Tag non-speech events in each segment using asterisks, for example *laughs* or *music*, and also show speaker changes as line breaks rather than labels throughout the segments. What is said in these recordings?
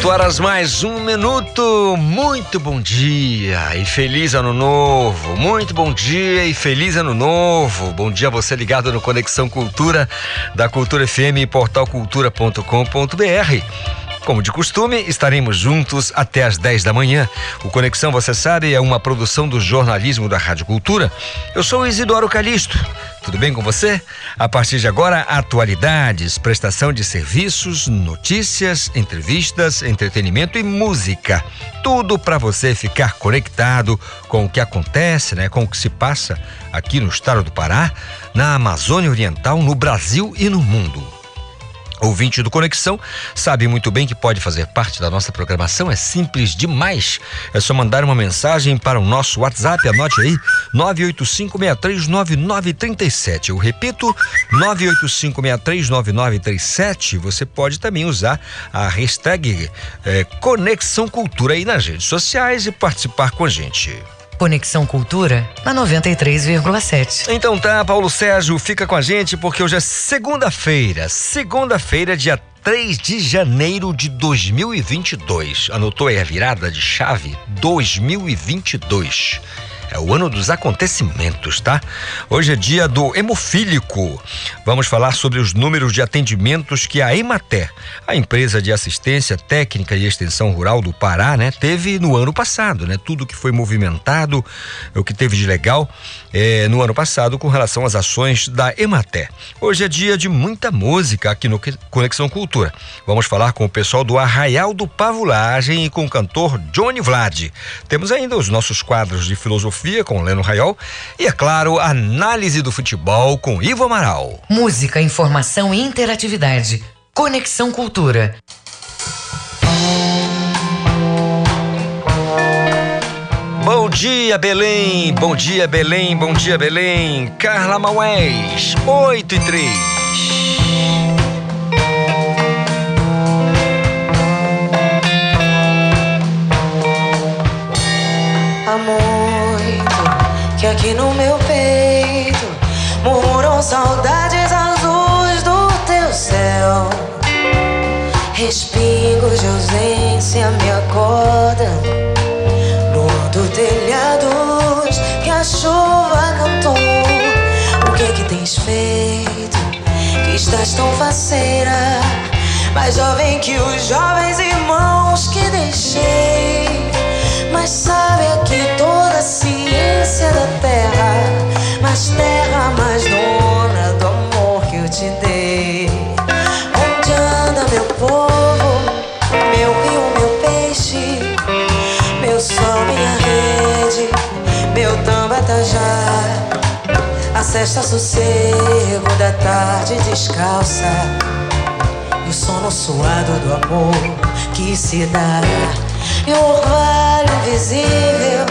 8 horas mais um minuto. Muito bom dia e feliz ano novo. Muito bom dia e feliz ano novo. Bom dia a você ligado no Conexão Cultura da Cultura FM e portalcultura.com.br. Como de costume, estaremos juntos até às 10 da manhã. O Conexão, você sabe, é uma produção do jornalismo da Rádio Cultura. Eu sou Isidoro Calixto. Tudo bem com você? A partir de agora, atualidades, prestação de serviços, notícias, entrevistas, entretenimento e música. Tudo para você ficar conectado com o que acontece, né, com o que se passa aqui no estado do Pará, na Amazônia Oriental, no Brasil e no mundo. Ouvinte do Conexão sabe muito bem que pode fazer parte da nossa programação, é simples demais. É só mandar uma mensagem para o nosso WhatsApp, anote aí, 985639937. Eu repito, 985639937. Você pode também usar a hashtag é, Conexão Cultura aí nas redes sociais e participar com a gente.
Conexão Cultura na 93,7.
Então tá, Paulo Sérgio, fica com a gente porque hoje é segunda-feira. Segunda-feira, dia 3 de janeiro de 2022. Anotou aí a virada de chave? 2022. É o ano dos acontecimentos, tá? Hoje é dia do hemofílico. Vamos falar sobre os números de atendimentos que a Emater, a empresa de assistência técnica e extensão rural do Pará, né, teve no ano passado, né? Tudo que foi movimentado, o que teve de legal é, no ano passado com relação às ações da Emater. Hoje é dia de muita música aqui no Conexão Cultura. Vamos falar com o pessoal do Arraial do Pavulagem e com o cantor Johnny Vlad. Temos ainda os nossos quadros de filosofia filosofia com Leno Raiol e, é claro, análise do futebol com Ivo Amaral.
Música, informação e interatividade. Conexão Cultura.
Bom dia, Belém! Bom dia, Belém! Bom dia, Belém! Carla Maués, 8 e 3.
que no meu peito murmuram saudades azuis do teu céu. Respingos de ausência me acordam no do telhados que a chuva cantou. O que é que tens feito? Que estás tão faceira, mais jovem que os jovens irmãos que deixei. Mas sabe aqui toda a ciência da terra, mais terra, mais dona do amor que eu te dei. Onde anda meu povo, meu rio, meu peixe, meu sol, minha rede, meu tambatajá. A cesta sossego da tarde descalça e o sono suado do amor que se dá e o orvalho invisível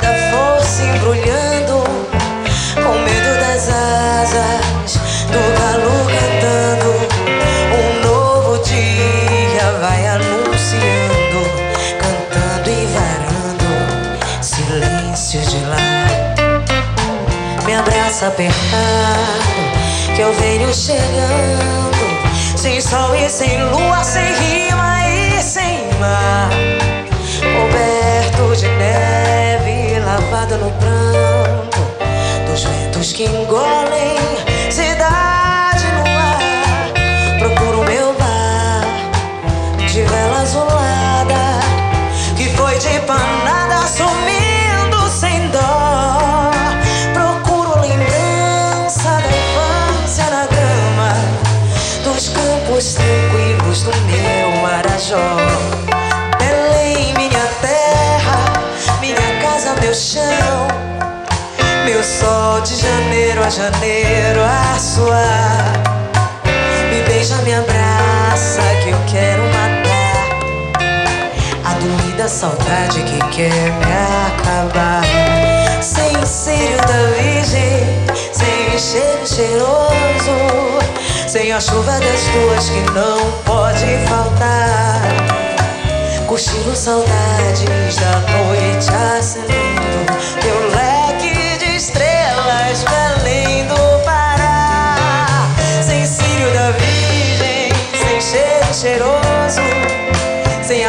da força embrulhando com medo das asas do galo cantando. Um novo dia vai anunciando cantando e varando silêncios de lá. Me abraça apertado que eu venho chegando sem sol e sem lua sem rima e sem mar de neve, lavada no pranto dos ventos que engolem cidade no ar. Procuro meu bar de vela azulada que foi de panada sumindo sem dó. Procuro lembrança da infância na grama dos campos tranquilos do meu Marajó. De janeiro a janeiro a suar. Me beija, me abraça que eu quero matar a doida da saudade que quer me acabar. Sem círio da virgem, sem cheiro cheiroso, sem a chuva das ruas que não pode faltar. Cochilo saudades da noite acenando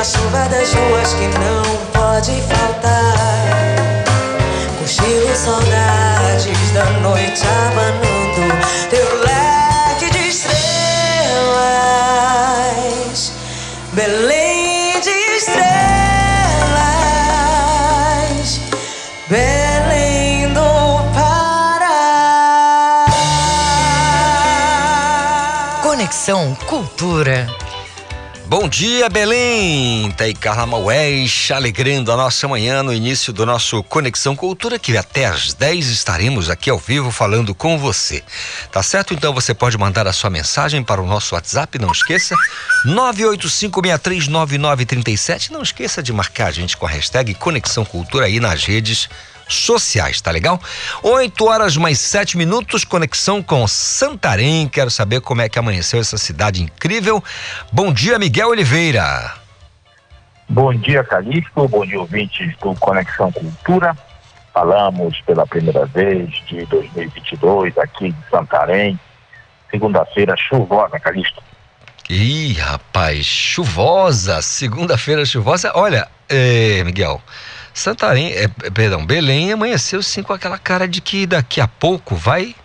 a chuva das ruas que não pode faltar. Cochilo saudades da noite abanando teu leque de estrelas. Belém de estrelas, Belém do Pará.
Conexão Cultura.
Bom dia, Belém! Tá aí Carla Maués, alegrando a nossa manhã no início do nosso Conexão Cultura, que até às 10 estaremos aqui ao vivo falando com você. Tá certo? Então você pode mandar a sua mensagem para o nosso WhatsApp, não esqueça, 985639937. Não esqueça de marcar a gente com a hashtag Conexão Cultura aí nas redes sociais, tá legal? 8 horas mais 7 minutos, conexão com Santarém. Quero saber como é que amanheceu essa cidade incrível. Bom dia, Miguel Oliveira.
Bom dia, Calixto. Bom dia, ouvintes do Conexão Cultura. Falamos pela primeira vez de 2022 aqui de Santarém. Segunda-feira chuvosa, Calixto.
Ih, rapaz, chuvosa, segunda-feira chuvosa. Olha, é, Miguel, Santarém, é, perdão, Belém amanheceu sim com aquela cara de que daqui a pouco vai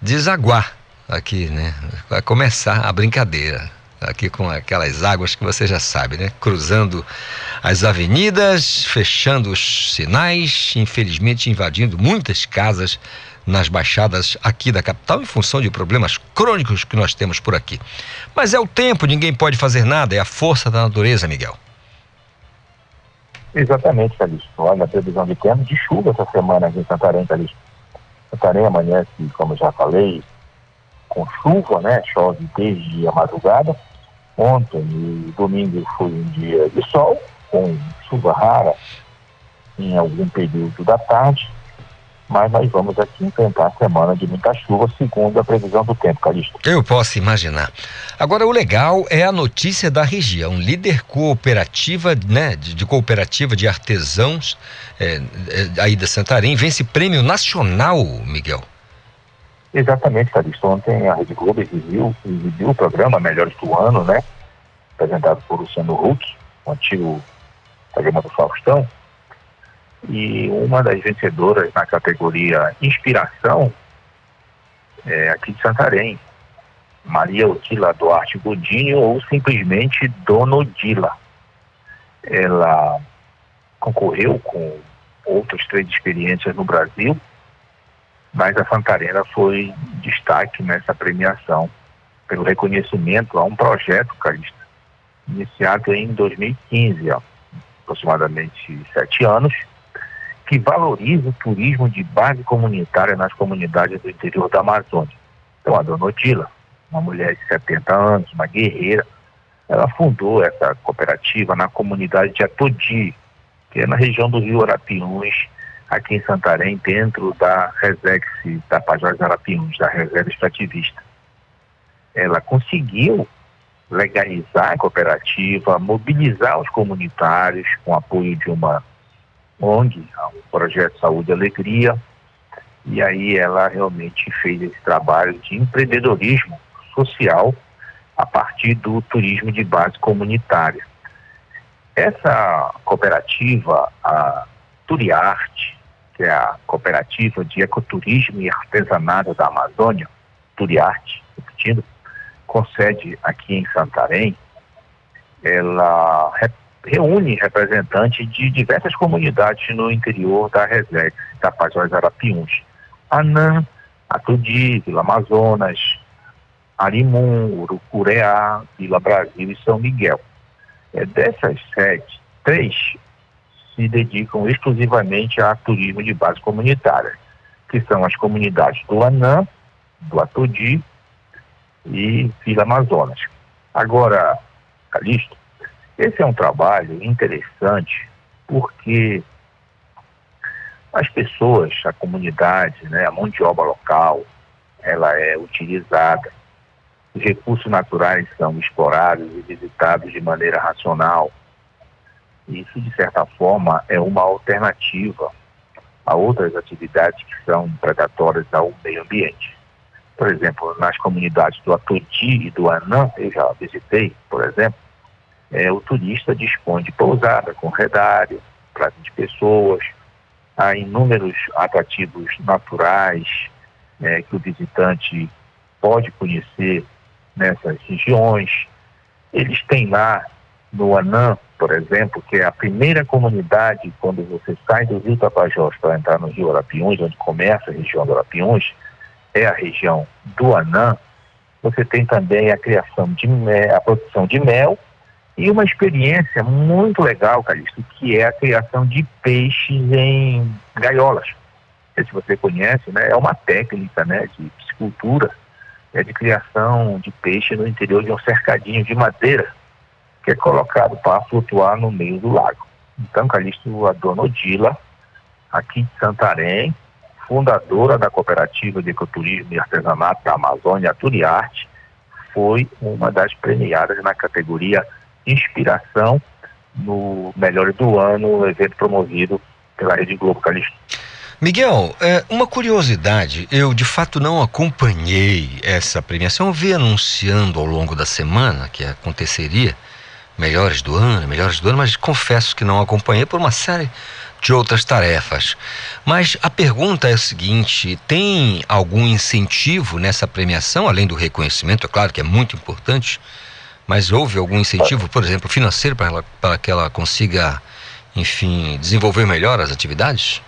desaguar aqui, né? Vai começar a brincadeira aqui com aquelas águas que você já sabe, né? Cruzando as avenidas, fechando os sinais, infelizmente invadindo muitas casas nas baixadas aqui da capital em função de problemas crônicos que nós temos por aqui. Mas é o tempo, ninguém pode fazer nada, é a força da natureza, Miguel.
Exatamente, Calixto. Olha, a previsão de tempo de chuva essa semana aqui em Santarém, Calixto. Santarém amanhece, como já falei, com chuva, né? Chove desde a madrugada. Ontem e domingo foi um dia de sol, com chuva rara em algum período da tarde. Mas nós vamos aqui enfrentar a semana de muita chuva, segundo a previsão do tempo, Calixto.
Eu posso imaginar. Agora, o legal é a notícia da região. Líder cooperativa, né, de, de cooperativa de artesãos é, é, aí da Santarém, vence prêmio nacional, Miguel.
Exatamente, Calixto. Ontem a Rede Globo exibiu, exibiu o programa Melhores do Ano, né? Apresentado por Luciano Huck, o antigo programa do Faustão. E uma das vencedoras na categoria Inspiração é aqui de Santarém, Maria Otila Duarte Godinho, ou simplesmente Dona Odila. Ela concorreu com outras três experiências no Brasil, mas a Santarena foi destaque nessa premiação pelo reconhecimento a um projeto, Calista, iniciado em 2015, há aproximadamente sete anos, que valoriza o turismo de base comunitária nas comunidades do interior da Amazônia. Então, a dona Odila, uma mulher de 70 anos, uma guerreira, ela fundou essa cooperativa na comunidade de Atodi, que é na região do Rio Arapiuns, aqui em Santarém, dentro da Resex Tapajós Arapiuns, da Reserva Extrativista. Ela conseguiu legalizar a cooperativa, mobilizar os comunitários com apoio de uma ONG, o Projeto Saúde e Alegria, e aí ela realmente fez esse trabalho de empreendedorismo social a partir do turismo de base comunitária. Essa cooperativa, a Turiarte, que é a cooperativa de ecoturismo e artesanato da Amazônia, Turiarte, repetindo, com sede aqui em Santarém, ela reúne representantes de diversas comunidades no interior da Resex, Tapajós Arapiuns. Anã, Atudi, Vila Amazonas, Arimum, Urucureá, Vila Brasil e São Miguel. É, dessas sete, três se dedicam exclusivamente a turismo de base comunitária, que são as comunidades do Anã, do Atodi e Vila Amazonas. Agora, Calixto, Esse é um trabalho interessante porque as pessoas, a comunidade, né, a mão de obra local, ela é utilizada. Os recursos naturais são explorados e visitados de maneira racional. Isso, de certa forma, é uma alternativa a outras atividades que são predatórias ao meio ambiente. Por exemplo, nas comunidades do Atodi e do Anã, eu já visitei, por exemplo, é, o turista dispõe de pousada com redário, para de pessoas, há inúmeros atrativos naturais é, que o visitante pode conhecer nessas regiões. Eles têm lá no Anã, por exemplo, que é a primeira comunidade quando você sai do Rio Tapajós para entrar no Rio Arapiuns, onde começa a região do Arapiuns, é a região do Anã. Você tem também a criação de mel, a produção de mel e uma experiência muito legal, Calixto, que é a criação de peixes em gaiolas. Se você conhece, né, é uma técnica né, de piscicultura, é de criação de peixe no interior de um cercadinho de madeira que é colocado para flutuar no meio do lago. Então, Calixto, a dona Odila, aqui de Santarém, fundadora da Cooperativa de Ecoturismo e Artesanato da Amazônia, Turiarte, foi uma das premiadas na categoria inspiração no Melhor do Ano, evento promovido pela Rede Globo Calixto.
Miguel, é, uma curiosidade, eu de fato não acompanhei essa premiação, eu vi anunciando ao longo da semana que aconteceria melhores do ano, melhores do ano, mas confesso que não acompanhei por uma série de outras tarefas. Mas a pergunta é a seguinte: tem algum incentivo nessa premiação, além do reconhecimento? É claro que é muito importante, mas houve algum incentivo, por exemplo, financeiro para, ela, para que ela consiga, enfim, desenvolver melhor as atividades?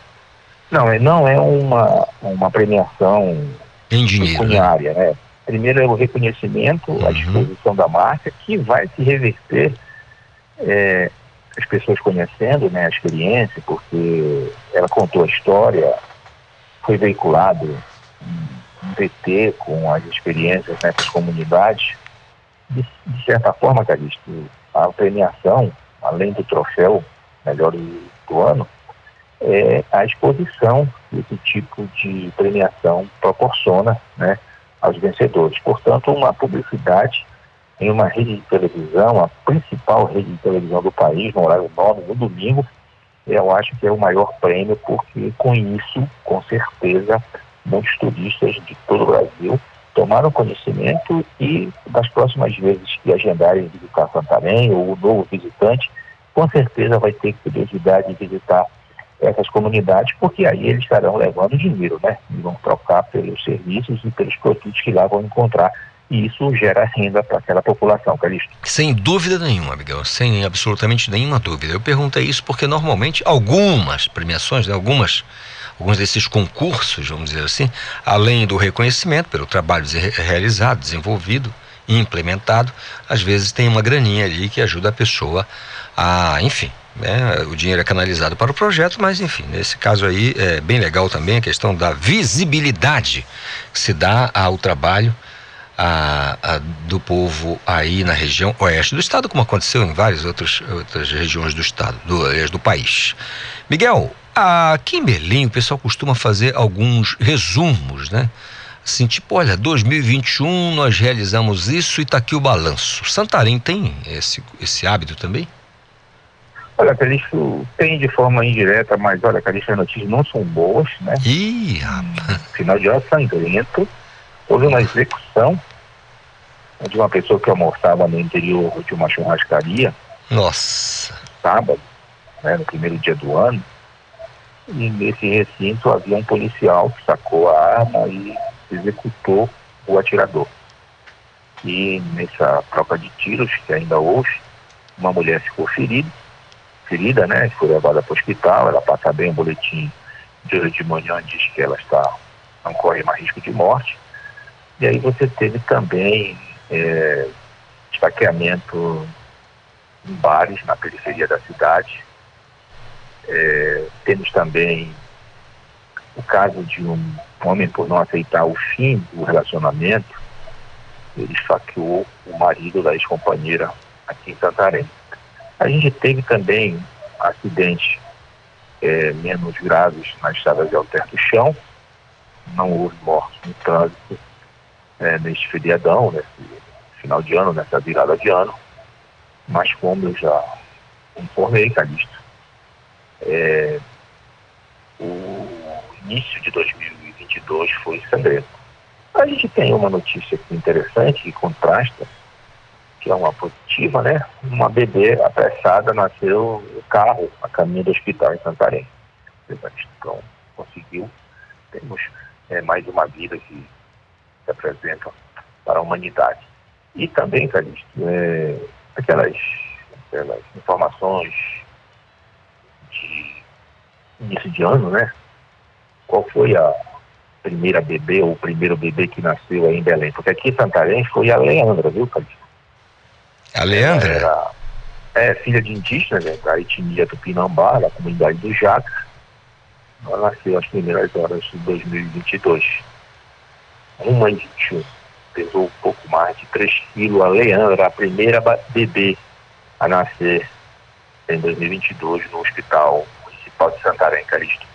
Não, é, não é uma, uma premiação
em dinheiro,
né? pecuniária, né? né? Primeiro é o reconhecimento, uhum. a disposição da marca, que vai se reverter é, as pessoas conhecendo né, a experiência, porque ela contou a história, foi veiculado um VT com as experiências nessas né, comunidades de, de certa forma, Calixto, a premiação, além do troféu melhor do ano, é a exposição que esse tipo de premiação proporciona né, aos vencedores. Portanto, uma publicidade em uma rede de televisão, a principal rede de televisão do país, no horário nobre, no domingo, eu acho que é o maior prêmio, porque com isso, com certeza, muitos turistas de todo o Brasil tomaram conhecimento e das próximas vezes que agendarem visitar Santarém ou o novo visitante, com certeza vai ter curiosidade de visitar essas comunidades, porque aí eles estarão levando dinheiro, né? E vão trocar pelos serviços e pelos produtos que lá vão encontrar. E isso gera renda para aquela população, Calixto.
Sem dúvida nenhuma, Miguel, sem absolutamente nenhuma dúvida. Eu perguntei isso porque normalmente algumas premiações, né, algumas alguns desses concursos, vamos dizer assim, além do reconhecimento pelo trabalho realizado, desenvolvido e implementado, às vezes tem uma graninha ali que ajuda a pessoa a, enfim, né, o dinheiro é canalizado para o projeto, mas enfim, nesse caso aí é bem legal também a questão da visibilidade que se dá ao trabalho a, a, do povo aí na região oeste do estado, como aconteceu em várias outras, outras regiões do estado, do, do país. Miguel, Aqui em Berlim, o pessoal costuma fazer alguns resumos, né? Assim, tipo, olha, 2021 nós realizamos isso e está aqui o balanço. Santarém tem esse, esse hábito também?
Olha, Calixto, tem de forma indireta, mas olha, Calixto, as notícias não são boas, né?
Ih, rapaz.
Final de ano sangrento. Houve uma execução de uma pessoa que almoçava no interior de uma churrascaria.
Nossa.
Sábado, né, no primeiro dia do ano e nesse recinto havia um policial que sacou a arma e executou o atirador. E nessa troca de tiros que ainda houve, uma mulher ficou ferida, ferida, né? Foi levada para o hospital, ela passa bem o boletim de hoje de manhã, diz que ela está, não corre mais risco de morte. E aí você teve também é, esfaqueamento em bares na periferia da cidade, é, temos também o caso de um homem, por não aceitar o fim do relacionamento, ele esfaqueou o marido da ex-companheira aqui em Santarém. A gente teve também acidentes é, menos graves na estrada de Alter do Chão, não houve mortes no trânsito é, neste feriadão, nesse final de ano, nessa virada de ano, mas como eu já informei, Calixto, é, o início de 2022 foi sangrento. A gente tem uma notícia interessante que contrasta, que é uma positiva, né? Uma bebê apressada nasceu no carro a caminho do hospital em Santarém. Então, conseguiu. Temos é, mais uma vida que se apresenta para a humanidade. E também, Calixto, é, aquelas, aquelas informações de início de ano, né? Qual foi a primeira bebê ou o primeiro bebê que nasceu aí em Belém? Porque aqui em Santarém foi a Leandra, viu, Calixto?
A Leandra? Era,
é filha de indígenas né, da etnia Tupinambá, da comunidade do Jaca. Ela nasceu às primeiras horas de 2022. Uma 21. Pesou um pouco mais de 3 quilos. A Leandra, a primeira bebê a nascer em 2022 no Hospital Municipal de Santarém, Calixto.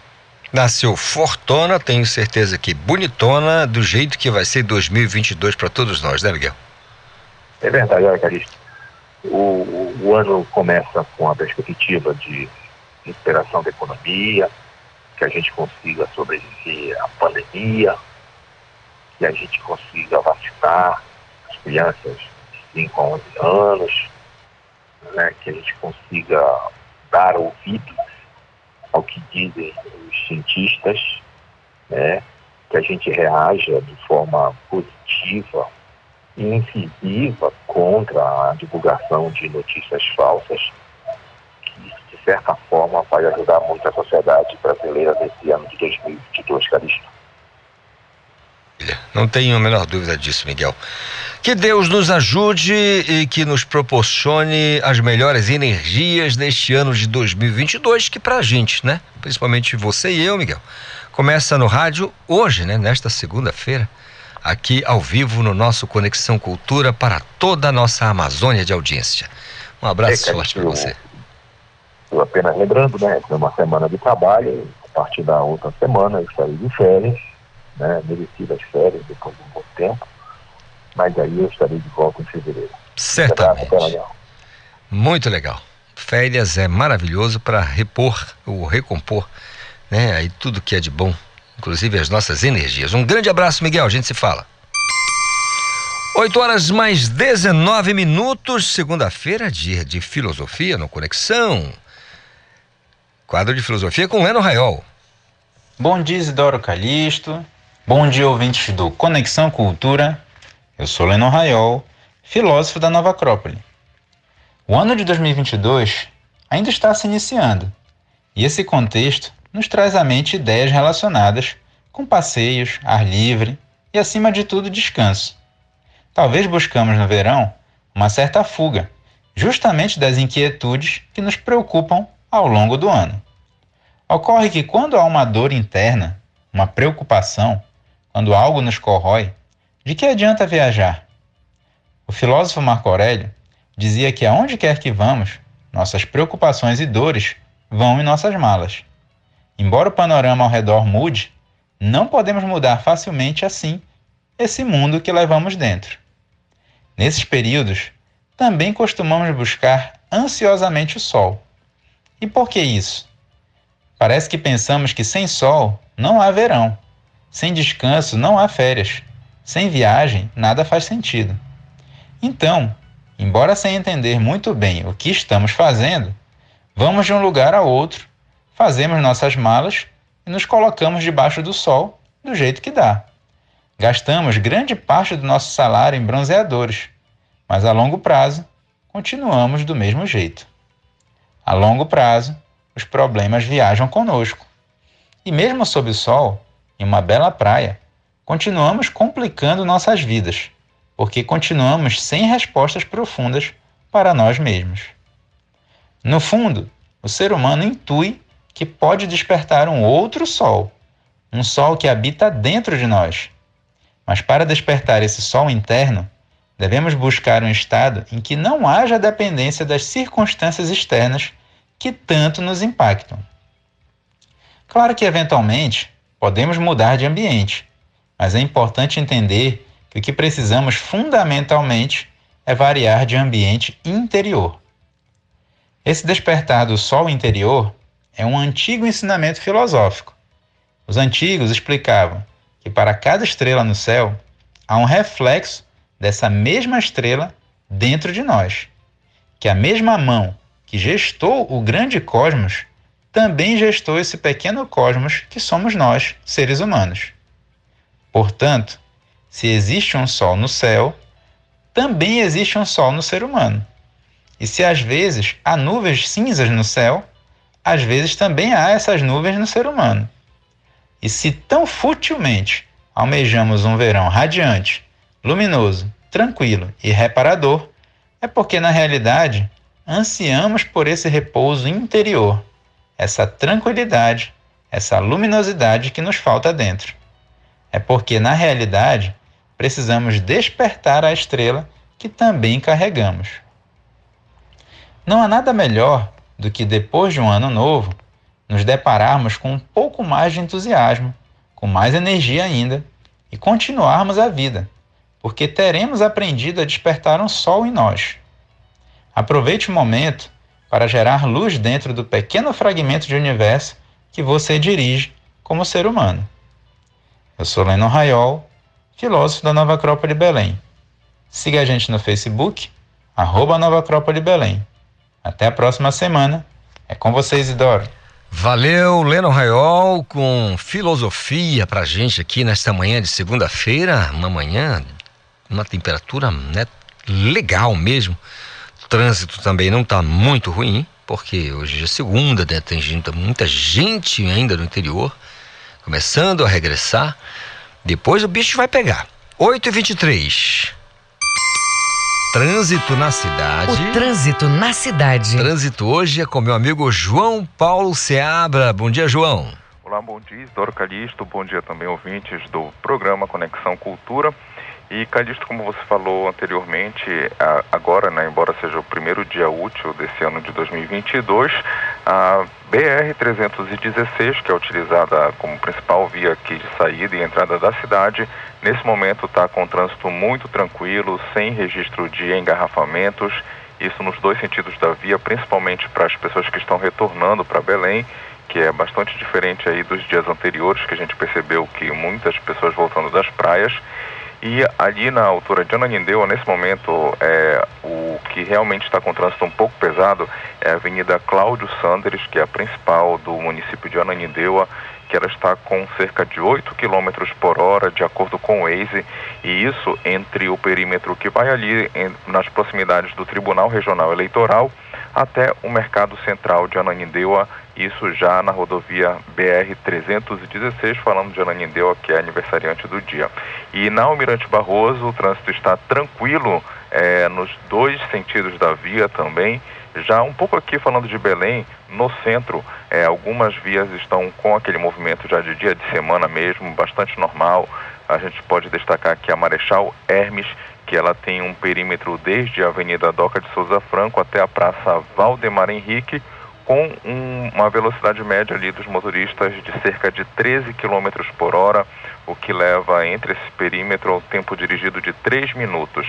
Nasceu fortona, tenho certeza que bonitona, do jeito que vai ser 2022 para todos nós, né, Miguel?
É verdade, olha, Calixto. O, o, o, ano começa com a perspectiva de recuperação da economia, que a gente consiga sobreviver à pandemia, que a gente consiga vacinar as crianças de 5 a 11 anos, né, que a gente consiga dar ouvidos ao que dizem os cientistas, né, que a gente reaja de forma positiva e incisiva contra a divulgação de notícias falsas, que de certa forma vai ajudar muito a sociedade brasileira nesse ano de 2022, Calixto.
Não tenho a menor dúvida disso, Miguel. Que Deus nos ajude e que nos proporcione as melhores energias neste ano de 2022, que para a gente, né? Principalmente você e eu, Miguel, começa no rádio hoje, né? Nesta segunda-feira, aqui ao vivo no nosso Conexão Cultura para toda a nossa Amazônia de audiência. Um abraço é, forte para você.
Eu apenas lembrando, né? É uma semana de trabalho, a partir da outra semana eu estarei de férias né, merecidas férias depois de um bom tempo, mas aí eu estarei de volta em fevereiro.
Certamente. Muito legal. Férias é maravilhoso para repor ou recompor, né, aí tudo que é de bom, inclusive as nossas energias. Um grande abraço, Miguel, a gente se fala. 8 horas mais 19 minutos, segunda-feira, dia de filosofia no Conexão. Quadro de filosofia com Leno Raiol.
Bom dia, Isidoro Calixto. Bom dia, ouvintes do Conexão Cultura. Eu sou Lennon Raiol, filósofo da Nova Acrópole. O ano de 2022 ainda está se iniciando, e esse contexto nos traz à mente ideias relacionadas com passeios, ar livre e, acima de tudo, descanso. Talvez buscamos no verão uma certa fuga, justamente das inquietudes que nos preocupam ao longo do ano. Ocorre que quando há uma dor interna, uma preocupação, quando algo nos corrói, de que adianta viajar? O filósofo Marco Aurélio dizia que aonde quer que vamos, nossas preocupações e dores vão em nossas malas. Embora o panorama ao redor mude, não podemos mudar facilmente assim esse mundo que levamos dentro. Nesses períodos, também costumamos buscar ansiosamente o sol. E por que isso? Parece que pensamos que sem sol não há verão. Sem descanso não há férias. Sem viagem, nada faz sentido. Então, embora sem entender muito bem o que estamos fazendo, vamos de um lugar a outro, fazemos nossas malas e nos colocamos debaixo do sol do jeito que dá. Gastamos grande parte do nosso salário em bronzeadores, mas a longo prazo continuamos do mesmo jeito. A longo prazo, os problemas viajam conosco. E mesmo sob o sol, em uma bela praia, continuamos complicando nossas vidas, porque continuamos sem respostas profundas para nós mesmos. No fundo, o ser humano intui que pode despertar um outro sol, um sol que habita dentro de nós. Mas para despertar esse sol interno, devemos buscar um estado em que não haja dependência das circunstâncias externas que tanto nos impactam. Claro que, eventualmente, podemos mudar de ambiente, mas é importante entender que o que precisamos fundamentalmente é variar de ambiente interior. Esse despertar do sol interior é um antigo ensinamento filosófico. Os antigos explicavam que para cada estrela no céu há um reflexo dessa mesma estrela dentro de nós, que a mesma mão que gestou o grande cosmos também gestou esse pequeno cosmos que somos nós, seres humanos. Portanto, se existe um sol no céu, também existe um sol no ser humano. E se às vezes há nuvens cinzas no céu, às vezes também há essas nuvens no ser humano. E se tão futilmente almejamos um verão radiante, luminoso, tranquilo e reparador, é porque na realidade ansiamos por esse repouso interior, essa tranquilidade, essa luminosidade que nos falta dentro. É porque na realidade precisamos despertar a estrela que também carregamos. Não há nada melhor do que depois de um ano novo nos depararmos com um pouco mais de entusiasmo, com mais energia ainda e continuarmos a vida, porque teremos aprendido a despertar um sol em nós. Aproveite o momento para gerar luz dentro do pequeno fragmento de universo que você dirige como ser humano. Eu sou Leno Raiol, filósofo da Nova Acrópole Belém. Siga a gente no Facebook, arroba Nova Acrópole Belém. Até a próxima semana. É com vocês, Idoro.
Valeu, Leno Raiol, com filosofia pra gente aqui nesta manhã de segunda-feira, uma manhã, uma temperatura né, legal mesmo. O trânsito também não está muito ruim, porque hoje é segunda, né, tem gente, muita gente ainda no interior, começando a regressar. Depois o bicho vai pegar. 8h23. Trânsito na cidade.
O trânsito na cidade.
Trânsito hoje é com meu amigo João Paulo Seabra. Bom dia, João.
Olá, bom dia, Isidoro Calixto. Bom dia também, ouvintes do programa Conexão Cultura. E, Calixto, como você falou anteriormente, agora, né, embora seja o primeiro dia útil desse ano de 2022, a BR-316, que é utilizada como principal via aqui de saída e entrada da cidade, nesse momento está com trânsito muito tranquilo, sem registro de engarrafamentos, isso nos dois sentidos da via, principalmente para as pessoas que estão retornando para Belém, que é bastante diferente aí dos dias anteriores, que a gente percebeu que muitas pessoas voltando das praias. E ali na altura de Ananindeua, nesse momento, é, o que realmente está com trânsito um pouco pesado é a Avenida Cláudio Sanders, que é a principal do município de Ananindeua, que ela está com cerca de 8 km por hora, de acordo com o Waze, e isso entre o perímetro que vai ali em, nas proximidades do Tribunal Regional Eleitoral até o Mercado Central de Ananindeua, isso já na rodovia BR-316, falando de Ananindeua, que é aniversariante do dia. E na Almirante Barroso, o trânsito está tranquilo é, nos dois sentidos da via também. Já um pouco aqui falando de Belém, no centro, é, algumas vias estão com aquele movimento já de dia de semana mesmo, bastante normal. A gente pode destacar aqui a Marechal Hermes, que ela tem um perímetro desde a Avenida Doca de Souza Franco até a Praça Valdemar Henrique, com um, uma velocidade média ali dos motoristas de cerca de 13 km por hora, o que leva entre esse perímetro ao tempo dirigido de 3 minutos.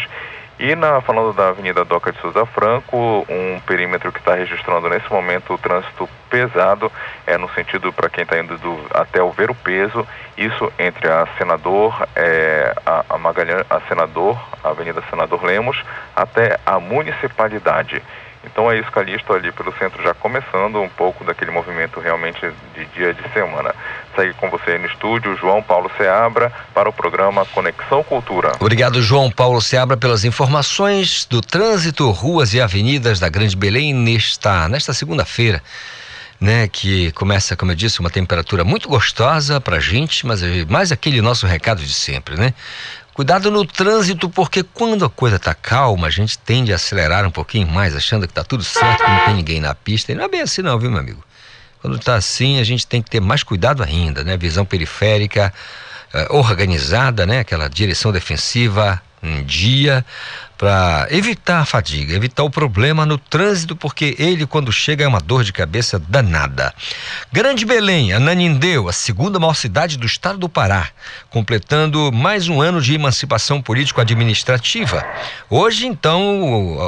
E na, falando da Avenida Doca de Souza Franco, um perímetro que está registrando nesse momento o trânsito pesado, é no sentido para quem está indo do, até o Ver o Peso, isso entre a Senador, é, a, a Magalhães, a Senador, a Avenida Senador Lemos, até a Municipalidade. Então é isso, Calixto, ali pelo centro já começando um pouco daquele movimento realmente de dia de semana. Segue com você aí no estúdio, João Paulo Seabra, para o programa Conexão Cultura.
Obrigado, João Paulo Seabra, pelas informações do trânsito, ruas e avenidas da Grande Belém nesta, nesta segunda-feira. Né, que começa, como eu disse, uma temperatura muito gostosa pra gente, mas mais aquele nosso recado de sempre, né? Cuidado no trânsito, porque quando a coisa tá calma, a gente tende a acelerar um pouquinho mais, achando que tá tudo certo, que não tem ninguém na pista. E não é bem assim não, viu, meu amigo? Quando tá assim, a gente tem que ter mais cuidado ainda, né? Visão periférica, uh, organizada, né? Aquela direção defensiva em dia para evitar a fadiga, evitar o problema no trânsito, porque ele, quando chega, é uma dor de cabeça danada. Grande Belém, Ananindeu, a segunda maior cidade do estado do Pará, completando mais um ano de emancipação político-administrativa. Hoje, então,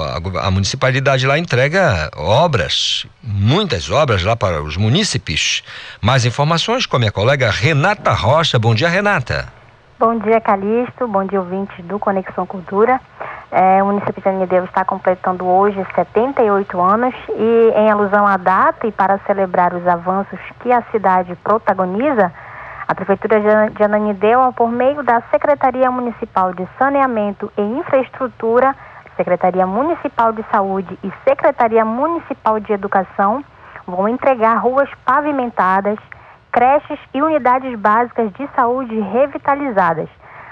a, municipalidade lá entrega obras, muitas obras lá para os munícipes. Mais informações com a minha colega Renata Rocha. Bom dia, Renata.
Bom dia, Calixto. Bom dia, ouvintes do Conexão Cultura. É, o município de Anideus está completando hoje 78 anos e, em alusão à data e para celebrar os avanços que a cidade protagoniza, a Prefeitura de Ananindeua, por meio da Secretaria Municipal de Saneamento e Infraestrutura, Secretaria Municipal de Saúde e Secretaria Municipal de Educação, vão entregar ruas pavimentadas, creches e unidades básicas de saúde revitalizadas,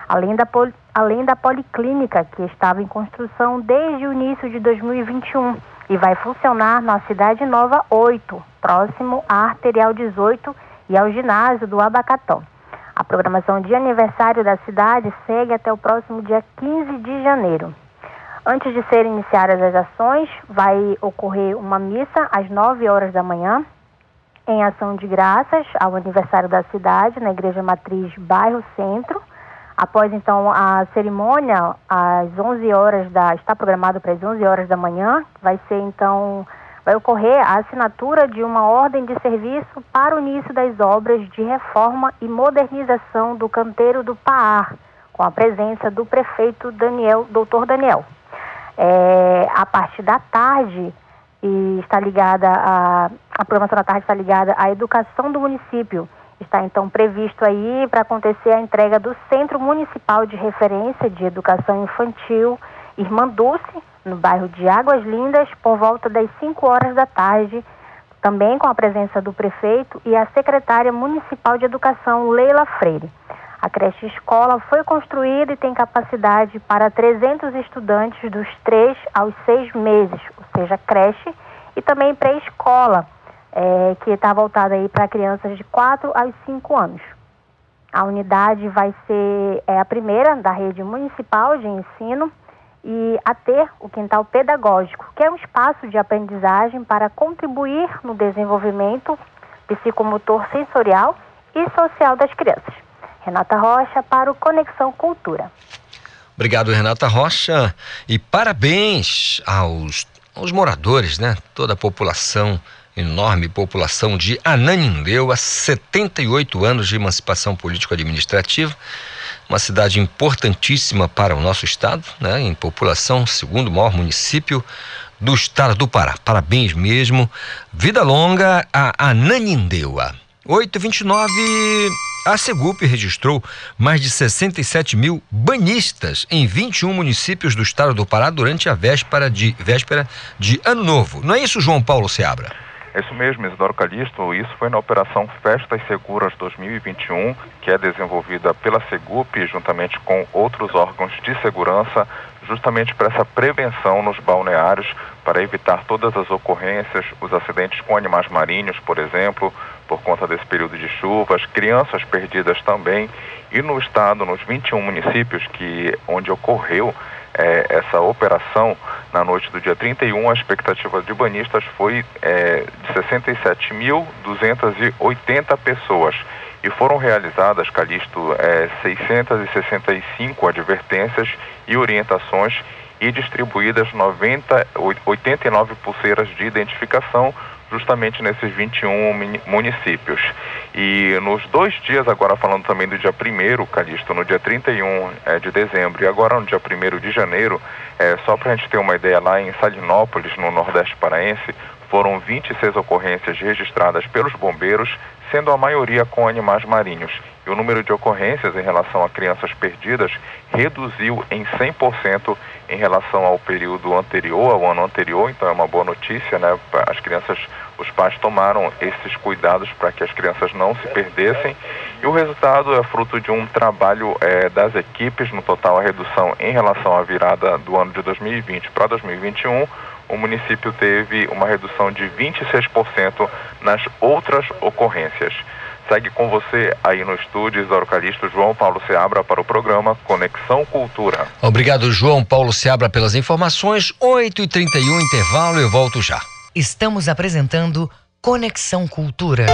além da, além da policlínica que estava em construção desde o início de 2021 e vai funcionar na Cidade Nova 8, próximo à Arterial 18 e ao ginásio do Abacató. A programação de aniversário da cidade segue até o próximo dia 15 de janeiro. Antes de serem iniciadas as ações, vai ocorrer uma missa às 9 horas da manhã em ação de graças ao aniversário da cidade, na Igreja Matriz Bairro Centro. Após então a cerimônia, às 11 horas da está programado para as 11 horas da manhã, vai ser então vai ocorrer a assinatura de uma ordem de serviço para o início das obras de reforma e modernização do canteiro do Paar, com a presença do prefeito Daniel, doutor Daniel. É, a partir da tarde, e está ligada a, a programação da tarde está ligada à educação do município. Está então previsto aí para acontecer a entrega do Centro Municipal de Referência de Educação Infantil Irmã Dulce, no bairro de Águas Lindas, por volta das 5 horas da tarde, também com a presença do prefeito e a secretária municipal de Educação, Leila Freire. A creche escola foi construída e tem capacidade para 300 estudantes dos 3 aos 6 meses, ou seja, creche e também pré-escola, é, que está voltada aí para crianças de 4 aos 5 anos. A unidade vai ser é, a primeira da rede municipal de ensino e a ter o quintal pedagógico, que é um espaço de aprendizagem para contribuir no desenvolvimento psicomotor sensorial e social das crianças. Renata Rocha para o Conexão Cultura.
Obrigado, Renata Rocha, e parabéns aos, aos moradores, né? Toda a população, enorme população de Ananindeu, há 78 anos de emancipação político-administrativa, uma cidade importantíssima para o nosso estado, né? Em população, segundo maior município do estado do Pará. Parabéns mesmo. Vida longa a Ananindeua. 829 a Segup registrou mais de 67 mil banhistas em 21 municípios do estado do Pará durante a véspera de, véspera de Ano Novo. Não é isso, João Paulo Seabra?
É isso mesmo, Isidoro Calixto. Isso foi na Operação Festas Seguras 2021, que é desenvolvida pela Segup juntamente com outros órgãos de segurança, justamente para essa prevenção nos balneários, para evitar todas as ocorrências, os acidentes com animais marinhos, por exemplo, por conta desse período de chuvas, crianças perdidas também. E no estado, nos 21 municípios que onde ocorreu é, essa operação, na noite do dia 31, a expectativa de banistas foi é, de 67.280 pessoas. E foram realizadas, Calixto, é, 665 advertências e orientações e distribuídas 90, 89 pulseiras de identificação justamente nesses 21 municípios. E nos dois dias, agora falando também do dia 1 Calixto, no dia 31 é, de dezembro e agora no dia 1 de janeiro, é, só para a gente ter uma ideia, lá em Salinópolis, no Nordeste Paraense, foram 26 ocorrências registradas pelos bombeiros, sendo a maioria com animais marinhos. E o número de ocorrências em relação a crianças perdidas reduziu em 100% em relação ao período anterior, ao ano anterior, então é uma boa notícia, né? As crianças, os pais tomaram esses cuidados para que as crianças não se perdessem e o resultado é fruto de um trabalho é, das equipes, no total a redução em relação à virada do ano de 2020 para 2021, o município teve uma redução de 26% nas outras ocorrências. Segue com você aí no estúdio Isidoro Calixto, João Paulo Seabra para o programa Conexão Cultura.
Obrigado, João Paulo Seabra, pelas informações. 8h31, intervalo, eu volto já.
Estamos apresentando Conexão Cultura.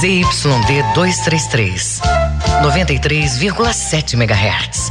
ZYD 233, 93,7 MHz.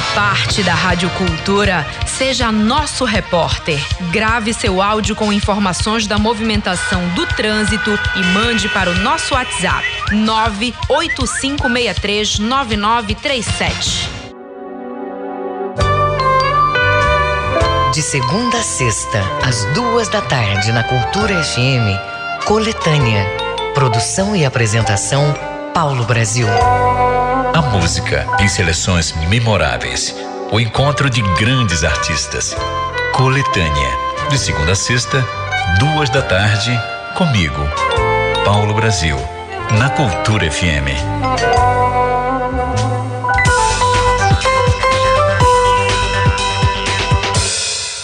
parte da Rádio Cultura, seja nosso repórter. Grave seu áudio com informações da movimentação do trânsito e mande para o nosso WhatsApp 985639937.
De segunda a sexta, às duas da tarde, na Cultura FM, Coletânea. Produção e apresentação, Paulo Brasil.
A música em seleções memoráveis. O encontro de grandes artistas. Coletânea. De segunda a sexta, duas da tarde, comigo, Paulo Brasil. Na Cultura FM.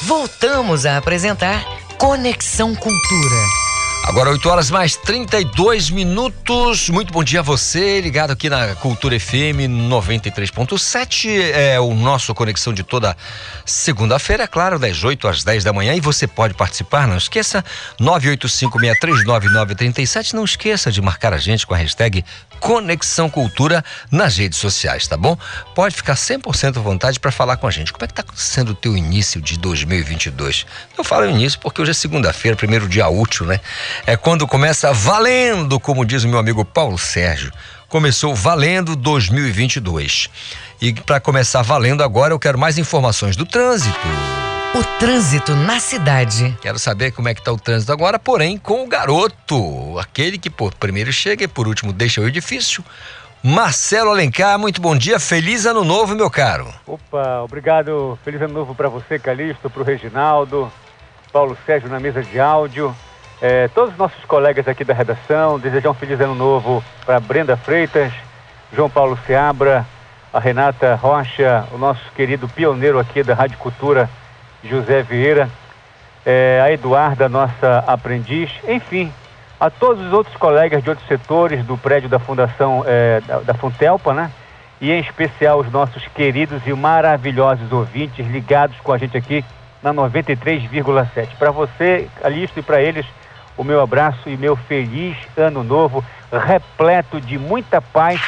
Voltamos a apresentar Conexão Cultura.
Agora 8 horas mais 32 minutos. Muito bom dia a você, ligado aqui na Cultura FM 93.7. É o nosso conexão de toda segunda-feira, é claro, das 8 às 10 da manhã. E você pode participar, não esqueça, 985639937. Não esqueça de marcar a gente com a hashtag Conexão Cultura nas redes sociais, tá bom? Pode ficar 100% à vontade para falar com a gente. Como é que tá sendo o teu início de 2022? Eu falo início porque hoje é segunda-feira, primeiro dia útil, né? É quando começa valendo, como diz o meu amigo Paulo Sérgio. Começou valendo 2022. E para começar valendo agora, eu quero mais informações do trânsito.
O trânsito na cidade.
Quero saber como é que tá o trânsito agora, porém com o garoto, aquele que por primeiro chega e por último deixa o edifício. Marcelo Alencar, muito bom dia, feliz ano novo, meu caro.
Opa, obrigado, feliz ano novo para você, Calixto, para o Reginaldo, Paulo Sérgio na mesa de áudio, é, todos os nossos colegas aqui da redação, desejar um feliz ano novo para Brenda Freitas, João Paulo Seabra, a Renata Rocha, o nosso querido pioneiro aqui da Rádio Cultura, José Vieira, é, a Eduarda, nossa aprendiz, enfim, a todos os outros colegas de outros setores do prédio da Fundação é, da, da Funtelpa, né? E em especial os nossos queridos e maravilhosos ouvintes ligados com a gente aqui na 93,7. Para você, Calixto, e para eles, o meu abraço e meu feliz ano novo, repleto de muita paz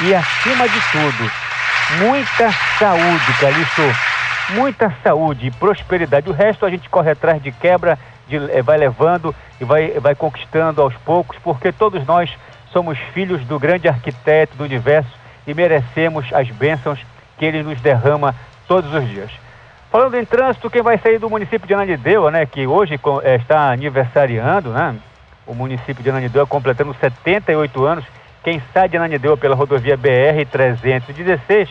e, acima de tudo, muita saúde, Calixto muita saúde e prosperidade. O resto a gente corre atrás de quebra, de, eh, vai levando e vai, vai conquistando aos poucos, porque todos nós somos filhos do grande arquiteto do universo e merecemos as bênçãos que ele nos derrama todos os dias. Falando em trânsito, quem vai sair do município de Ananindeua, né, que hoje é, está aniversariando, né, o município de Ananindeua completando 78 anos, quem sai de Ananindeua pela rodovia BR-316,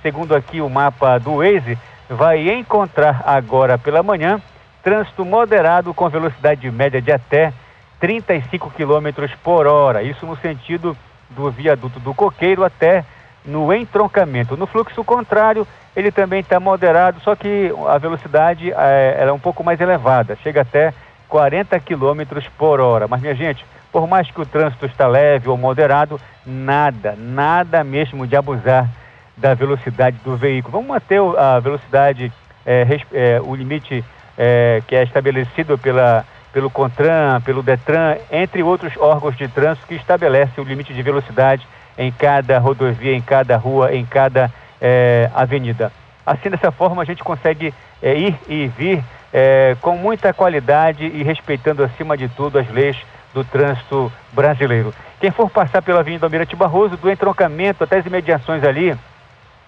segundo aqui o mapa do Waze, vai encontrar agora pela manhã trânsito moderado com velocidade média de até 35 km por hora. Isso no sentido do viaduto do Coqueiro até no entroncamento. No fluxo contrário, ele também está moderado, só que a velocidade é, é um pouco mais elevada, chega até 40 km por hora. Mas, minha gente, por mais que o trânsito está leve ou moderado, nada, nada mesmo de abusar da velocidade do veículo. Vamos manter a velocidade, é, é, o limite é, que é estabelecido pela, pelo CONTRAN, pelo DETRAN, entre outros órgãos de trânsito que estabelece o limite de velocidade em cada rodovia, em cada rua, em cada é, avenida. Assim, dessa forma, a gente consegue é, ir e vir é, com muita qualidade e respeitando, acima de tudo, as leis do trânsito brasileiro. Quem for passar pela Avenida Almirante Barroso, do entroncamento até as imediações ali,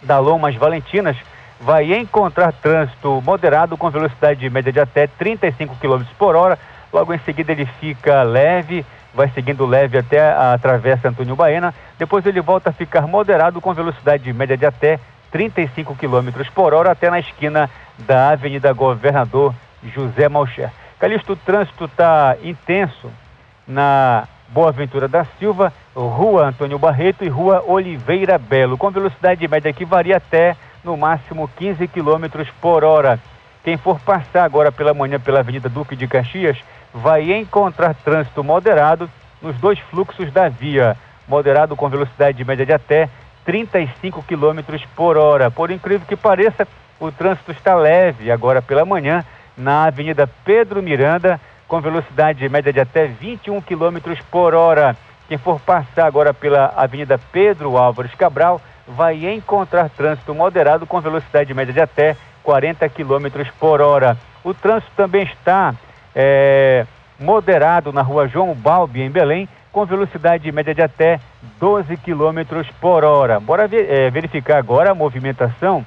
da Lomas Valentinas vai encontrar trânsito moderado com velocidade média de até 35 km por hora. Logo em seguida ele fica leve vai seguindo leve até a travessa Antônio Baena, depois ele volta a ficar moderado com velocidade média de até 35 km por hora até na esquina da Avenida Governador José Malcher. Calixto, o trânsito está intenso na Boa Ventura da Silva, Rua Antônio Barreto e Rua Oliveira Belo, com velocidade média que varia até no máximo 15 km por hora. Quem for passar agora pela manhã pela Avenida Duque de Caxias vai encontrar trânsito moderado nos dois fluxos da via, moderado com velocidade média de até 35 km por hora. Por incrível que pareça, o trânsito está leve agora pela manhã na Avenida Pedro Miranda, com velocidade média de até 21 km por hora. Quem for passar agora pela Avenida Pedro Álvares Cabral vai encontrar trânsito moderado com velocidade média de até 40 km por hora. O trânsito também está é, moderado na rua João Balbi, em Belém, com velocidade média de até 12 km por hora. Bora ver, é, verificar agora a movimentação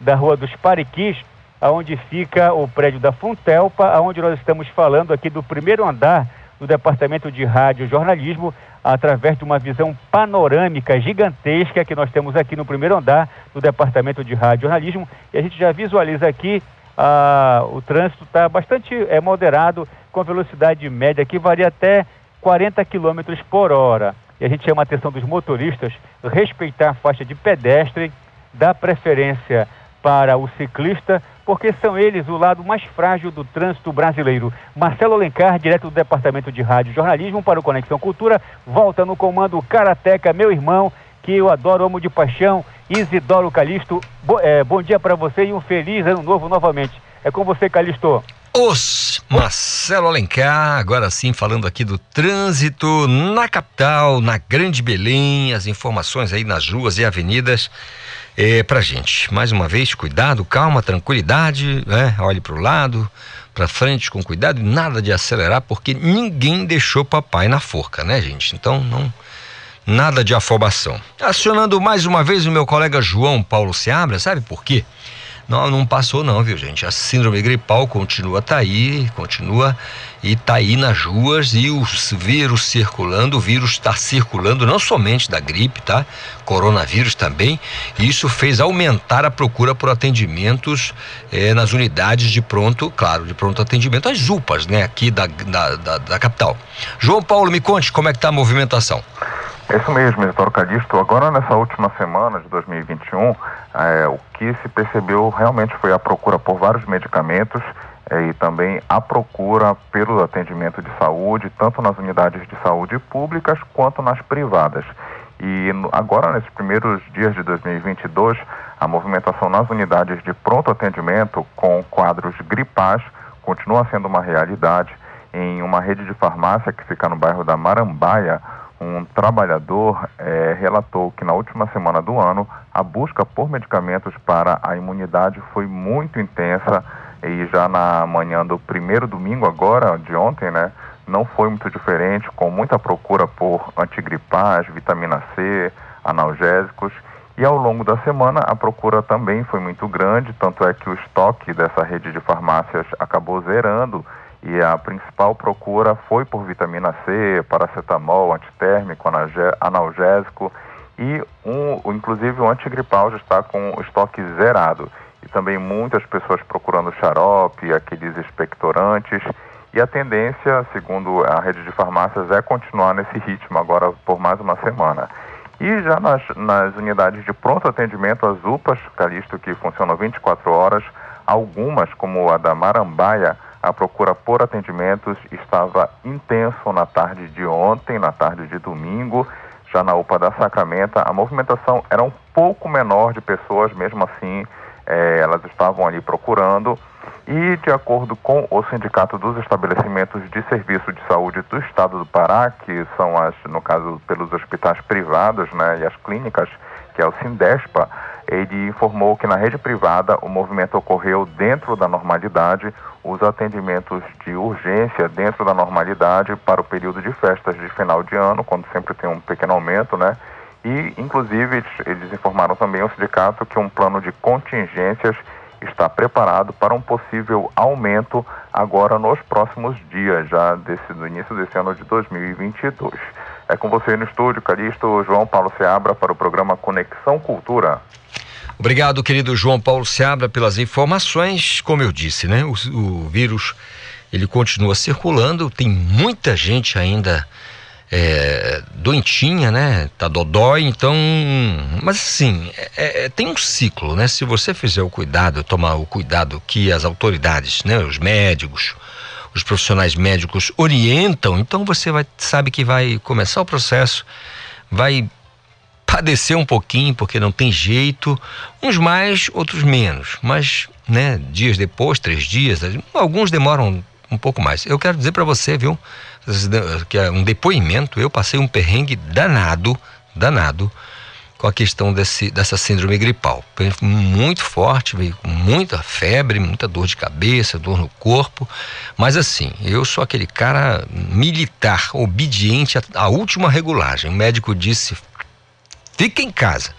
da Rua dos Pariquis, aonde fica o prédio da Funtelpa, aonde nós estamos falando aqui do primeiro andar do Departamento de Rádio Jornalismo, através de uma visão panorâmica gigantesca que nós temos aqui no primeiro andar do Departamento de Rádio Jornalismo. E a gente já visualiza aqui ah, o trânsito está bastante é, moderado, com velocidade média que varia até 40 km por hora. E a gente chama a atenção dos motoristas respeitar a faixa de pedestre, dar preferência para o ciclista, porque são eles o lado mais frágil do trânsito brasileiro. Marcelo Alencar, direto do Departamento de Rádio e Jornalismo para o Conexão Cultura, volta no comando Karateca, meu irmão, que eu adoro, amo de paixão, Isidoro Calixto. Bo é, bom dia para você e um feliz ano novo novamente. É com você, Calixto.
Os Marcelo Alencar, agora sim falando aqui do trânsito na capital, na Grande Belém, as informações aí nas ruas e avenidas é, pra gente. Mais uma vez, cuidado, calma, tranquilidade, né? Olhe para o lado, para frente com cuidado e nada de acelerar, porque ninguém deixou papai na forca, né, gente? Então não nada de afobação. Acionando mais uma vez o meu colega João Paulo Seabra, sabe por quê? Não, não passou não, viu gente? A síndrome gripal continua tá aí, continua e tá aí nas ruas e o vírus circulando, o vírus está circulando não somente da gripe, tá? Coronavírus também. E isso fez aumentar a procura por atendimentos eh, nas unidades de pronto, claro, de pronto atendimento, as UPAs, né? Aqui da, da, da, da capital. João Paulo, me conte como é que tá a movimentação.
É isso mesmo, Isidoro Calixto. Agora, nessa última semana de 2021, é, o que se percebeu realmente foi a procura por vários medicamentos é, e também a procura pelo atendimento de saúde, tanto nas unidades de saúde públicas quanto nas privadas. E agora, nesses primeiros dias de 2022, a movimentação nas unidades de pronto atendimento com quadros gripais continua sendo uma realidade. Em uma rede de farmácia que fica no bairro da Marambaia, um trabalhador é, relatou que na última semana do ano a busca por medicamentos para a imunidade foi muito intensa. E já na manhã do primeiro domingo agora de ontem, né, não foi muito diferente, com muita procura por antigripais, vitamina C, analgésicos. E ao longo da semana a procura também foi muito grande, tanto é que o estoque dessa rede de farmácias acabou zerando e a principal procura foi por vitamina C, paracetamol, antitérmico, analgésico e um, inclusive o antigripal já está com o estoque zerado. E também muitas pessoas procurando xarope, aqueles expectorantes. E a tendência, segundo a rede de farmácias, é continuar nesse ritmo agora por mais uma semana. E já nas, nas unidades de pronto atendimento, as UPAs, Calixto, que funcionam 24 horas, algumas, como a da Marambaia, a procura por atendimentos estava intenso na tarde de ontem, na tarde de domingo. Já na UPA da Sacramenta, a movimentação era um pouco menor de pessoas, mesmo assim, eh, elas estavam ali procurando. E, de acordo com o Sindicato dos Estabelecimentos de Serviço de Saúde do Estado do Pará, que são, as, no caso, pelos hospitais privados né, e as clínicas, que é o Sindespa, ele informou que na rede privada o movimento ocorreu dentro da normalidade, os atendimentos de urgência dentro da normalidade para o período de festas de final de ano, quando sempre tem um pequeno aumento, né? E, inclusive, eles informaram também ao sindicato que um plano de contingências está preparado para um possível aumento agora nos próximos dias, já desse, do início desse ano de 2022. É com você no estúdio, Calixto, João Paulo Seabra, para o programa Conexão Cultura.
Obrigado, querido João Paulo Seabra, pelas informações. Como eu disse, né? O, o vírus ele continua circulando, tem muita gente ainda é, doentinha, né? Tá dodói, então. Mas assim, é, é, tem um ciclo, né? Se você fizer o cuidado, tomar o cuidado que as autoridades, né? Os médicos, os profissionais médicos orientam, então você vai sabe que vai começar o processo, vai padecer um pouquinho porque não tem jeito, uns mais, outros menos, mas né, dias depois, três dias, alguns demoram um pouco mais. Eu quero dizer para você, viu, que é um depoimento, eu passei um perrengue danado, danado, com a questão desse, dessa síndrome gripal. Muito forte, veio com muita febre, muita dor de cabeça, dor no corpo. Mas assim, eu sou aquele cara militar, obediente à, última regulagem. O médico disse: fica em casa.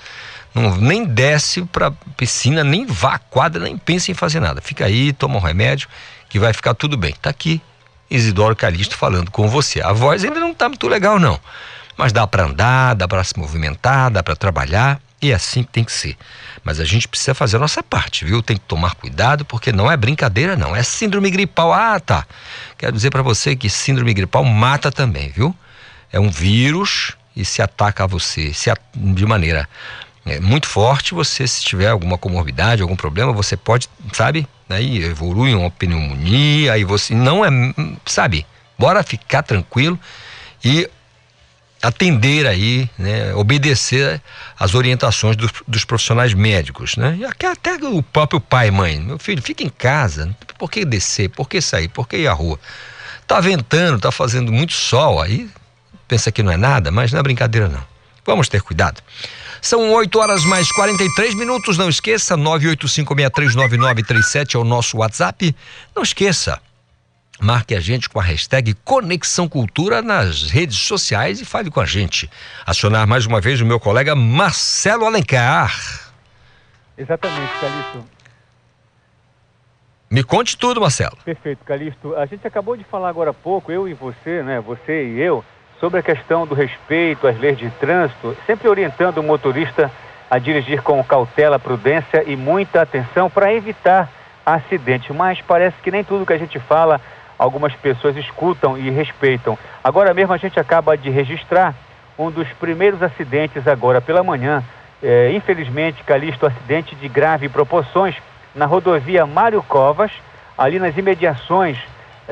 Não, nem desce para piscina, nem vá à quadra, nem pense em fazer nada. Fica aí, toma um remédio que vai ficar tudo bem. Tá aqui Isidoro Calixto falando com você. A voz ainda não tá muito legal não, mas dá para andar, dá para se movimentar, dá para trabalhar e é assim que tem que ser. Mas a gente precisa fazer a nossa parte, viu? Tem que tomar cuidado porque não é brincadeira não, é síndrome gripal. Ah, tá. Quero dizer para você que síndrome gripal mata também, viu? É um vírus e se ataca a você se de maneira é, muito forte. Você, se tiver alguma comorbidade, algum problema, você pode, sabe, aí evolui uma pneumonia, aí você não é, sabe, bora ficar tranquilo e atender aí, né, obedecer às orientações dos, dos, profissionais médicos, né? Até, o próprio pai mãe, meu filho, fica em casa, por que descer, por que sair, por que ir à rua? Tá ventando, tá fazendo muito sol, aí pensa que não é nada, mas não é brincadeira não. Vamos ter cuidado. São 8 horas mais 43 minutos. Não esqueça, 985639937 é o nosso WhatsApp. Não esqueça, marque a gente com a hashtag Conexão Cultura nas redes sociais e fale com a gente. Acionar mais uma vez o meu colega Marcelo Alencar.
Exatamente, Calixto.
Me conte tudo, Marcelo.
Perfeito, Calixto. A gente acabou de falar agora há pouco, eu e você, né? Você e eu, sobre a questão do respeito às leis de trânsito, sempre orientando o motorista a dirigir com cautela, prudência e muita atenção para evitar acidente. Mas parece que nem tudo que a gente fala, algumas pessoas escutam e respeitam. Agora mesmo a gente acaba de registrar um dos primeiros acidentes agora pela manhã. É, infelizmente, Calixto, acidente de grave proporções na rodovia Mário Covas, ali nas imediações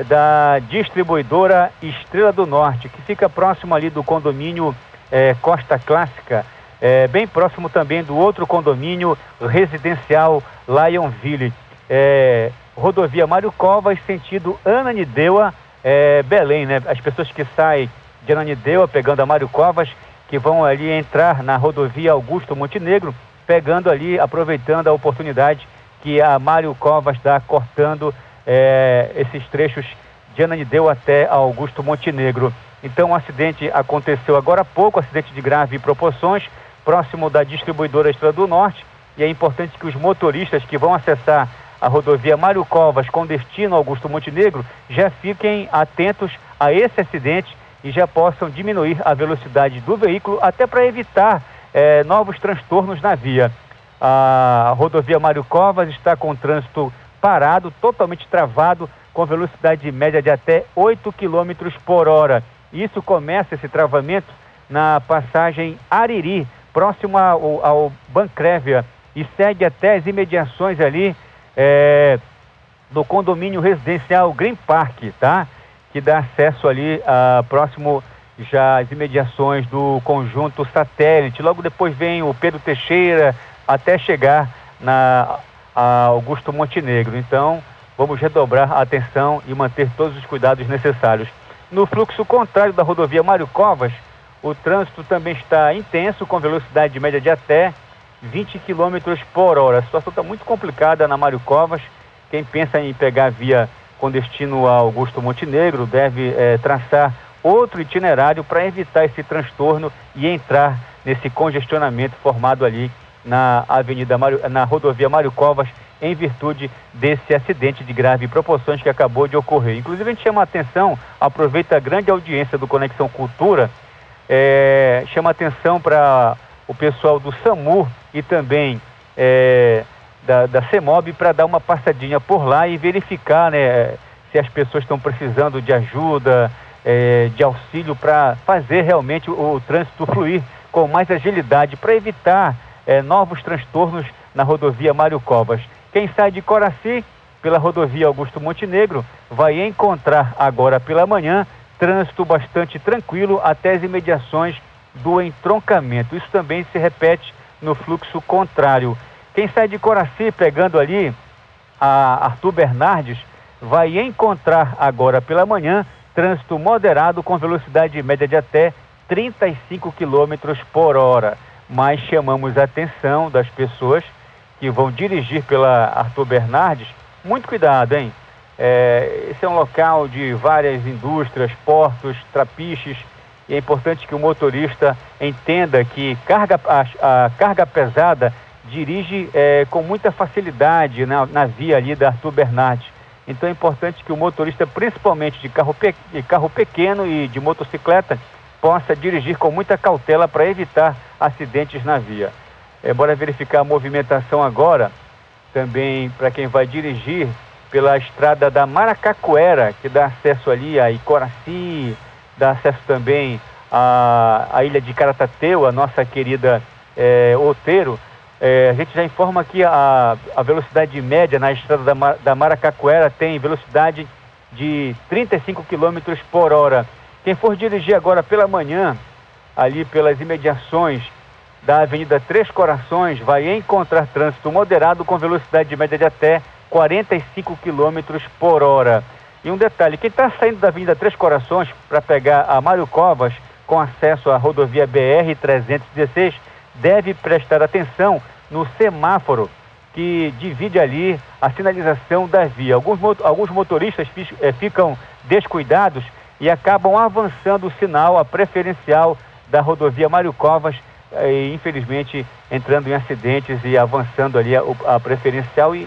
da distribuidora Estrela do Norte, que fica próximo ali do condomínio é, Costa Clássica, é, bem próximo também do outro condomínio residencial Lionville. É, rodovia Mário Covas, sentido Ananindeua, é, Belém, né? As pessoas que saem de Ananindeua pegando a Mário Covas, que vão ali entrar na rodovia Augusto Montenegro, pegando ali, aproveitando a oportunidade que a Mário Covas dá cortando é, esses trechos de Ananideu até Augusto Montenegro. Então, o um acidente aconteceu agora há pouco, acidente de grave proporções, próximo da distribuidora Estrela do Norte, e é importante que os motoristas que vão acessar a rodovia Mário Covas com destino Augusto Montenegro já fiquem atentos a esse acidente e já possam diminuir a velocidade do veículo, até para evitar é, novos transtornos na via. A rodovia Mário Covas está com trânsito parado, totalmente travado, com velocidade média de até 8 km por hora. Isso começa esse travamento na passagem Ariri, próximo ao, ao Bancrévia, e segue até as imediações ali é, do condomínio residencial Green Park, tá? Que dá acesso ali a, próximo já às imediações do conjunto satélite. Logo depois vem o Pedro Teixeira até chegar na Augusto Montenegro. Então, vamos redobrar a atenção e manter todos os cuidados necessários. No fluxo contrário da rodovia Mário Covas, o trânsito também está intenso, com velocidade média de até 20 km por hora. A situação está muito complicada na Mário Covas. Quem pensa em pegar via com destino a Augusto Montenegro deve é, traçar outro itinerário para evitar esse transtorno e entrar nesse congestionamento formado ali na Avenida Mário, na rodovia Mário Covas, em virtude desse acidente de grave proporções que acabou de ocorrer. Inclusive, a gente chama a atenção, aproveita a grande audiência do Conexão Cultura, é, chama a atenção para o pessoal do SAMU e também é, da, da CEMOB para dar uma passadinha por lá e verificar né, se as pessoas estão precisando de ajuda, é, de auxílio para fazer realmente o, o, trânsito fluir com mais agilidade, para evitar é, novos transtornos na rodovia Mário Covas. Quem sai de Coraci pela rodovia Augusto Montenegro vai encontrar agora pela manhã trânsito bastante tranquilo até as imediações do entroncamento. Isso também se repete no fluxo contrário. Quem sai de Coraci pegando ali a Arthur Bernardes vai encontrar agora pela manhã trânsito moderado com velocidade média de até 35 km por hora. Mas chamamos a atenção das pessoas que vão dirigir pela Arthur Bernardes, muito cuidado, hein? É, esse é um local de várias indústrias, portos, trapiches, e é importante que o motorista entenda que carga, a, a carga pesada dirige é, com muita facilidade na, na, via ali da Arthur Bernardes. Então é importante que o motorista, principalmente de carro, pe, de carro pequeno e de motocicleta, possa dirigir com muita cautela para evitar acidentes na via. É, bora verificar a movimentação agora, também para quem vai dirigir pela estrada da Maracacuera, que dá acesso ali a Icoraci, dá acesso também à, à ilha de Caratateu, a nossa querida é. É, a gente já informa que a, a velocidade média na estrada da, da Maracacuera tem velocidade de 35 km por hora. Quem for dirigir agora pela manhã, ali pelas imediações da Avenida Três Corações, vai encontrar trânsito moderado com velocidade média de até 45 km por hora. E um detalhe, quem está saindo da Avenida Três Corações para pegar a Mário Covas com acesso à rodovia BR-316 deve prestar atenção no semáforo que divide ali a sinalização da via. Alguns, alguns motoristas é, ficam descuidados e acabam avançando o sinal, a preferencial da rodovia Mário Covas, eh, e infelizmente entrando em acidentes e avançando ali a, a preferencial e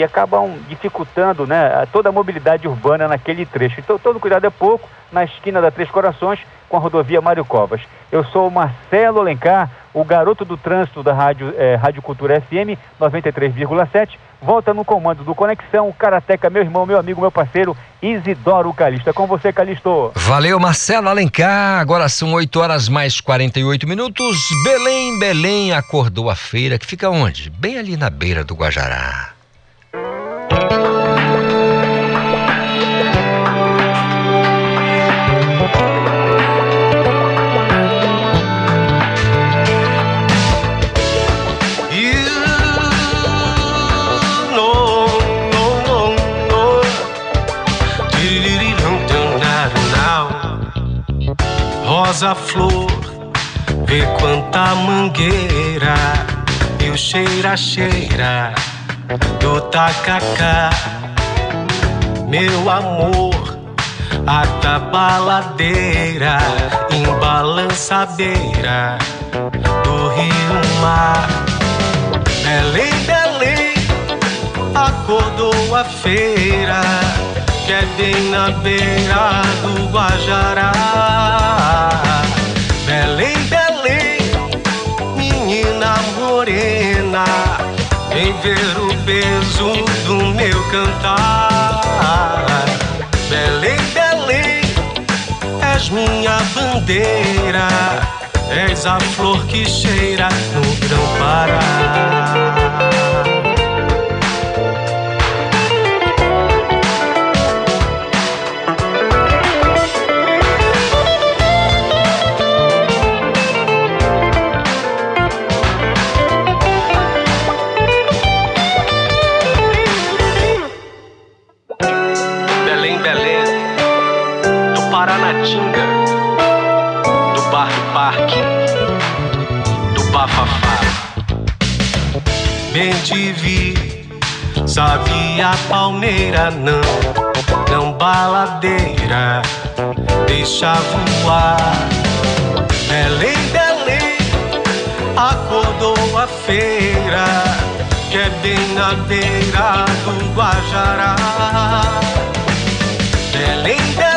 e acabam dificultando né, toda a mobilidade urbana naquele trecho. Então, todo cuidado é pouco na esquina da Três Corações com a rodovia Mário Covas. Eu sou o Marcelo Alencar, o garoto do trânsito da Rádio, é, Rádio Cultura FM 93,7. Volta no comando do Conexão, o Karateca, meu irmão, meu amigo, meu parceiro, Isidoro Calixto. É com você, Calixto.
Valeu, Marcelo Alencar. Agora são 8 horas mais 48 minutos. Belém, Belém acordou a feira, que fica onde? Bem ali na beira do Guajará.
Rosa flor, vê quanta mangueira e o cheira cheira do tacacá. Meu amor, a tabaladeira em balança beira do rio mar. Belém, Belém, acordou a feira que é bem na beira do Guajará. Belém, Belém, menina morena, vem ver o peso do meu cantar. Belém, Belém, és minha bandeira, és a flor que cheira no grão-pará. Bem te vi. Sabe a palmeira não, não baladeira, deixa voar. Belém, Belém, acordou a feira, que é bem na beira do Guajará. Belém, Belém,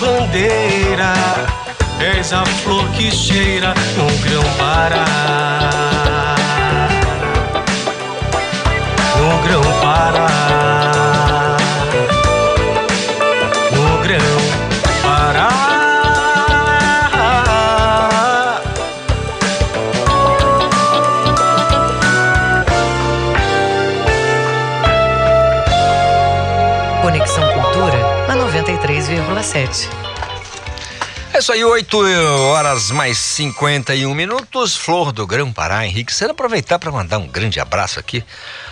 bandeira, és a flor que cheira no grão-pará. No grão-pará.
Conexão Cultura na 93,7.
É isso aí, 8 horas mais 51 minutos. Flor do Grão Pará, Henrique Sena. Aproveitar para mandar um grande abraço aqui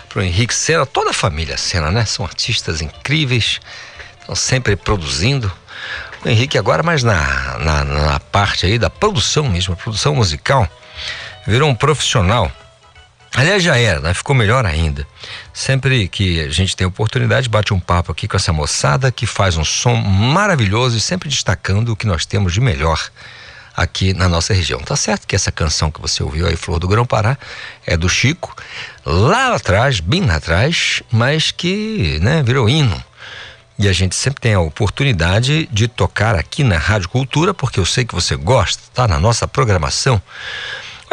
pro Henrique Sena, toda a família Sena, né? São artistas incríveis, estão sempre produzindo. O Henrique agora mais na, na, na parte aí da produção mesmo, produção musical, virou um profissional. Aliás, já era, né? Ficou melhor ainda. Sempre que a gente tem oportunidade, bate um papo aqui com essa moçada que faz um som maravilhoso e sempre destacando o que nós temos de melhor aqui na nossa região. Tá certo que essa canção que você ouviu aí, Flor do Grão Pará, é do Chico, lá atrás, bem lá atrás, mas que, né, virou hino. E a gente sempre tem a oportunidade de tocar aqui na Rádio Cultura, porque eu sei que você gosta, tá na nossa programação.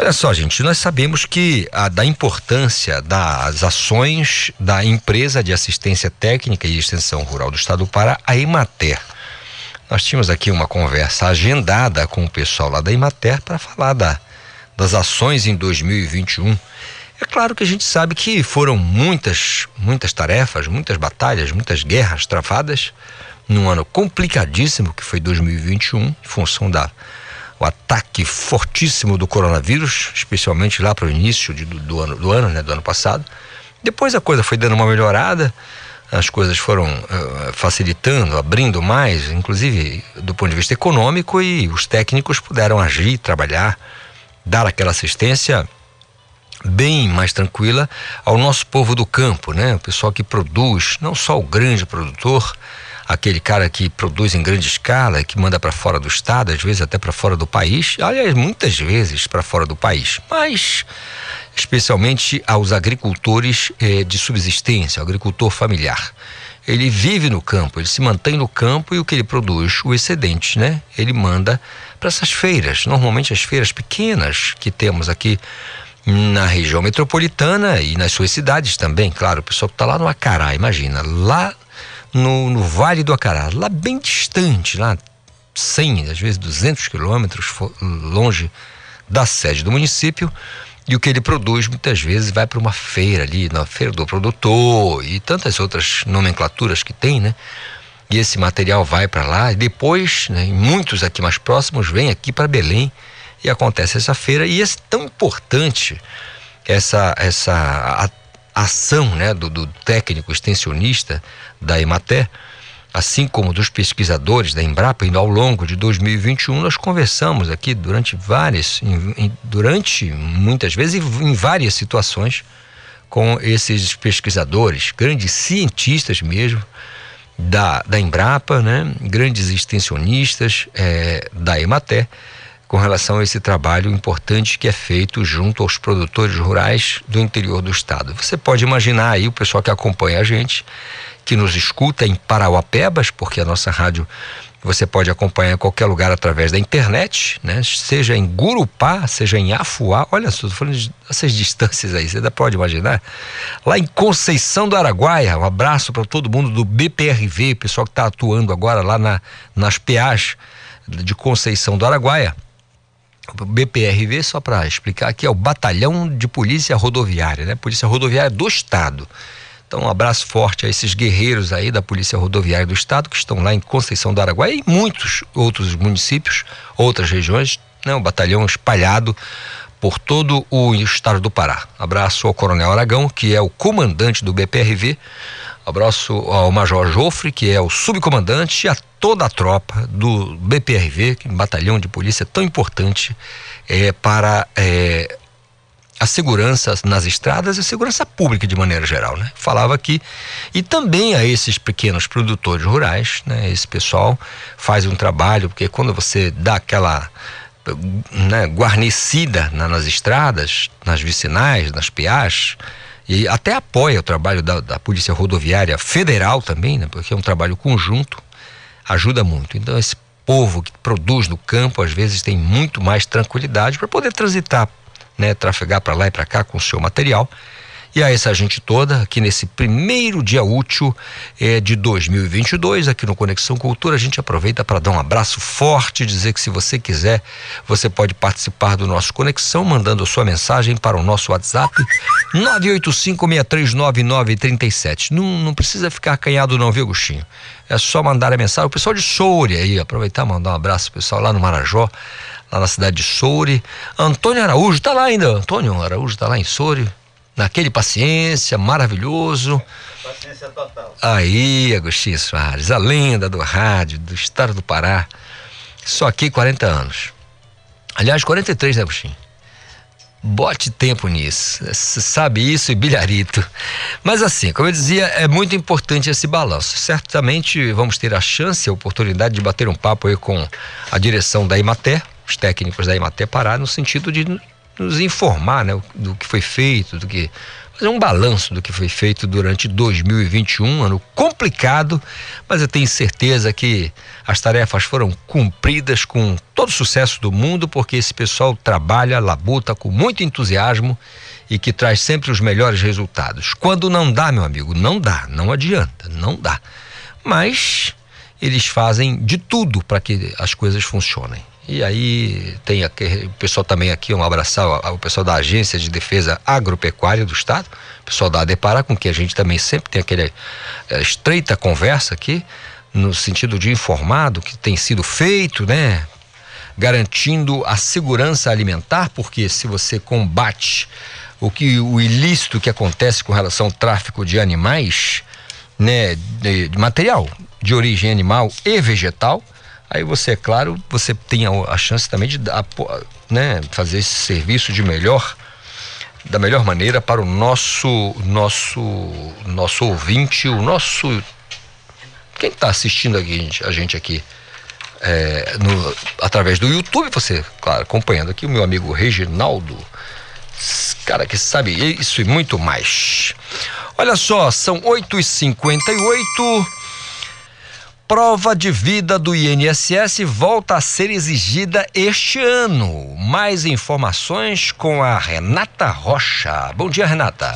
Olha só, gente, nós sabemos que a da importância das ações da empresa de assistência técnica e extensão rural do estado do Pará, a Emater. Nós tínhamos aqui uma conversa agendada com o pessoal lá da Emater para falar da, das ações em 2021. É claro que a gente sabe que foram muitas, muitas tarefas, muitas batalhas, muitas guerras travadas num ano complicadíssimo que foi 2021, em função da o ataque fortíssimo do coronavírus, especialmente lá para o início de, do, do, ano, do ano, né, do ano passado. Depois a coisa foi dando uma melhorada, as coisas foram uh, facilitando, abrindo mais, inclusive do ponto de vista econômico, e os técnicos puderam agir, trabalhar, dar aquela assistência bem mais tranquila ao nosso povo do campo, né? O pessoal que produz, não só o grande produtor, aquele cara que produz em grande escala, que manda para fora do estado, às vezes até para fora do país, aliás, muitas vezes para fora do país, mas especialmente aos agricultores eh, de subsistência, agricultor familiar. Ele vive no campo, ele se mantém no campo e o que ele produz, o excedente, né? Ele manda para essas feiras, normalmente as feiras pequenas que temos aqui na região metropolitana e nas suas cidades também, claro, o pessoal que está lá no Acará, imagina, lá no, no Vale do Acará, lá bem distante, lá 100, às vezes 200 quilômetros longe da sede do município, e o que ele produz muitas vezes vai para uma feira ali, na feira do produtor e tantas outras nomenclaturas que tem, né? E esse material vai para lá e depois, né, muitos aqui mais próximos, vêm aqui para Belém e acontece essa feira e é tão importante essa essa ação né, do, do, técnico extensionista da Emater, assim como dos pesquisadores da Embrapa, ao longo de 2021 nós conversamos aqui durante várias, em, durante muitas vezes em várias situações com esses pesquisadores, grandes cientistas mesmo da, da Embrapa, né, grandes extensionistas é, da Emater com relação a esse trabalho importante que é feito junto aos produtores rurais do interior do estado. Você pode imaginar aí o pessoal que acompanha a gente, que nos escuta em Parauapebas, porque a nossa rádio você pode acompanhar em qualquer lugar através da internet, né? Seja em Gurupá, seja em Afuá. Olha só, estou falando dessas *laughs* distâncias aí, você ainda pode imaginar. Lá em Conceição do Araguaia, um abraço para todo mundo do BPRV, pessoal que está atuando agora lá na, nas PAs de Conceição do Araguaia. O BPRV, só para explicar aqui, é o Batalhão de Polícia Rodoviária, né? Polícia Rodoviária do Estado. Então, um abraço forte a esses guerreiros aí da Polícia Rodoviária do Estado que estão lá em Conceição do Araguaia e muitos outros municípios, outras regiões, né? Um batalhão espalhado por todo o estado do Pará. Abraço ao Coronel Aragão, que é o comandante do BPRV. Abraço ao Major Jofre, que é o subcomandante, e a toda a tropa do BPRV, que é um batalhão de polícia tão importante é, para é, a segurança nas estradas e a segurança pública de maneira geral, né? Falava aqui e também a esses pequenos produtores rurais, né? Esse pessoal faz um trabalho porque quando você dá aquela né, guarnecida na, nas estradas, nas vicinais, nas piás, e até apoia o trabalho da, da Polícia Rodoviária Federal também, né? Porque é um trabalho conjunto, ajuda muito. Então esse povo que produz no campo às vezes tem muito mais tranquilidade para poder transitar né, trafegar para lá e para cá com o seu material. E a essa gente toda, aqui nesse primeiro dia útil eh, de 2022, aqui no Conexão Cultura, a gente aproveita para dar um abraço forte, dizer que se você quiser, você pode participar do nosso Conexão, mandando a sua mensagem para o nosso WhatsApp *laughs* 985-639-937. Não, não precisa ficar acanhado não, viu, Agostinho? É só mandar a mensagem. O pessoal de Soure aí, aproveitar e mandar um abraço, pessoal lá no Marajó lá na cidade de Soure. Antônio Araújo, está lá ainda. Antônio Araújo está lá em Soure. Naquele paciência, maravilhoso. Paciência total. Aí, Agostinho Soares, a lenda do rádio, do estado do Pará. Só aqui 40 anos. Aliás, 43, né, Agostinho? Bote tempo nisso. Sabe isso e bilharito. Mas assim, como eu dizia, é muito importante esse balanço. Certamente vamos ter a chance, a oportunidade de bater um papo aí com a direção da Imater, os técnicos da Imater Pará, no sentido de nos informar né, do que foi feito, do que fazer um balanço do que foi feito durante 2021, ano complicado, mas eu tenho certeza que as tarefas foram cumpridas com todo o sucesso do mundo, porque esse pessoal trabalha, labuta com muito entusiasmo e que traz sempre os melhores resultados. Quando não dá, meu amigo, não dá, não adianta, não dá. Mas eles fazem de tudo para que as coisas funcionem. E aí tem aqui, o pessoal também aqui, um abraço ao, ao, pessoal da Agência de Defesa Agropecuária do Estado, o pessoal da ADEPARA, com que a gente também sempre tem aquela é, estreita conversa aqui, no sentido de informar do que tem sido feito, né? Garantindo a segurança alimentar, porque se você combate o que o ilícito que acontece com relação ao tráfico de animais, né, de, de material de origem animal e vegetal, Aí você, é claro, você tem a, a chance também de né, fazer esse serviço de melhor, da melhor maneira para o nosso, nosso, nosso ouvinte, o nosso. Quem está assistindo a gente, a gente aqui é, no, através do YouTube, você, claro, acompanhando aqui o meu amigo Reginaldo, cara que sabe isso e muito mais. Olha só, são 8h58 prova de vida do INSS volta a ser exigida este ano. Mais informações com a Renata Rocha. Bom dia, Renata.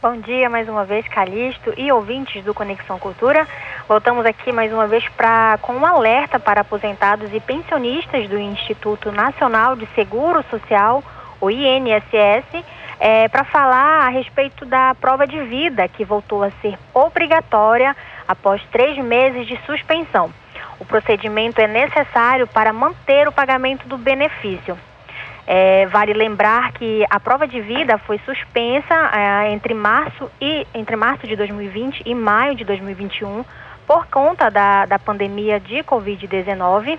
Bom dia mais uma vez, Calixto e ouvintes do Conexão Cultura. Voltamos aqui mais uma vez pra, com um alerta para aposentados e pensionistas do Instituto Nacional de Seguro Social, o INSS, é, para falar a respeito da prova de vida que voltou a ser obrigatória após três meses de suspensão. O procedimento é necessário para manter o pagamento do benefício. É, vale lembrar que a prova de vida foi suspensa é, entre, março e, entre março de 2020 e maio de 2021 por conta da, da pandemia de Covid-19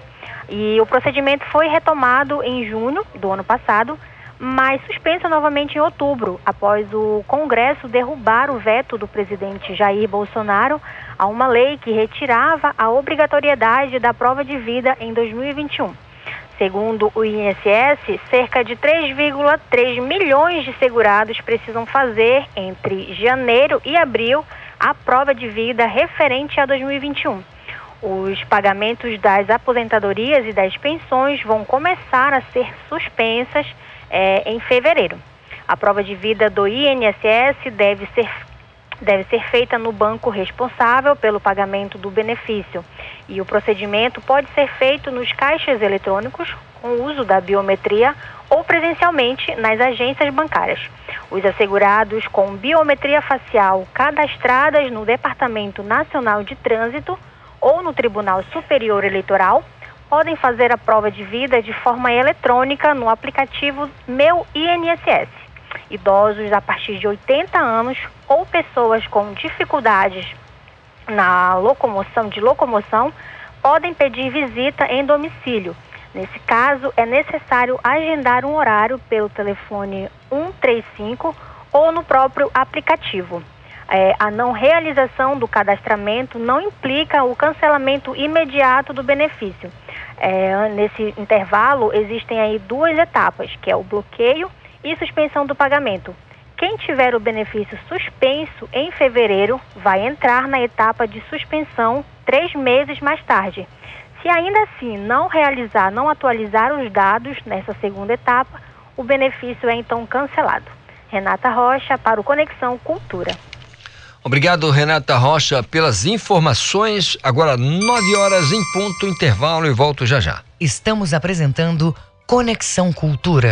e o procedimento foi retomado em junho do ano passado mas suspensa novamente em outubro, após o Congresso derrubar o veto do presidente Jair Bolsonaro a uma lei que retirava a obrigatoriedade da prova de vida em 2021. Segundo o INSS, cerca de 3,3 milhões de segurados precisam fazer entre janeiro e abril a prova de vida referente a 2021. Os pagamentos das aposentadorias e das pensões vão começar a ser suspensas é, em fevereiro. A prova de vida do INSS deve ser, deve ser feita no banco responsável pelo pagamento do benefício e o procedimento pode ser feito nos caixas eletrônicos com uso da biometria ou presencialmente nas agências bancárias. Os assegurados com biometria facial cadastradas no Departamento Nacional de Trânsito ou no Tribunal Superior Eleitoral podem fazer a prova de vida de forma eletrônica no aplicativo Meu INSS. Idosos a partir de 80 anos ou pessoas com dificuldades na locomoção de locomoção podem pedir visita em domicílio. Nesse caso, é necessário agendar um horário pelo telefone 135 ou no próprio aplicativo. É, a não realização do cadastramento não implica o cancelamento imediato do benefício. É, nesse intervalo, existem aí duas etapas, que é o bloqueio e suspensão do pagamento. Quem tiver o benefício suspenso em fevereiro vai entrar na etapa de suspensão três meses mais tarde. Se ainda assim não realizar, não atualizar os dados nessa segunda etapa, o benefício é então cancelado. Renata Rocha para o Conexão Cultura.
Obrigado, Renata Rocha, pelas informações. Agora, nove horas em ponto, intervalo e volto já já.
Estamos apresentando Conexão Cultura.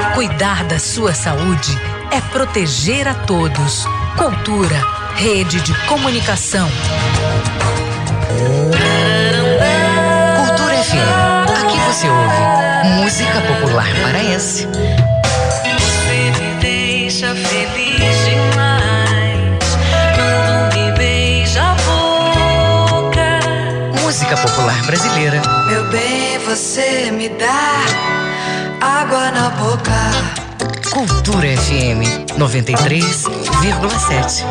Cuidar da sua saúde é proteger a todos. Cultura, rede de comunicação.
Cultura FM. Aqui você ouve música popular paraense.
Você me deixa feliz demais quando me beija a boca.
Música popular brasileira.
Meu bem, você me dá água na boca.
Cultura FM 93,7.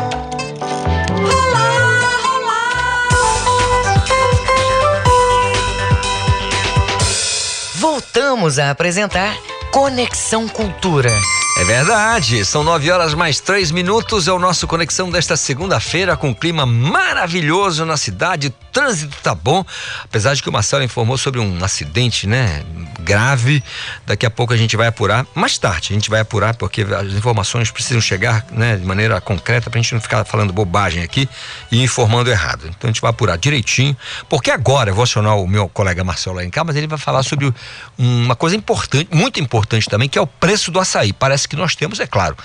Voltamos a apresentar Conexão Cultura.
É verdade, são nove horas mais três minutos. É o nosso Conexão desta segunda-feira com clima maravilhoso na cidade. O trânsito tá bom, apesar de que o Marcelo informou sobre um acidente, né? Grave. Daqui a pouco a gente vai apurar. Mais tarde a gente vai apurar, porque as informações precisam chegar né, de maneira concreta pra gente não ficar falando bobagem aqui e informando errado. Então a gente vai apurar direitinho. Porque agora eu vou acionar o meu colega Marcelo lá em cá, mas ele vai falar sobre uma coisa importante, muito importante também, que é o preço do açaí. Parece que nós temos, é claro,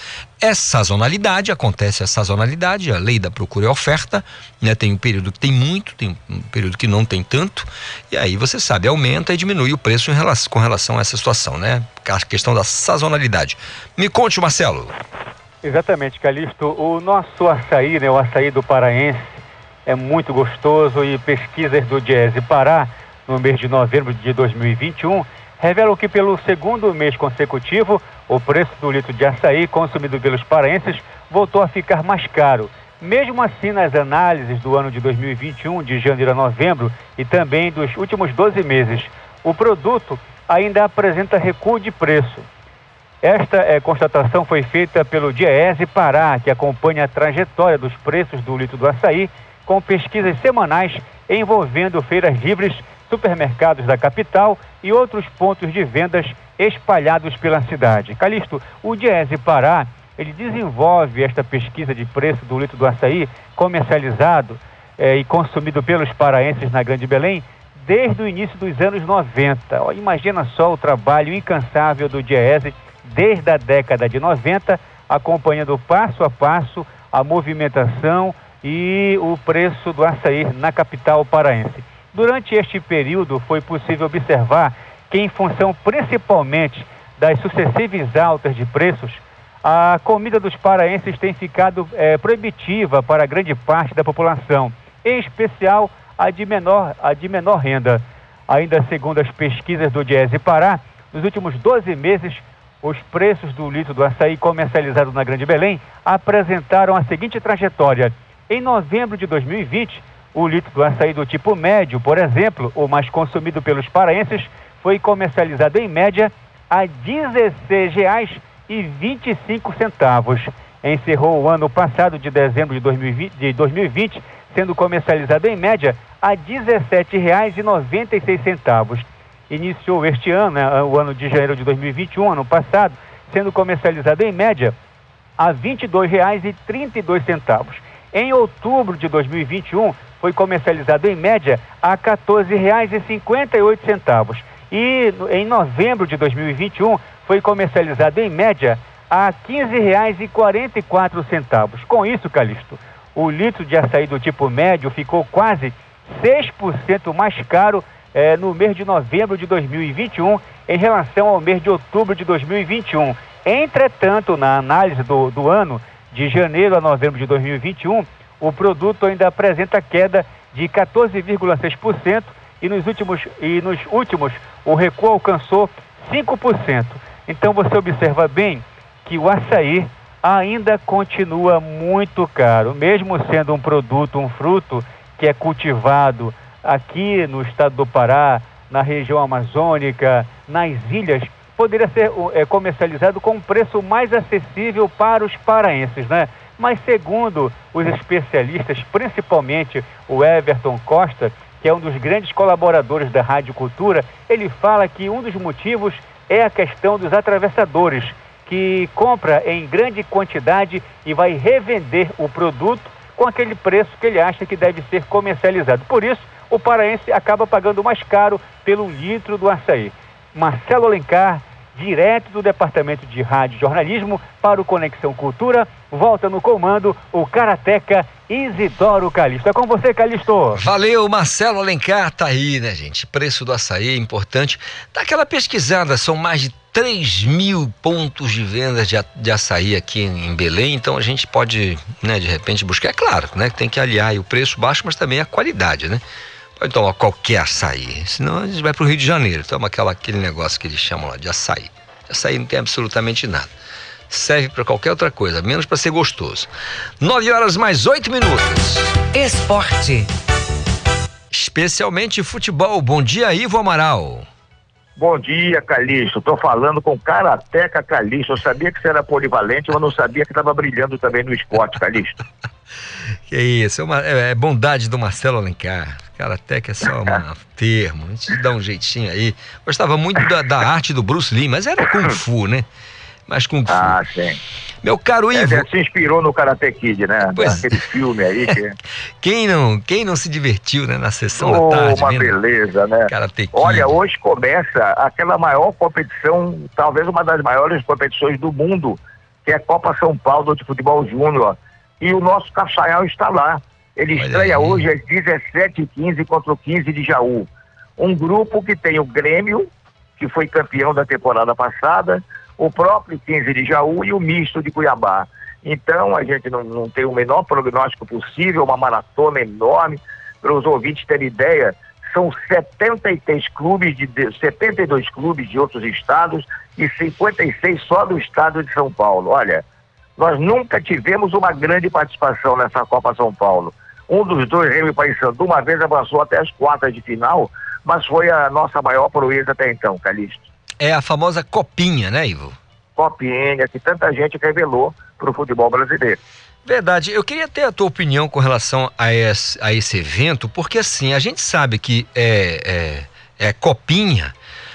é sazonalidade, acontece a sazonalidade, a lei da procura e oferta, né? Tem um período que tem muito, tem um período que não tem tanto, e aí você sabe, aumenta e diminui o preço relação, com relação a essa situação, né? A questão da sazonalidade. Me conte, Marcelo.
Exatamente, Calixto. O nosso açaí, né, o açaí do paraense, é muito gostoso e pesquisas do Diese Pará, no mês de novembro de 2021, revelam que pelo segundo mês consecutivo, o preço do litro de açaí consumido pelos paraenses voltou a ficar mais caro. Mesmo assim, nas análises do ano de 2021, de janeiro a novembro, e também dos últimos 12 meses, o produto ainda apresenta recuo de preço. Esta eh, constatação foi feita pelo Diese Pará, que acompanha a trajetória dos preços do litro do açaí, com pesquisas semanais envolvendo feiras livres, supermercados da capital e outros pontos de vendas espalhados pela cidade. Calixto, o Diese Pará, ele desenvolve esta pesquisa de preço do litro do açaí comercializado eh, e consumido pelos paraenses na Grande Belém desde o início dos anos 90. Ó, imagina só o trabalho incansável do Diese desde a década de 90, acompanhando passo a passo a movimentação e o preço do açaí na capital paraense. Durante este período foi possível observar que, em função principalmente das sucessivas altas de preços, a comida dos paraenses tem ficado é, proibitiva para grande parte da população, em especial a de menor, a de menor renda. Ainda segundo as pesquisas do Diese Pará, nos últimos 12 meses, os preços do litro do açaí comercializado na Grande Belém apresentaram a seguinte trajetória. Em novembro de 2020, o litro do açaí do tipo médio, por exemplo, o mais consumido pelos paraenses, foi comercializado em média a R$ 16,25. Encerrou o ano passado de dezembro de 2020, de 2020 sendo comercializado em média a R$ 17,96. Iniciou este ano, né, o ano de janeiro de 2021, ano passado, sendo comercializado em média a R$ 22,32. Em outubro de 2021, foi comercializado em média a R$ 14,58. E em novembro de 2021, foi comercializado em média a R$ 15,44. Com isso, Calixto, o litro de açaí do tipo médio ficou quase 6% mais caro eh, no mês de novembro de 2021 em relação ao mês de outubro de 2021. Entretanto, na análise do, do ano, de janeiro a novembro de 2021, o produto ainda apresenta queda de 14,6% e nos últimos e nos últimos o recuo alcançou 5%. Então você observa bem que o açaí ainda continua muito caro, mesmo sendo um produto, um fruto que é cultivado aqui no estado do Pará, na região amazônica, nas ilhas, poderia ser é, comercializado com um preço mais acessível para os paraenses, né? Mas segundo os especialistas, principalmente o Everton Costa, que é um dos grandes colaboradores da Rádio Cultura, ele fala que um dos motivos é a questão dos atravessadores, que compra em grande quantidade e vai revender o produto com aquele preço que ele acha que deve ser comercializado. Por isso, o paraense acaba pagando mais caro pelo litro do açaí. Marcelo Alencar, direto do Departamento de Rádio e Jornalismo para o Conexão Cultura, volta no comando o Karateca Isidoro Calixto. É com você, Calixto.
Valeu, Marcelo Alencar, tá aí, né, gente? Preço do açaí é importante. Dá aquela pesquisada, são mais de 3 mil pontos de venda de, de açaí aqui em Belém, então a gente pode, né, de repente buscar. É claro, né, tem que aliar o preço baixo, mas também a qualidade, né? Pode tomar qualquer açaí, senão a gente vai para o Rio de Janeiro, toma aquela, aquele negócio que eles chamam lá de açaí. Açaí não tem absolutamente nada. Serve para qualquer outra coisa, menos para ser gostoso. 9 horas mais 8 minutos.
Esporte.
Especialmente futebol. Bom dia, Ivo Amaral.
Bom dia, Calixto. Estou falando com Karateca Calixto. Eu sabia que você era polivalente, mas não sabia que estava brilhando também no esporte, Calixto. *laughs*
que isso, é, uma, é, é, bondade do Marcelo Alencar. Karateca é só um *laughs* termo, a gente dá um jeitinho aí. Gostava muito da, da arte do Bruce Lee, mas era Kung Fu, né? Mas Fu.
Ah, sim.
Meu caro Ivo.
É, se inspirou no Karate Kid, né? Pois... Aquele filme aí. Que... *laughs*
quem, não, quem não se divertiu, né? Na sessão oh, da tarde.
Uma beleza, né? Karate Kid. Olha, hoje começa aquela maior competição, talvez uma das maiores competições do mundo, que é a Copa São Paulo de Futebol Júnior. E o nosso Caçaial está lá. Ele Olha estreia aí. hoje às 17h15 contra o 15 de Jaú. Um grupo que tem o Grêmio, que foi campeão da temporada passada, o próprio 15 de Jaú e o misto de Cuiabá. Então a gente não, não tem o menor prognóstico possível, uma maratona enorme. Para os ouvintes terem ideia, são 73 clubes de, de 72 clubes de outros estados e 56 só do estado de São Paulo. Olha, nós nunca tivemos uma grande participação nessa Copa São Paulo. Um dos dois, Remy Paysandu, uma vez avançou até as quartas de final, mas foi a nossa maior proeza até então, Calixto.
É a famosa copinha, né, Ivo?
Copinha, que tanta gente revelou para o futebol brasileiro.
Verdade. Eu queria ter a tua opinião com relação a esse, a esse evento, porque assim, a gente sabe que é, é, é copinha,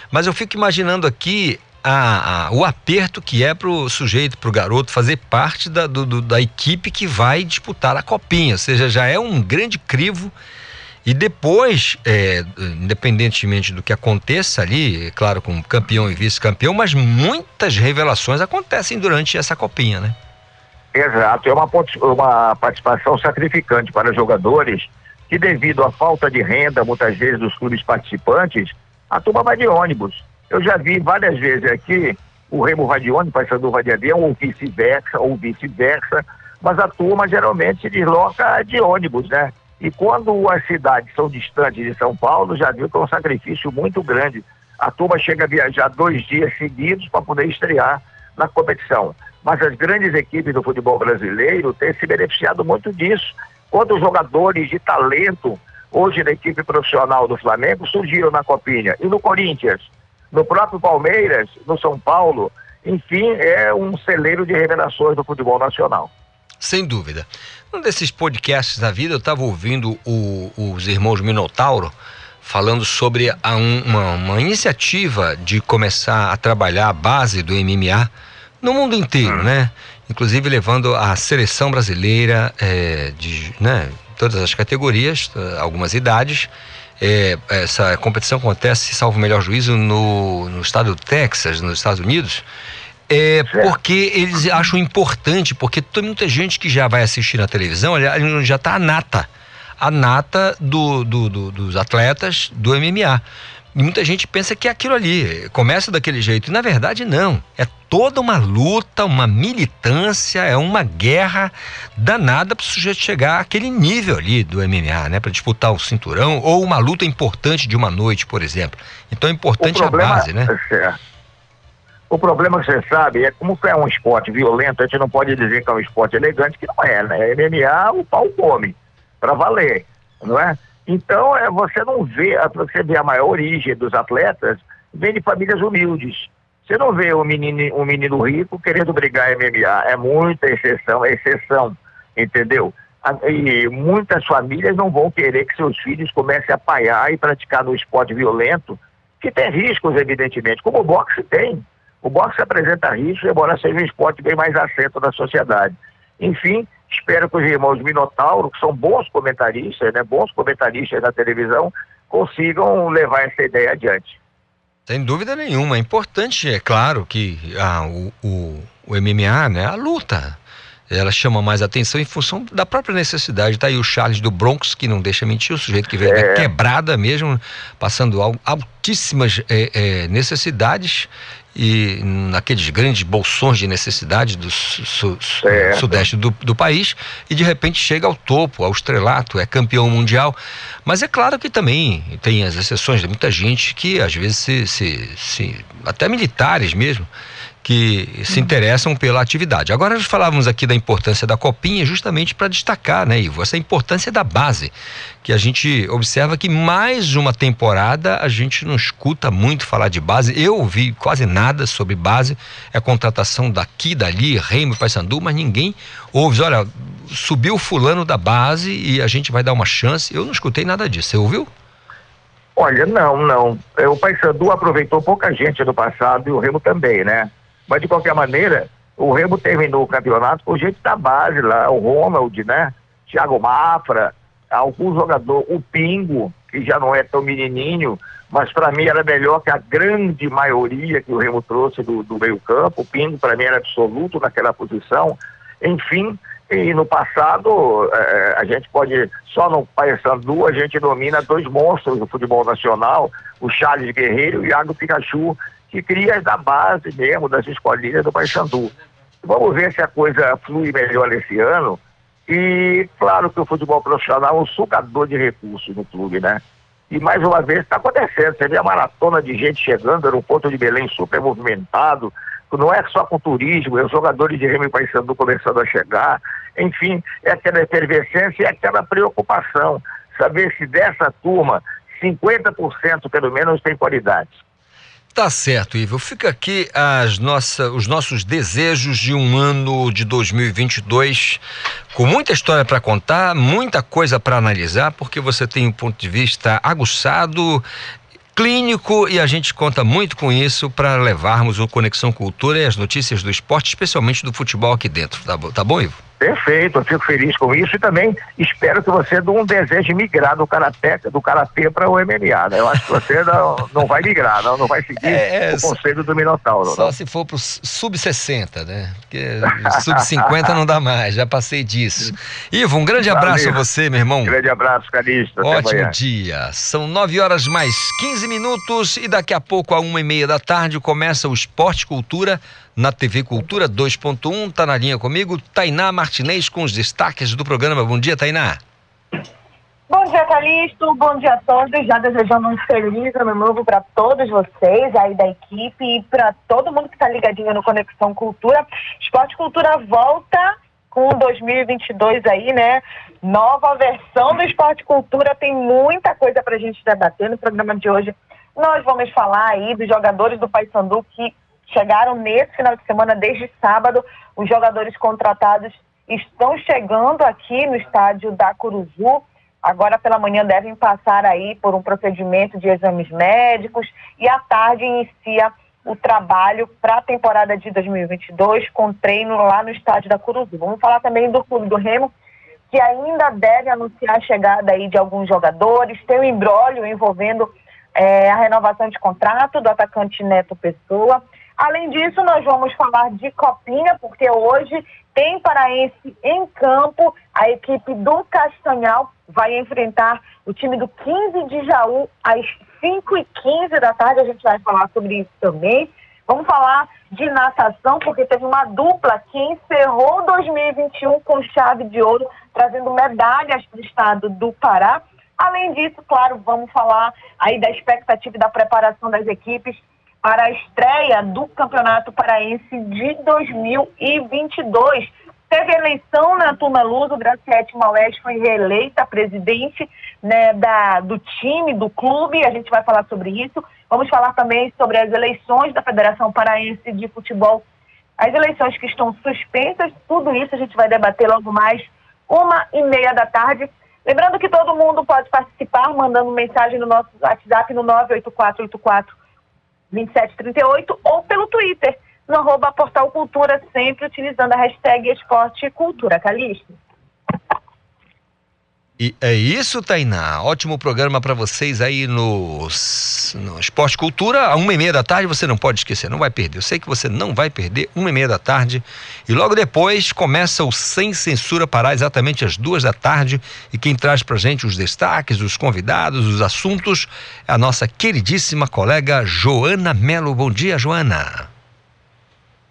mas eu fico imaginando aqui a, a, o aperto que é pro sujeito, pro garoto fazer parte da, do, do, da equipe que vai disputar a copinha, ou seja, já é um grande crivo e depois, é, independentemente do que aconteça ali, é claro, com campeão e vice-campeão, mas muitas revelações acontecem durante essa copinha, né?
Exato, é uma, uma participação sacrificante para jogadores que devido à falta de renda, muitas vezes, dos clubes participantes, a turma vai de ônibus eu já vi várias vezes aqui o Remo vai de ônibus, Paysandu vai de avião, ou vice-versa, ou vice-versa, mas a turma geralmente se desloca de ônibus, né? E quando as cidades são distantes de São Paulo, já viu que é um sacrifício muito grande. a turma chega a viajar dois dias seguidos para poder estrear na competição. Mas as grandes equipes do futebol brasileiro têm se beneficiado muito disso. Quando os jogadores de talento, hoje da equipe profissional do Flamengo, surgiram na Copinha. E no Corinthians, no próprio Palmeiras, no São Paulo, enfim, é um celeiro de revelações do futebol nacional.
Sem dúvida. Um desses podcasts da vida, eu estava ouvindo o, os irmãos Minotauro falando sobre a, uma, uma, iniciativa de começar a trabalhar a base do MMA no mundo inteiro, hum. né? Inclusive levando a seleção brasileira é, de né, todas as categorias, algumas idades. É, essa competição acontece, salvo o melhor juízo, no, no estado do Texas, nos Estados Unidos. É porque eles acham importante, porque tem muita gente que já vai assistir na televisão, já está a nata a nata do, do, do, dos atletas do MMA. E muita gente pensa que é aquilo ali, começa daquele jeito. E na verdade, não. É toda uma luta, uma militância, é uma guerra danada para o sujeito chegar àquele nível ali do MMA, né? Para disputar o cinturão ou uma luta importante de uma noite, por exemplo. Então é importante problema, a base, né?
É, o problema que você sabe é como é um esporte violento, a gente não pode dizer que é um esporte elegante, que não é, né? MMA, o pau come para valer, não é? Então, é, você não vê, você vê a maior origem dos atletas, vem de famílias humildes. Você não vê um menino, um menino rico querendo brigar MMA. É muita exceção, é exceção, entendeu? E muitas famílias não vão querer que seus filhos comecem a paiar e praticar no esporte violento, que tem riscos, evidentemente, como o boxe tem. O boxe apresenta riscos, embora seja um esporte bem mais aceito da sociedade. Enfim, Espero que os irmãos Minotauro, que são bons comentaristas, né, bons comentaristas da televisão, consigam levar essa ideia adiante.
Sem dúvida nenhuma. É importante, é claro, que ah, o, o, o MMA, né, a luta, ela chama mais atenção em função da própria necessidade. Tá aí o Charles do Bronx, que não deixa mentir, o sujeito que veio é. da quebrada mesmo, passando altíssimas é, é, necessidades e naqueles grandes bolsões de necessidade do su, su, sudeste do, do, país e de repente chega ao topo, ao estrelato, é campeão mundial. Mas é claro que também tem as exceções de muita gente que às vezes se, se, se até militares mesmo que se interessam pela atividade. Agora nós falávamos aqui da importância da copinha justamente para destacar, né, Ivo, essa importância da base, que a gente observa que mais uma temporada a gente não escuta muito falar de base. Eu ouvi quase nada sobre base, é contratação daqui, dali, Reino, Paysandu, mas ninguém ouve, olha, subiu fulano da base e a gente vai dar uma chance. Eu não escutei nada disso. Você ouviu?
Olha, não, não. É, o Paysandu aproveitou pouca gente no passado e o Remo também, né? Mas, de qualquer maneira, o Remo terminou o campeonato com gente da base lá, o Ronald, né? Thiago Mafra, algum jogador, o Pingo, que já não é tão menininho, mas para mim era melhor que a grande maioria que o Remo trouxe do, do meio campo. O Pingo para mim era absoluto naquela posição. Enfim, e no passado, eh, a gente pode, só no Paysandu, a gente domina dois monstros do futebol nacional, o Charles Guerreiro e o Iago Pikachu, que cria da base mesmo, das escolinhas do Paysandu. Vamos ver se a coisa flui melhor esse ano. E claro que o futebol profissional é um sugador de recursos no clube, né? E mais uma vez está acontecendo. Você vê a maratona de gente chegando, aeroporto de Belém super movimentado. Não é só com turismo, é os jogadores de Remy Paysandu começando a chegar. Enfim, é aquela efervescência e é aquela preocupação. Saber se dessa turma, 50% pelo menos tem qualidades.
Tá certo, Ivo. Fica aqui as nossa, os nossos desejos de um ano de 2022 com muita história para contar, muita coisa para analisar, porque você tem um ponto de vista aguçado, clínico e a gente conta muito com isso para levarmos o Conexão Cultura e as notícias do esporte, especialmente do futebol aqui dentro. Tá, tá bom, Ivo?
Perfeito, eu fico feliz com isso e também espero que você não deseje migrar do karatê, do karatê para o MMA, né? Eu acho que você não, não vai migrar, não, não vai seguir é, o conselho do Minotauro.
Só não. se for para o sub-60, né? Porque sub-50 não dá mais, já passei disso. *laughs* Ivo, um grande Valeu. abraço a você, meu irmão.
Grande abraço, Calixto.
Ótimo dia. São nove horas mais 15 minutos e daqui a pouco, a uma e meia da tarde, começa o Esporte Cultura na TV Cultura 2.1. Está na linha comigo, Tainá Martinez com os destaques do programa. Bom dia, Tainá.
Bom dia, Calixto. Bom dia a todos. Já desejando um feliz ano novo para todos vocês aí da equipe e para todo mundo que está ligadinho no Conexão Cultura. Esporte Cultura volta com 2022 aí, né? Nova versão do Esporte Cultura. Tem muita coisa para a gente debater no programa de hoje. Nós vamos falar aí dos jogadores do Paysandu que chegaram nesse final de semana, desde sábado. Os jogadores contratados estão chegando aqui no estádio da Curuzu Agora pela manhã devem passar aí por um procedimento de exames médicos e à tarde inicia o trabalho para a temporada de 2022 com treino lá no estádio da Curuzu. Vamos falar também do Clube do Remo, que ainda deve anunciar a chegada aí de alguns jogadores. Tem um embrólio envolvendo é, a renovação de contrato do atacante Neto Pessoa. Além disso, nós vamos falar de Copinha, porque hoje tem paraense em campo. A equipe do Castanhal vai enfrentar o time do 15 de Jaú às 5 e 15 da tarde. A gente vai falar sobre isso também. Vamos falar de natação, porque teve uma dupla que encerrou 2021 com chave de ouro, trazendo medalhas para o estado do Pará. Além disso, claro, vamos falar aí da expectativa e da preparação das equipes para a estreia do Campeonato Paraense de 2022. Teve eleição na Turma Luz, o Graciete Maués foi reeleita presidente né, da, do time, do clube, a gente vai falar sobre isso. Vamos falar também sobre as eleições da Federação Paraense de Futebol, as eleições que estão suspensas, tudo isso a gente vai debater logo mais, uma e meia da tarde. Lembrando que todo mundo pode participar mandando mensagem no nosso WhatsApp no 98484 2738 ou pelo Twitter, no arroba Portal Cultura, sempre utilizando a hashtag Esporte Cultura. Calixto.
E é isso, Tainá. Ótimo programa para vocês aí no, no Esporte Cultura, a uma e meia da tarde. Você não pode esquecer, não vai perder. Eu sei que você não vai perder, uma e meia da tarde. E logo depois começa o Sem Censura Pará, exatamente às duas da tarde. E quem traz para gente os destaques, os convidados, os assuntos, é a nossa queridíssima colega Joana Melo. Bom dia, Joana.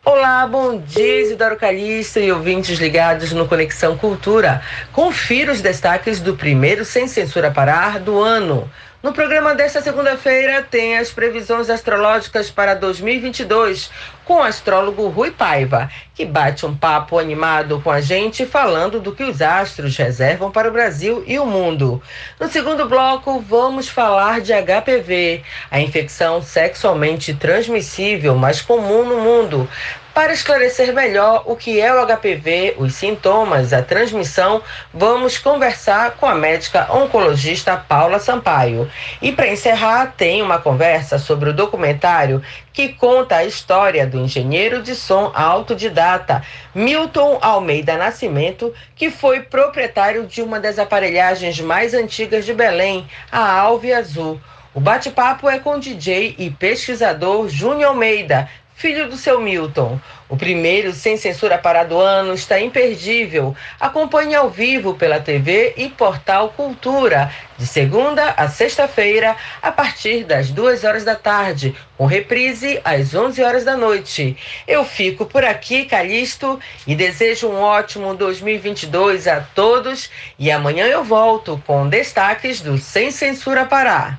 Olá, bom dia, Isidoro Calixto e ouvintes ligados no Conexão Cultura. Confira os destaques do primeiro Sem Censura Parar do ano. No programa desta segunda-feira tem as previsões astrológicas para 2022 com o astrólogo Rui Paiva, que bate um papo animado com a gente falando do que os astros reservam para o Brasil e o mundo. No segundo bloco, vamos falar de HPV, a infecção sexualmente transmissível mais comum no mundo. Para esclarecer melhor o que é o HPV, os sintomas, a transmissão, vamos conversar com a médica oncologista Paula Sampaio. E para encerrar, tem uma conversa sobre o documentário que conta a história do engenheiro de som autodidata Milton Almeida Nascimento, que foi proprietário de uma das aparelhagens mais antigas de Belém, a Alve Azul. O bate-papo é com o DJ e pesquisador Júnior Almeida, filho do seu Milton. O primeiro Sem Censura para do ano está imperdível. Acompanhe ao vivo pela TV e Portal Cultura, de segunda a sexta-feira, a partir das duas horas da tarde, com reprise às 11 horas da noite. Eu fico por aqui, Calixto, e desejo um ótimo 2022 a todos. E amanhã eu volto com destaques do Sem Censura Pará.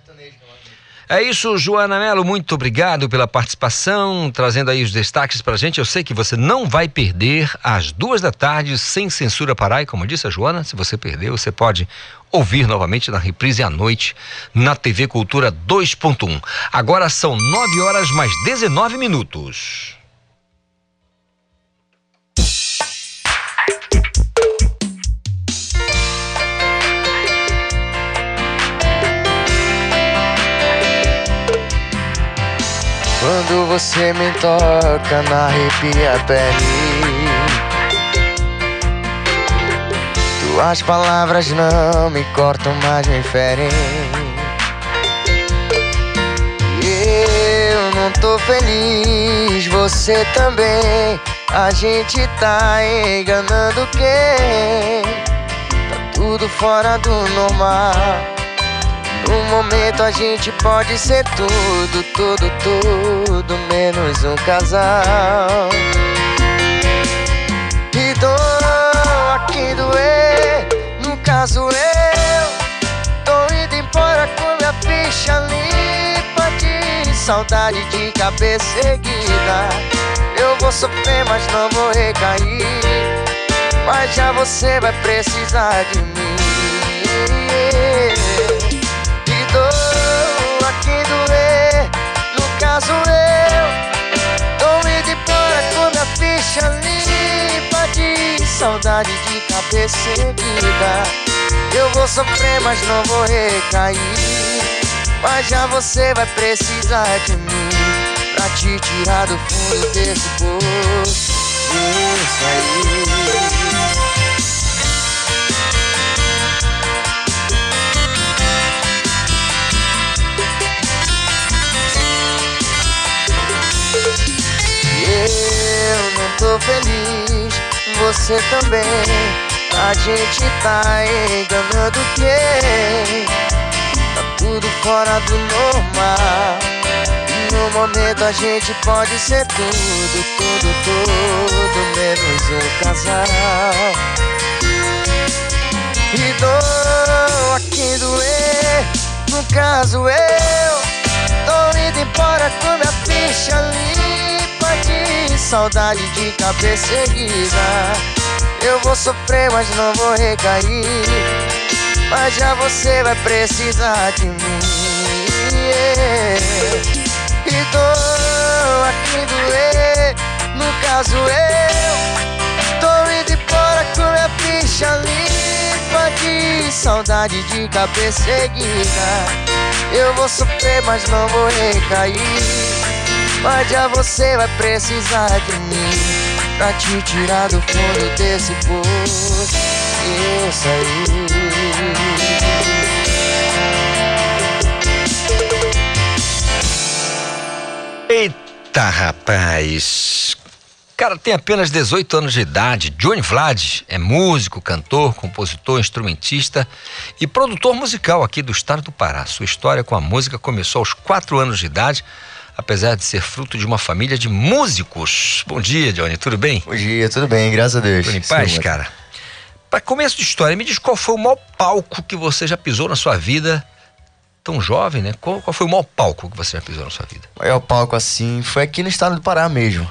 É isso, Joana Melo, muito obrigado pela participação, trazendo aí os destaques para a gente. Eu sei que você não vai perder às duas da tarde, sem censura parar. E como disse a Joana, se você perdeu, você pode ouvir novamente na reprise à noite na TV Cultura 2.1. Agora são 9 horas mais 19 minutos.
Quando você me toca na arrepia a pele Tuas palavras não me cortam, mas me ferem. Eu não tô feliz, você também. A gente tá enganando quem? Tá tudo fora do normal no momento a gente pode ser tudo, tudo, tudo, menos um casal. E dou aqui doer, no caso eu ficha limpa de saudade de cabeça erguida. Eu vou sofrer, mas não vou recair. Mas já você vai precisar de mim. Dou a quem doer, no caso eu. Tô indo embora com minha ficha limpa de saudade de cabeça erguida. Eu vou sofrer, mas não vou recair. Mas já você vai precisar de mim pra te tirar do fundo desse poço. Isso aí. Eu não tô feliz, você também. A gente tá enganando quem? Tá tudo fora do normal. No momento a gente pode ser tudo, tudo, tudo, menos um casal. E dou a quem doer, no caso eu. Tô indo embora com minha ficha limpa de saudade de cabeça erguida. Eu vou sofrer, mas não vou recair. Mas já você vai precisar de mim. Yeah. E a quem doer, no caso eu. Tô indo embora com minha ficha limpa de saudade de cabeça erguida. Eu vou sofrer, mas não vou recair. Mas já você vai precisar de mim pra te tirar do fundo desse poço. Isso aí.
Eita, rapaz. Cara, tem apenas 18 anos de idade. Johnny Vlad é músico, cantor, compositor, instrumentista e produtor musical aqui do estado do Pará. Sua história com a música começou aos 4 anos de idade, apesar de ser fruto de uma família de músicos. Bom dia, Johnny, tudo bem?
Bom dia, tudo bem, graças a Deus.
Tudo em paz,
Sim,
cara? Para começo de história, me diz qual foi o maior palco que você já pisou na sua vida? Tão jovem, né? Qual, qual foi o maior palco que você já pisou na sua vida?
O maior palco assim foi aqui no estado do Pará mesmo.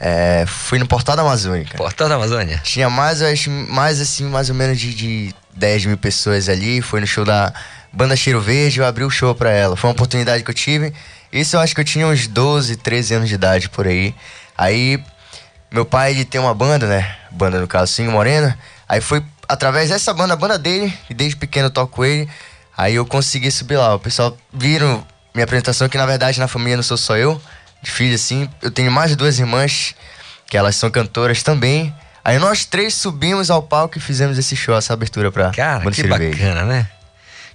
É, fui no Portal da Amazônia.
Portal da Amazônia?
Tinha mais, mais assim, mais ou menos de, de 10 mil pessoas ali. Foi no show da Banda Cheiro Verde, eu abri o show pra ela. Foi uma oportunidade que eu tive. Isso eu acho que eu tinha uns 12, 13 anos de idade por aí. Aí, meu pai, ele tem uma banda, né? Banda, no caso, Cinho Morena. Aí foi através dessa banda, a banda dele, e desde pequeno eu toco ele. Aí eu consegui subir lá. O pessoal viram minha apresentação, que na verdade na família não sou só eu, de filho assim. Eu tenho mais de duas irmãs, que elas são cantoras também. Aí nós três subimos ao palco e fizemos esse show, essa abertura pra
Cara,
Banda
que
Verde.
bacana, né?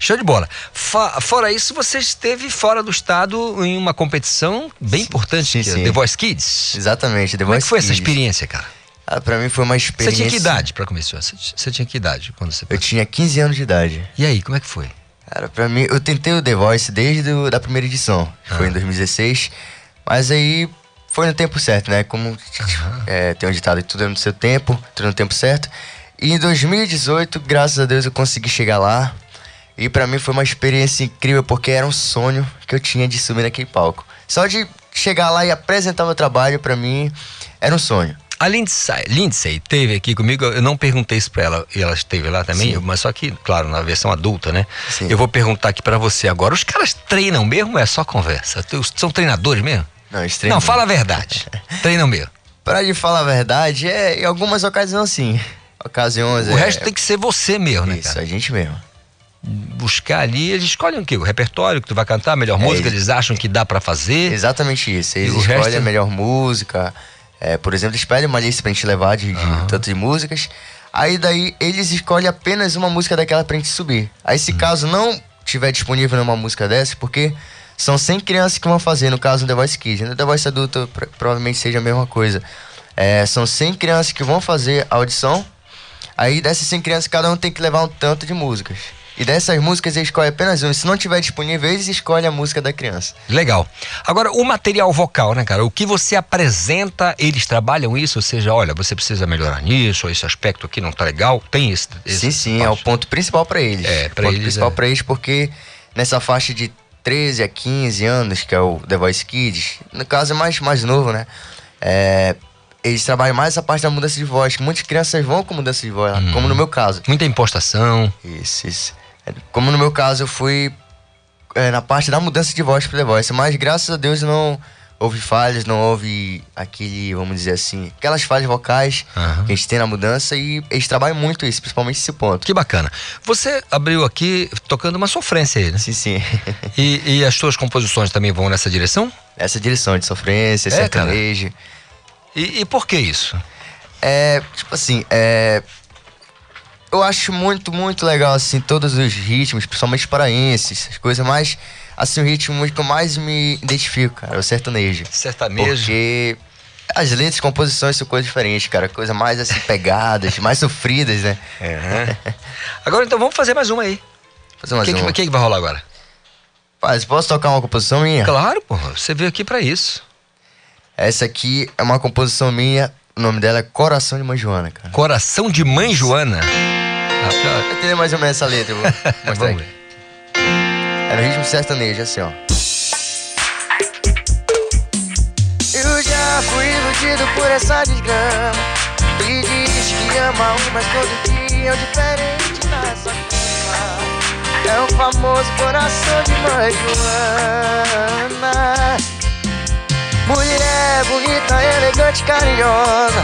Show de bola. Fora isso, você esteve fora do estado em uma competição bem importante, que é
sim.
The Voice Kids.
Exatamente, The
Como é
Voice
que foi essa experiência, cara?
Ah, pra mim foi uma
Você
experiência.
tinha que idade pra começar? Você, você tinha que idade quando você
Eu tinha 15 anos de idade.
E aí, como é que foi?
Cara, pra mim, eu tentei o The Voice desde a da primeira edição, que
Ah.
foi em 2016, mas aí foi no tempo certo, né? Como é, tem um ditado tudo é no seu tempo, tudo no tempo certo. E em 2018, graças a Deus, eu consegui chegar lá. E pra mim foi uma experiência incrível, porque era um sonho que eu tinha de subir naquele palco. Só de chegar lá e apresentar meu trabalho, pra mim, era um sonho.
A Lindsay, Lindsay teve aqui comigo, eu não perguntei isso pra ela, e ela esteve lá também,
Sim.
mas só que, claro, na versão adulta, né?
Sim.
Eu vou perguntar aqui pra você agora. Os caras treinam mesmo ou é só conversa? São treinadores mesmo?
Não, eles
Não,
treinam
fala a verdade. treinam mesmo. *laughs*
Pra lhe falar a verdade, é em algumas ocasiões sim. Ocasiões.
O
é,
resto tem que ser você mesmo, né,
Isso,
cara?
a gente mesmo.
Buscar ali, eles escolhem o quê? O repertório que tu vai cantar, a melhor
É,
música,
eles-
eles acham que dá pra fazer.
Exatamente isso. Eles escolhem
resto-
a melhor música. É, por exemplo, eles pedem uma lista pra gente levar de, de tanto de músicas. Aí daí eles escolhem apenas uma música daquela pra gente subir. Aí
Hum.
se caso não tiver disponível uma música dessa, porque são 100 crianças que vão fazer, no caso do The Voice Kids. No The Voice Adulto pro- provavelmente seja a mesma coisa. É, são 100 crianças que vão fazer a audição. Aí dessas 100 crianças, cada um tem que levar um tanto de músicas. E dessas músicas eles escolhem apenas uma. Se não tiver disponível, eles escolhem a música da criança.
Legal. Agora, o material vocal, né, cara? O que você apresenta, eles trabalham isso? Ou seja, olha, você precisa melhorar nisso, ou esse aspecto aqui não tá legal. Tem esse. esse
Sim, sim, é o ponto principal pra eles.
É, pra
o ponto
eles
principal
é.
pra eles porque nessa faixa de 13 a 15 anos, que é o The Voice Kids. No caso é mais, mais novo, né? É, eles trabalham mais essa parte da mudança de voz. Muitas crianças vão com mudança de voz,
Hum.
como no meu caso.
Muita impostação.
Isso, isso. Como no meu caso, eu fui é, na parte da mudança de voz pro The Voice, mas graças a Deus não houve falhas, não houve aquele, vamos dizer assim, aquelas falhas vocais
Aham.
que a gente tem na mudança e eles trabalham muito isso, principalmente esse ponto.
Que bacana. Você abriu aqui tocando uma sofrência aí, né?
Sim, sim. *laughs*
E, e as suas composições também vão nessa direção?
Essa direção de sofrência,
É,
sertanejo.
E, e por que isso?
É, tipo assim, é. Eu acho muito, muito legal, assim, todos os ritmos, principalmente paraenses, as coisas mais. Assim, o ritmo que eu mais me identifico, cara, é o sertanejo.
Sertanejo.
Porque as letras, composições são coisas diferentes, cara. Coisa mais, assim, *laughs* pegadas, mais sofridas, né?
É. Agora então vamos fazer mais uma aí.
Fazer mais
que-
uma.
quem que vai rolar agora?
Paz, posso tocar uma composição minha?
Claro, porra. Você veio aqui pra isso.
Essa aqui é uma composição minha, o nome dela é Coração de Mãe Joana, cara.
Coração de Mãe Joana.
Vai entender mais ou menos essa letra, vou *laughs* mostrar aqui. É no ritmo sertanejo, assim, ó. Eu já fui iludido por essa desgrama. E diz que ama um, mas todo dia é um diferente nessa cama. É o famoso coração de mãe Joana. Mulher bonita, elegante, carinhosa.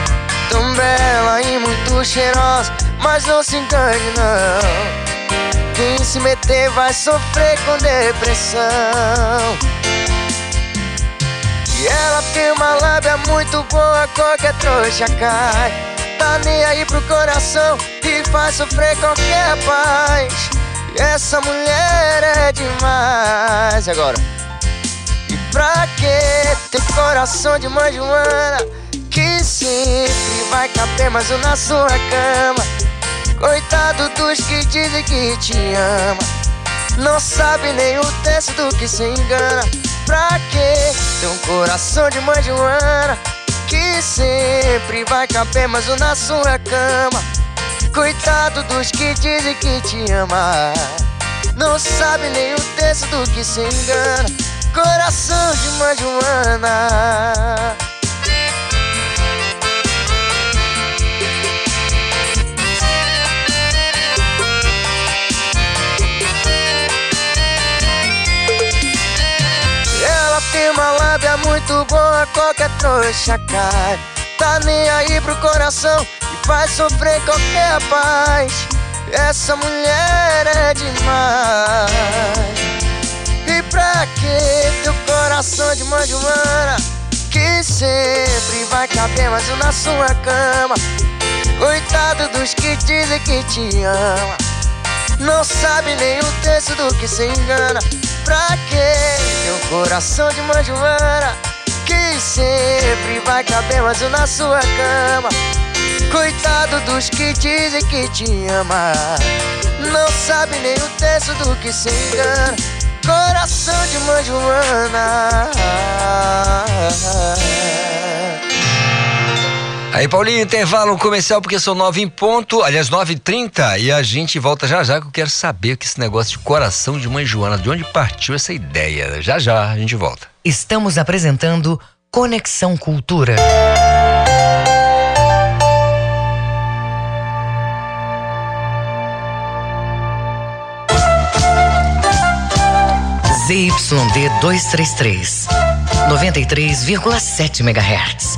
Tão bela e muito cheirosa Mas não se engane não Quem se meter vai sofrer com depressão e ela tem uma lábia muito boa, qualquer trouxa cai. Tá nem aí pro coração e faz sofrer qualquer rapaz. E essa mulher é demais. E agora? E pra que ter coração de mãe Joana? Que sempre vai caber mais um na sua cama. Coitado dos que dizem que te ama. Não sabe nem o terço do que se engana. Pra que ter um coração de mãe Joana? Que sempre vai caber mais um na sua cama. Coitado dos que dizem que te ama. Não sabe nem o terço do que se engana. Coração de mãe Joana. Uma lábia muito boa, qualquer trouxa cai. Tá nem aí pro coração e faz sofrer qualquer rapaz. Essa mulher é demais. E pra que teu coração de mãe Joana? Que sempre vai caber mais um na sua cama. Coitado dos que dizem que te ama. Não sabe nem o terço do que se engana. Pra que teu coração de mãe Joana? Que sempre vai caber mais um na sua cama. Coitado dos que dizem que te ama. Não sabe nem o terço do que se engana. Coração de mãe Joana.
Aí, Paulinho, intervalo comercial, porque são nove em ponto, aliás, nove e trinta, e a gente volta já já, que eu quero saber que esse negócio de coração de mãe Joana, de onde partiu essa ideia? Já já, a gente volta.
Estamos apresentando Conexão Cultura. ZYD 233, 93,7 MHz.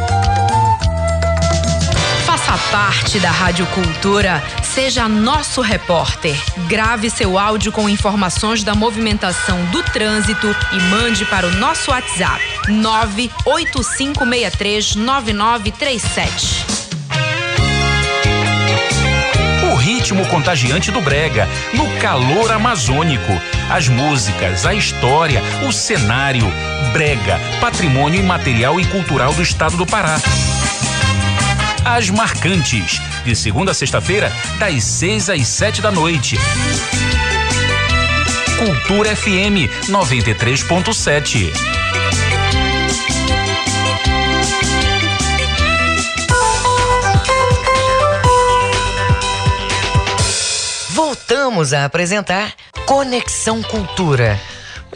Faça parte da Rádio Cultura, seja nosso repórter. Grave seu áudio com informações da movimentação do trânsito e mande para o nosso WhatsApp 985639937.
O ritmo contagiante do Brega, no calor amazônico. As músicas, a história, o cenário. Brega, patrimônio imaterial e cultural do estado do Pará. As Marcantes, de segunda a sexta-feira, das seis às sete da noite. Cultura FM 93.7.
Voltamos a apresentar Conexão Cultura.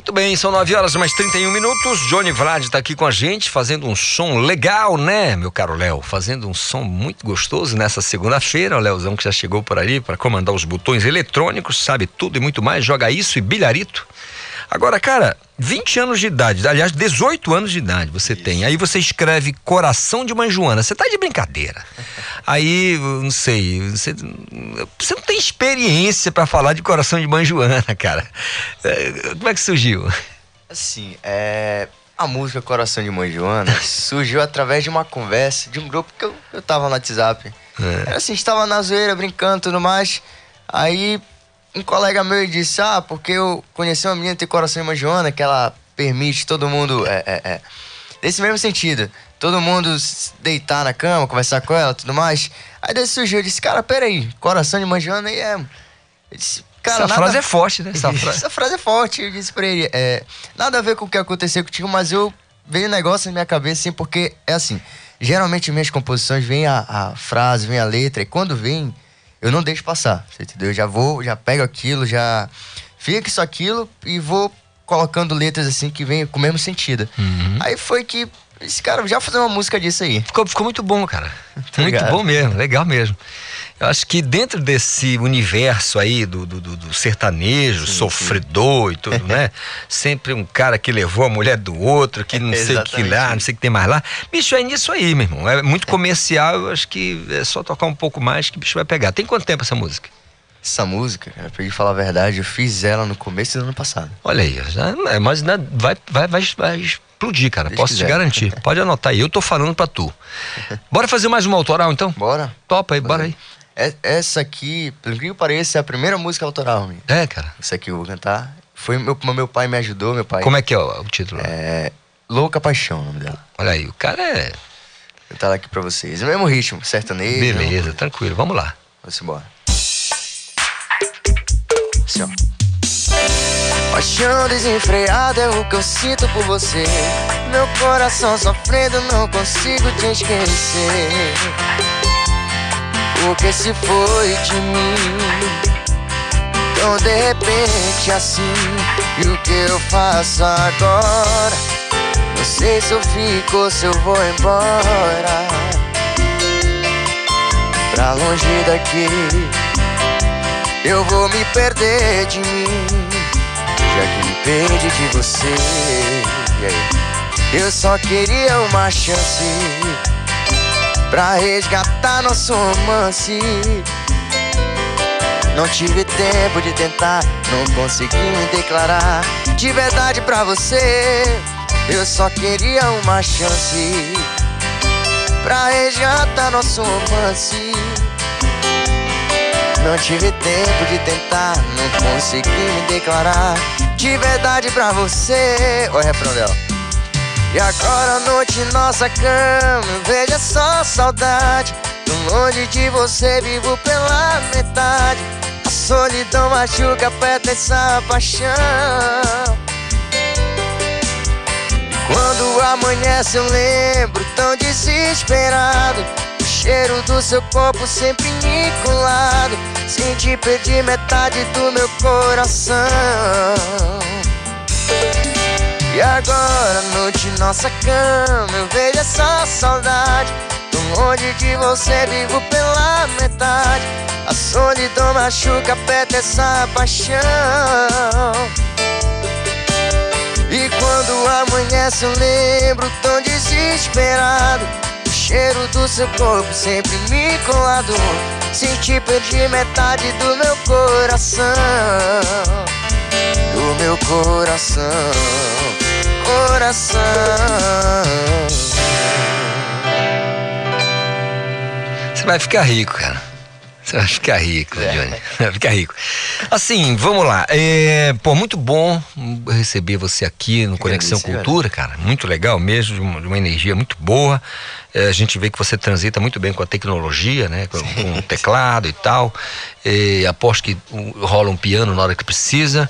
Muito bem, são 9 horas mais 31 minutos. Johnny Vlad está aqui com a gente, fazendo um som legal, né, meu caro Léo? Fazendo um som muito gostoso nessa segunda-feira. O Léozão que já chegou por ali para comandar os botões eletrônicos, sabe tudo e muito mais, joga isso e bilharito. Agora, cara, 20 anos de idade, aliás, 18 anos de idade você Isso. tem. Aí você escreve Coração de Mãe Joana. Você tá de brincadeira. *laughs* Aí, não sei, você, você não tem experiência para falar de Coração de Mãe Joana, cara. É, como é que surgiu?
Assim, é. A música Coração de Mãe Joana *laughs* surgiu através de uma conversa de um grupo que eu, eu tava no WhatsApp. É. Era assim, estava na zoeira, brincando e tudo mais. Aí um colega meu disse, ah, porque eu conheci uma menina que tem coração de Joana, que ela permite todo mundo. É, é, é, nesse mesmo sentido, todo mundo deitar na cama, conversar com ela tudo mais. Aí daí surgiu, eu disse, cara, peraí, coração de Joana aí é. Eu
disse, cara, essa nada... frase é forte, né?
Essa, fra... *laughs* essa frase é forte, eu disse pra ele. É, nada a ver com o que aconteceu contigo, mas eu veio um negócio na minha cabeça, assim, porque é assim. Geralmente minhas composições vem a, a frase, vem a letra, e quando vem eu não deixo passar, você entendeu? Eu já vou, já pego aquilo, já fico aquilo e vou colocando letras assim que vem com o mesmo sentido. Uhum. Aí foi que esse cara já fazer uma música disso aí.
Ficou, ficou muito bom, cara. *laughs* muito bom mesmo, legal mesmo. Eu acho que dentro desse universo aí do, do, do sertanejo, sim, sofredor sim. e tudo, né? *laughs* Sempre um cara que levou a mulher do outro, que não sei o que lá, não sei o que tem mais lá. Bicho, é nisso aí, meu irmão. É muito comercial, eu acho que é só tocar um pouco mais que o bicho vai pegar. Tem quanto tempo essa música?
Essa música, cara, pra falar a verdade, eu fiz ela no começo do ano passado.
Olha aí, já, mas vai, vai, vai, vai explodir, cara. Posso quiser. te garantir. *laughs* Pode anotar aí, eu tô falando pra tu. Bora fazer mais uma autoral então?
Bora.
Topa aí, bora aí.
É, essa aqui, pelo que pareça, é a primeira música autoral minha.
É, cara.
Essa aqui eu vou cantar. Foi meu, meu pai me ajudou, meu pai.
Como é que é o, o título?
É. Louca Paixão, o nome dela.
Olha aí, o cara é.
Vou cantar aqui pra vocês. É o mesmo ritmo, sertanejo.
Beleza, tranquilo, vamos lá.
Vamos embora. Assim, ó. Paixão desenfreada é o que eu sinto por você. Meu coração sofrendo, não consigo te esquecer. Porque se foi de mim? Tão de repente assim E o que eu faço agora? Não sei se eu fico ou se eu vou embora. Pra longe daqui Eu vou me perder de mim. Já que me perdi de você Eu só queria uma chance pra resgatar nosso romance. Não tive tempo de tentar, não consegui me declarar de verdade pra você. Eu só queria uma chance pra resgatar nosso romance. Não tive tempo de tentar, não consegui me declarar de verdade pra você. Olha o refrão dela. E agora a noite nossa cama Veja só saudade. Tão longe de você vivo pela metade. A solidão machuca, aperta essa paixão. Quando amanhece eu lembro tão desesperado. O cheiro do seu corpo sempre me colado Senti perder metade do meu coração e agora, noite nossa cama, eu vejo essa saudade. Tão longe de você, vivo pela metade. A solidão machuca, aperta essa paixão. E quando amanhece, eu lembro tão desesperado. O cheiro do seu corpo sempre me colado. Senti perder metade do meu coração. Do meu coração coração.
Você vai ficar rico, cara. Você vai ficar rico, Johnny. Vai ficar rico. Assim, vamos lá. É, pô, muito bom receber você aqui no Conexão
agradeço,
Cultura, cara. Muito legal mesmo, de uma, de uma energia muito boa. É, a gente vê que você transita muito bem com a tecnologia, né? Com, com o teclado e tal. É, aposto que rola um piano na hora que precisa.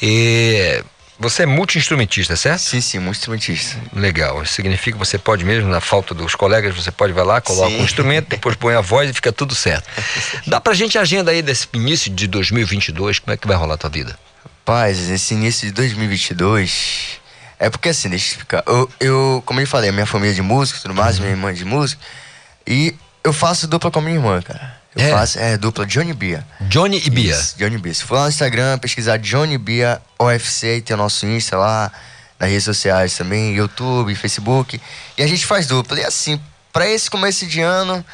É, você é multi-instrumentista, certo?
Sim, sim, multi-instrumentista.
Legal. Isso significa que você pode mesmo, na falta dos colegas, você pode vai lá, coloca
Sim.
um instrumento, depois põe a voz e fica tudo certo. *laughs* Dá pra gente a agenda aí desse início de 2022, como é que vai rolar a tua vida?
Paz, esse início de 2022. É porque assim, deixa eu explicar. Eu, eu como eu falei, a minha família é de música tudo mais, minha irmã é de música. E eu faço dupla com a minha irmã, cara. Eu
É?
faço, é, dupla Johnny Bia.
Johnny e Bia.
Isso, Johnny Bia. Se for lá no Instagram, pesquisar Johnny Bia OFC, tem o nosso Insta lá, nas redes sociais também, YouTube, Facebook. E a gente faz dupla. E assim, pra esse começo de ano,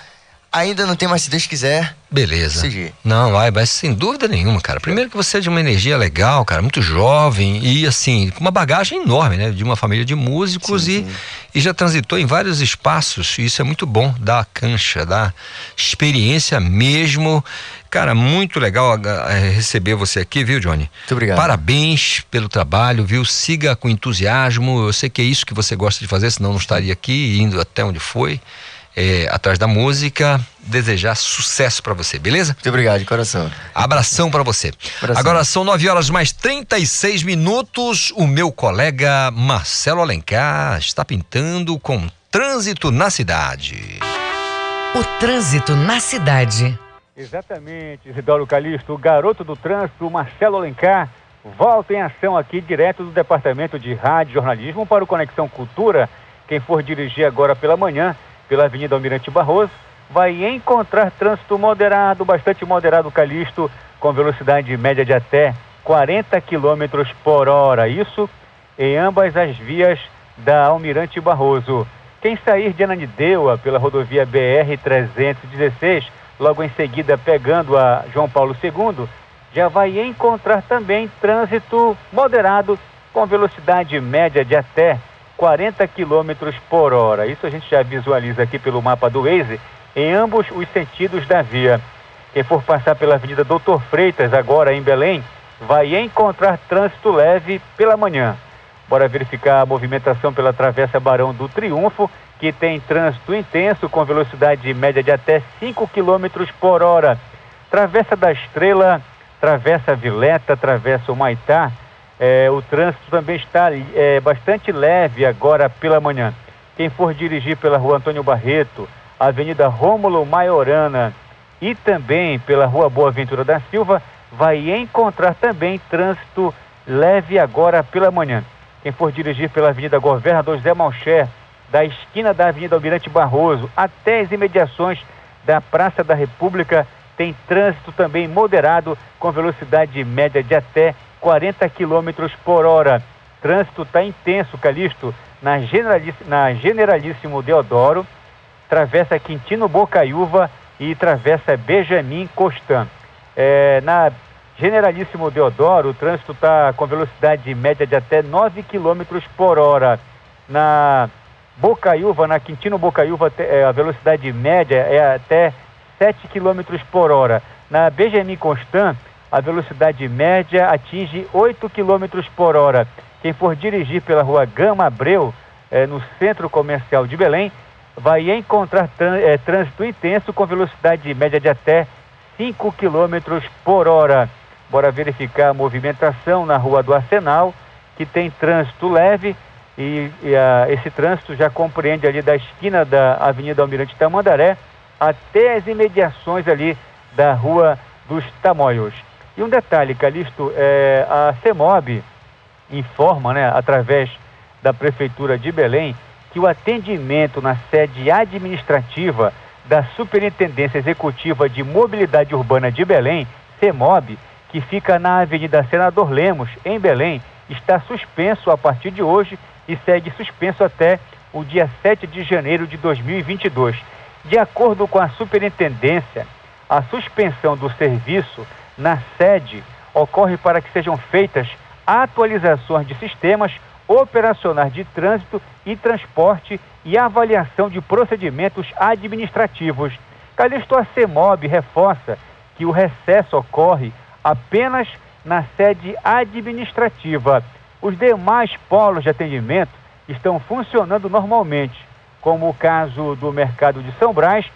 ainda não tem mais, se Deus quiser.
Beleza.
Seguir.
Não, vai, vai sem dúvida nenhuma, cara. Primeiro que você é de uma energia legal, cara, muito jovem e assim, com uma bagagem enorme, né? De uma família de músicos e, e já transitou em vários espaços. E isso é muito bom, dá cancha, dá experiência mesmo. Cara, muito legal eh, receber você aqui, viu, Johnny?
Muito obrigado.
Parabéns pelo trabalho, viu? Siga com entusiasmo. Eu sei que é isso que você gosta de fazer, senão não estaria aqui, indo até onde foi, eh, atrás da música. Desejar sucesso pra você, beleza?
Muito obrigado, de coração.
Abração pra você.
Abração.
Agora são 9 horas mais 36 minutos. O meu colega Marcelo Alencar está pintando com trânsito na cidade.
O trânsito na cidade.
Exatamente, Isidoro Calixto, o garoto do trânsito, Marcelo Alencar, volta em ação aqui direto do Departamento de Rádio e Jornalismo para o Conexão Cultura. Quem for dirigir agora pela manhã, pela Avenida Almirante Barroso, vai encontrar trânsito moderado, bastante moderado, Calixto, com velocidade média de até 40 km por hora. Isso em ambas as vias da Almirante Barroso. Quem sair de Ananindeua pela rodovia BR-316, logo em seguida pegando a João Paulo II, já vai encontrar também trânsito moderado com velocidade média de até 40 km por hora. Isso a gente já visualiza aqui pelo mapa do Waze em ambos os sentidos da via. Quem for passar pela Avenida Doutor Freitas, agora em Belém, vai encontrar trânsito leve pela manhã. Bora verificar a movimentação pela Travessa Barão do Triunfo, que tem trânsito intenso com velocidade média de até 5 km por hora. Travessa da Estrela, Travessa Vileta, Travessa Humaitá, eh, o trânsito também está eh, bastante leve agora pela manhã. Quem for dirigir pela Rua Antônio Barreto, Avenida Rômulo Maiorana e também pela Rua Boa Ventura da Silva, vai encontrar também trânsito leve agora pela manhã. Quem for dirigir pela Avenida Governador José Malcher, da esquina da Avenida Almirante Barroso até as imediações da Praça da República, tem trânsito também moderado com velocidade média de até 40 km por hora. Trânsito está intenso, Calixto, na, Generaliss na Generalíssimo Deodoro, travessa Quintino Bocaiúva e travessa Benjamin Constant. É, na Generalíssimo Deodoro, o trânsito está com velocidade média de até 9 km por hora. Na Bocaiúva, na Quintino Bocaiúva, é, a velocidade média é até 7 km por hora. Na Benjamin Constant, a velocidade média atinge 8 km por hora. Quem for dirigir pela rua Gama Abreu, eh, no centro comercial de Belém, vai encontrar eh, trânsito intenso com velocidade média de até 5 km por hora. Bora verificar a movimentação na rua do Arsenal, que tem trânsito leve e, e, ah, esse trânsito já compreende ali da esquina da Avenida Almirante Tamandaré até as imediações ali da Rua dos Tamoios. E um detalhe, Calixto, é, a CEMOB informa, né, através da Prefeitura de Belém, que o atendimento na sede administrativa da Superintendência Executiva de Mobilidade Urbana de Belém, CEMOB, que fica na Avenida Senador Lemos, em Belém, está suspenso a partir de hoje e segue suspenso até o dia 7 de janeiro de 2022. De acordo com a superintendência, a suspensão do serviço na sede ocorre para que sejam feitas atualizações de sistemas operacionais de trânsito e transporte e avaliação de procedimentos administrativos. Calixto, a CEMOB reforça que o recesso ocorre apenas na sede administrativa. Os demais polos de atendimento estão funcionando normalmente, como o caso do mercado de São Brás,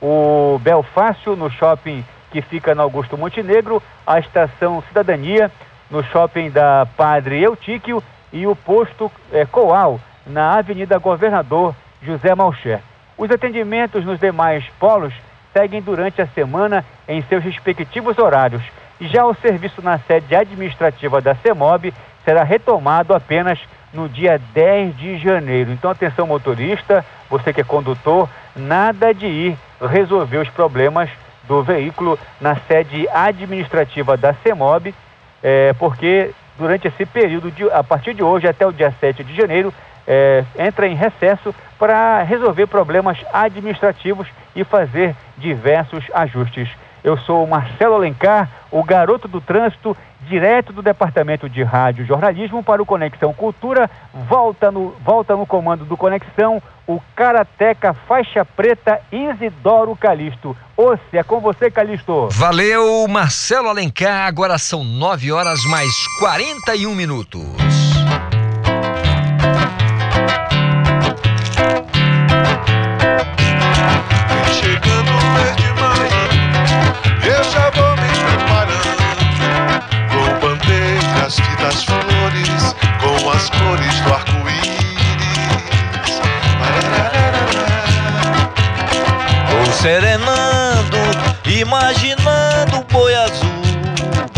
o Belfácio no shopping que fica na Augusto Montenegro, a estação Cidadania no shopping da Padre Eutíquio e o posto é, Coal na Avenida Governador José Malcher. Os atendimentos nos demais polos seguem durante a semana em seus respectivos horários. Já o serviço na sede administrativa da CEMOB será retomado apenas no dia 10 de janeiro. Então, atenção motorista, você que é condutor, nada de ir resolver os problemas do veículo na sede administrativa da CEMOB, é, porque durante esse período, de, a partir de hoje até o dia 7 de janeiro, é, entra em recesso para resolver problemas administrativos e fazer diversos ajustes. Eu sou Marcelo Alencar, o garoto do trânsito, direto do Departamento de Rádio Jornalismo para o Conexão Cultura. Volta no, volta no comando do Conexão o Karateca Faixa Preta Isidoro Calixto. Osse, é com você, Calixto.
Valeu, Marcelo Alencar. Agora são 9 horas mais 41 minutos.
Chegando verde eu já vou me preparando com bandeiras das flores, com as cores do arco-íris.
Vou serenando, imaginando o boi azul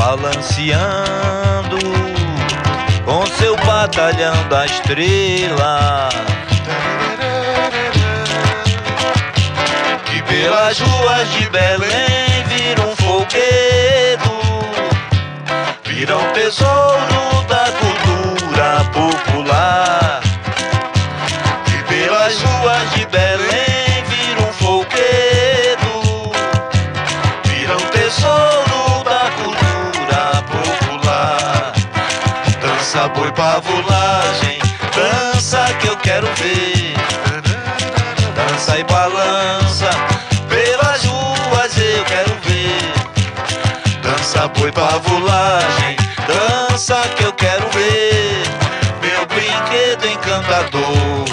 balanceando com seu batalhão da estrela. Que pelas ruas de Belém vira um folguedo, vira um tesouro da cultura popular. Que pelas ruas de Belém vira um folguedo, vira um tesouro da cultura popular. Dança boi pavulagem, dança que eu quero ver. Dança e balança, Boi pavulagem, dança que eu quero ver. Meu brinquedo encantador,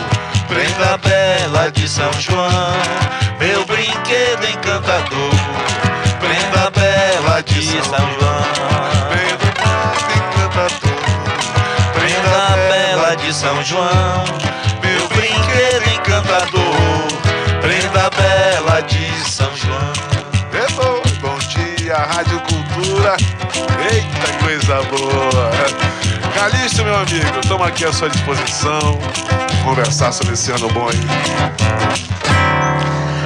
prenda bela de São João. Meu brinquedo encantador, prenda bela de São João. Prenda bela de São João, meu brinquedo
Eita, coisa boa. Calixto, meu amigo, estamos aqui à sua disposição. Conversar sobre esse ano bom aí.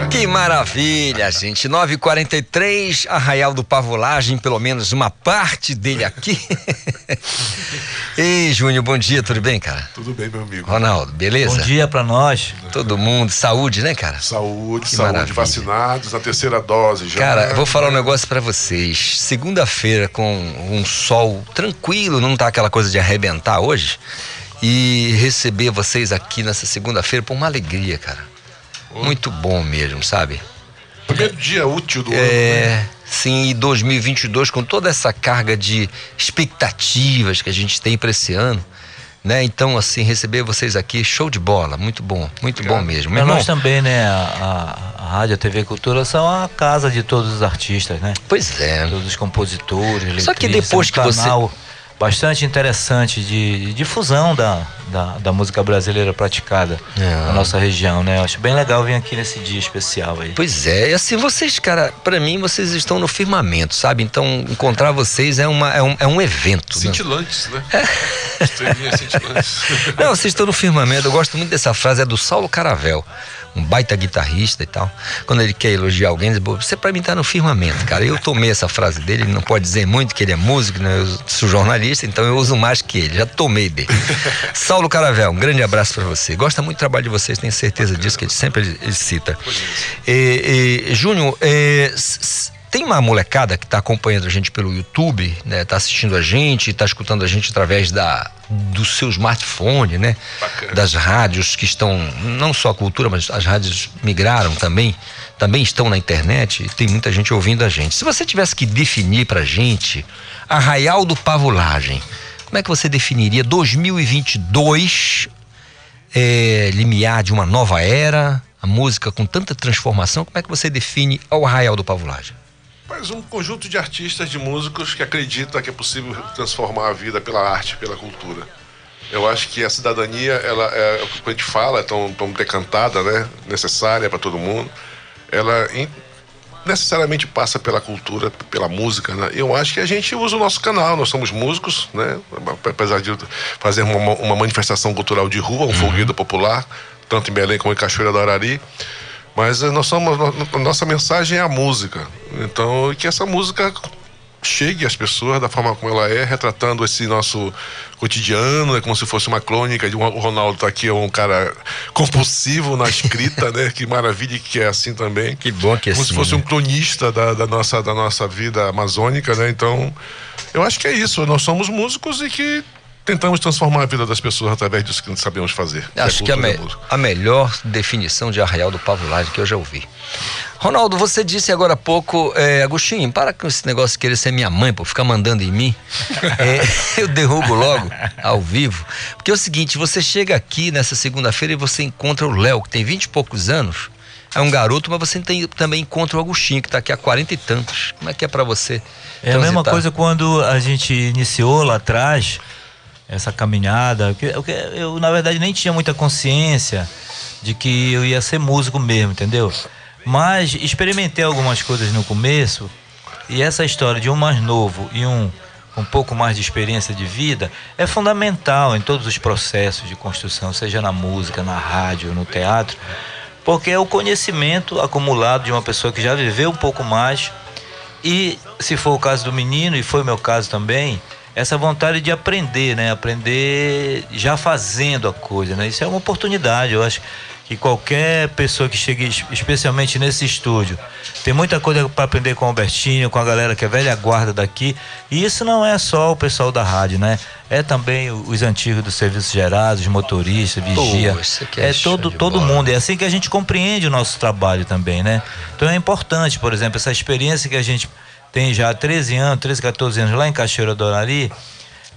Que maravilha, gente. 9h43, Arraial do Pavulagem, pelo menos uma parte dele aqui. *laughs* Ei, Júnior, bom dia, tudo bem, cara?
Tudo bem, meu amigo.
Ronaldo, beleza?
Bom dia pra nós.
Todo mundo, saúde, né, cara?
Saúde,
Que
saúde,
maravilha.
vacinados, na terceira dose já.
Cara, eu vou falar um negócio pra vocês. Segunda-feira com um sol tranquilo, não tá aquela coisa de arrebentar hoje. E receber vocês aqui nessa segunda-feira, pô, uma alegria, cara. Muito bom mesmo, sabe?
Primeiro dia útil do ano.
É,
né?
Sim, e 2022 com toda essa carga de expectativas que a gente tem para esse ano, né? Então, assim, receber vocês aqui, show de bola, muito bom, muito bom mesmo. Irmão,
nós também, né? A, a- a Rádio, a TV Cultura são a casa de todos os artistas, né?
Pois é.
Todos os compositores,
Só que depois
um
que você-
bastante interessante de de difusão da, da, da música brasileira praticada
É.
na nossa região, né? Eu acho bem legal vir aqui nesse dia especial aí.
Pois é, e assim, vocês, cara, pra mim, vocês estão no firmamento, sabe? Então, encontrar vocês é, uma, é, um, é um evento. né?
Cintilantes, né? Estrelinhas cintilantes. *laughs*
Não, vocês estão no firmamento. Eu gosto muito dessa frase, é do Saulo Caravel, um baita guitarrista e tal. Quando ele quer elogiar alguém, ele diz, "Pô, você pra mim tá no firmamento, cara. Eu tomei essa frase dele, ele não pode dizer muito que ele é músico, né? Eu sou jornalista, então eu uso mais que ele. Já tomei dele. *laughs* Saulo Caravel, um grande abraço pra você. Gosta muito do trabalho de vocês, tenho certeza disso, que ele sempre ele, cita. E, e, Júnior, é, tem uma molecada que está acompanhando a gente pelo YouTube, né? Tá assistindo a gente, tá escutando a gente através da, do seu smartphone, né? Das rádios que estão, não só a cultura, mas as rádios migraram também, também estão na internet e tem muita gente ouvindo a gente. Se você tivesse que definir pra gente Arraial do Pavulagem, como é que você definiria 2022, é, limiar de uma nova era, a música com tanta transformação, como é que você define o Arraial do Pavulagem?
Mas um conjunto de artistas, de músicos que acreditam que é possível transformar a vida pela arte, pela cultura. Eu acho que a cidadania, ela é o que a gente fala, é tão, tão decantada, né? Necessária para todo mundo. Ela necessariamente passa pela cultura, pela música, né? Eu acho que a gente usa o nosso canal, nós somos músicos, né? Apesar de fazer uma, uma manifestação cultural de rua, um folguedo popular, tanto em Belém como em Cachoeira do Arari. Mas nós somos, no- nossa mensagem é a música. Então, que essa música chegue às pessoas da forma como ela é, retratando esse nosso cotidiano, é como se fosse uma crônica. de um- O Ronaldo tá aqui, é um cara compulsivo na escrita, né? Que maravilha que é assim também.
Que bom que é
Como
assim,
se fosse
né?
um cronista da, da nossa, da nossa vida amazônica, né? Então, eu acho que é isso. Nós somos músicos e que tentamos transformar a vida das pessoas através disso que sabemos fazer.
Acho que a,
cultura e
me-
a
a melhor definição de Arraial do Pavulagem que eu já ouvi. Ronaldo, você disse agora há pouco, é, Agostinho, para com esse negócio de querer ser minha mãe, por ficar mandando em mim. É, *laughs* *laughs* eu derrubo logo, ao vivo. Porque é o seguinte, você chega aqui nessa segunda-feira e você encontra o Léo, que tem vinte e poucos anos. É um garoto, mas você tem- também encontra o Agostinho, que está aqui há quarenta e tantos. Como é que é para você?
É a mesma coisa quando a gente iniciou lá atrás essa caminhada. Eu, eu, na verdade, nem tinha muita consciência de que eu ia ser músico mesmo, entendeu? Mas experimentei algumas coisas no começo e essa história de um mais novo e um um pouco mais de experiência de vida é fundamental em todos os processos de construção, seja na música, na rádio, no teatro, porque é o conhecimento acumulado de uma pessoa que já viveu um pouco mais e se for o caso do menino, e foi meu caso também, essa vontade de aprender, né? Aprender já fazendo a coisa, né? Isso é uma oportunidade, eu acho que qualquer pessoa que chegue, es- especialmente nesse estúdio, tem muita coisa para aprender com o Albertinho, com a galera que é velha guarda daqui. E isso não é só o pessoal da rádio, né? É também os antigos dos serviços gerados, os motoristas, vigia.
Pô, é
é todo, todo
bola.
mundo. É assim que a gente compreende o nosso trabalho também, né? Então é importante, por exemplo, essa experiência que a gente tem já há 13 anos, 13, 14 anos lá em Cachoeira do Arari,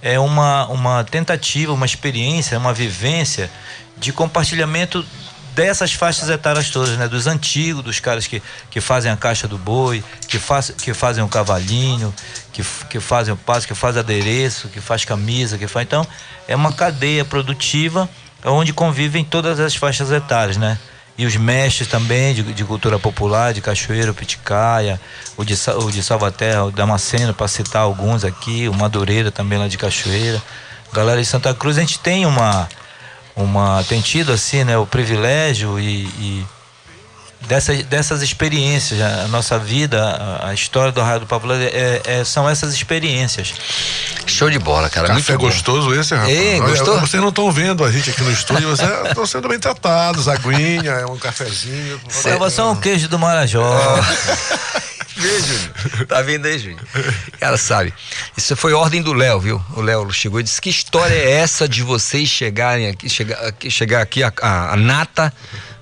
é uma, uma tentativa, uma experiência, uma vivência de compartilhamento dessas faixas etárias todas, né? Dos antigos, dos caras que, que fazem a caixa do boi, que, faz, que fazem o cavalinho, que, que fazem o passo, que faz adereço, que faz camisa, que faz. Então, é uma cadeia produtiva onde convivem todas as faixas etárias, né? E os mestres também de, de cultura popular, de Cachoeiro, Piticaia, o de, o de Salvaterra, o Damasceno, para citar alguns aqui, o Madureira também lá de Cachoeira. Galera de Santa Cruz, a gente tem uma, uma tem tido assim, né, o privilégio e, e dessas, dessas experiências, a nossa vida, a, história do Raio do Pavula é, é- são essas experiências.
Show de bola, cara.
Café gostoso esse, rapaz.
Ei, gostou?
Vocês não estão vendo a gente aqui no estúdio, vocês estão sendo bem tratados. Aguinha, é um cafezinho.
Leva só um queijo do Marajó. *laughs*
Vê, Júnior. Tá vendo aí, Júnior? Cara, sabe, isso foi ordem do Léo, viu? O Léo chegou e disse: Que história é essa de vocês chegarem aqui, chegar aqui, chegar aqui a, a- a nata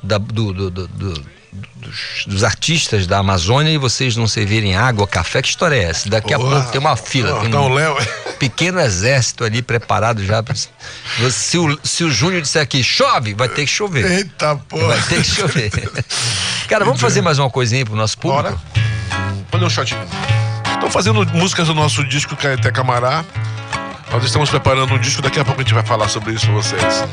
da- do- do- do- do- dos, dos artistas da Amazônia e vocês não servirem água, café? Que história é essa? Daqui a pouco tem uma fila.
Porra,
tem um
Léo-
pequeno exército ali preparado já. pra- Se o, se o Júnior disser aqui, chove, vai ter que chover.
Eita, porra.
Vai ter que chover. Cara, vamos fazer mais uma coisinha pro nosso público?
Fazer um shot. Estão fazendo músicas do nosso disco Caeté Camará. Nós estamos preparando um disco, daqui a pouco a gente vai falar sobre isso pra vocês.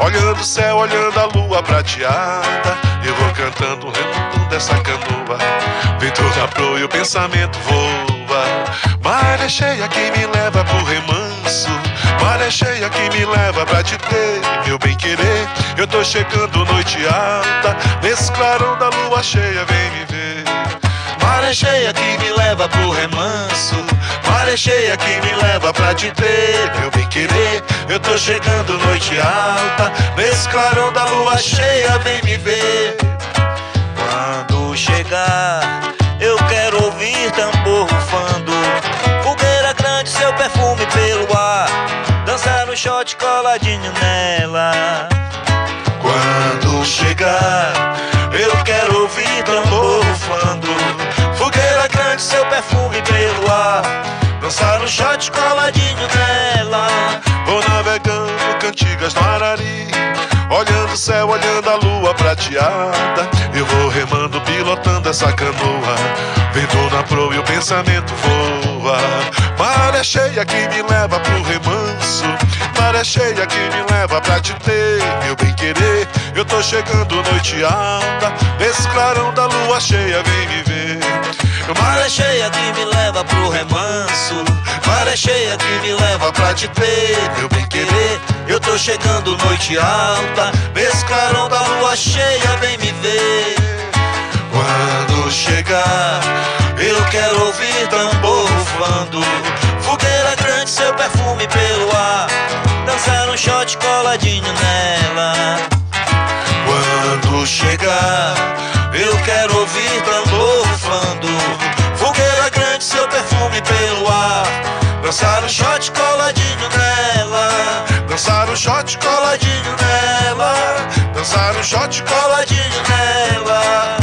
Olhando o céu, olhando a lua prateada. Eu vou cantando o remontão dessa canoa. Vento da proa e o pensamento voa. Maré cheia que me leva pro remanso. Maré cheia que me leva pra te ter, meu bem querer. Eu tô chegando noite alta, nesse clarão da lua cheia, vem me ver. Maré cheia que me leva pro remanso. Maré cheia que me leva pra te ter, meu bem querer. Eu tô chegando noite alta, nesse clarão da lua cheia, vem me ver.
Quando chegar, eu quero ouvir tambor rufando. Fogueira grande, seu perfume pelo ar. Dançar no shot coladinho nela. Dançar no shot coladinho nela.
Vou navegando cantigas no Arari. Olhando o céu, olhando a lua prateada. Eu vou remando, pilotando essa canoa. Vento na proa e o pensamento voa. Maré cheia que me leva pro remanso. Maré cheia que me leva pra te ter Meu bem querer, eu tô chegando noite alta. Nesse clarão da lua cheia, vem me ver
Maré cheia que me leva pro remanso. Maré cheia que me leva pra te ter Meu bem querer, eu tô chegando noite alta Nesse clarão da lua cheia, vem me ver. Quando chegar, eu quero ouvir tambor rufando Fogueira grande, seu perfume pelo ar. Dançar um shot coladinho nela. Quando chegar, Dançar um shot coladinho nela
Dançar um shot
coladinho nela
Dançar um shot
coladinho nela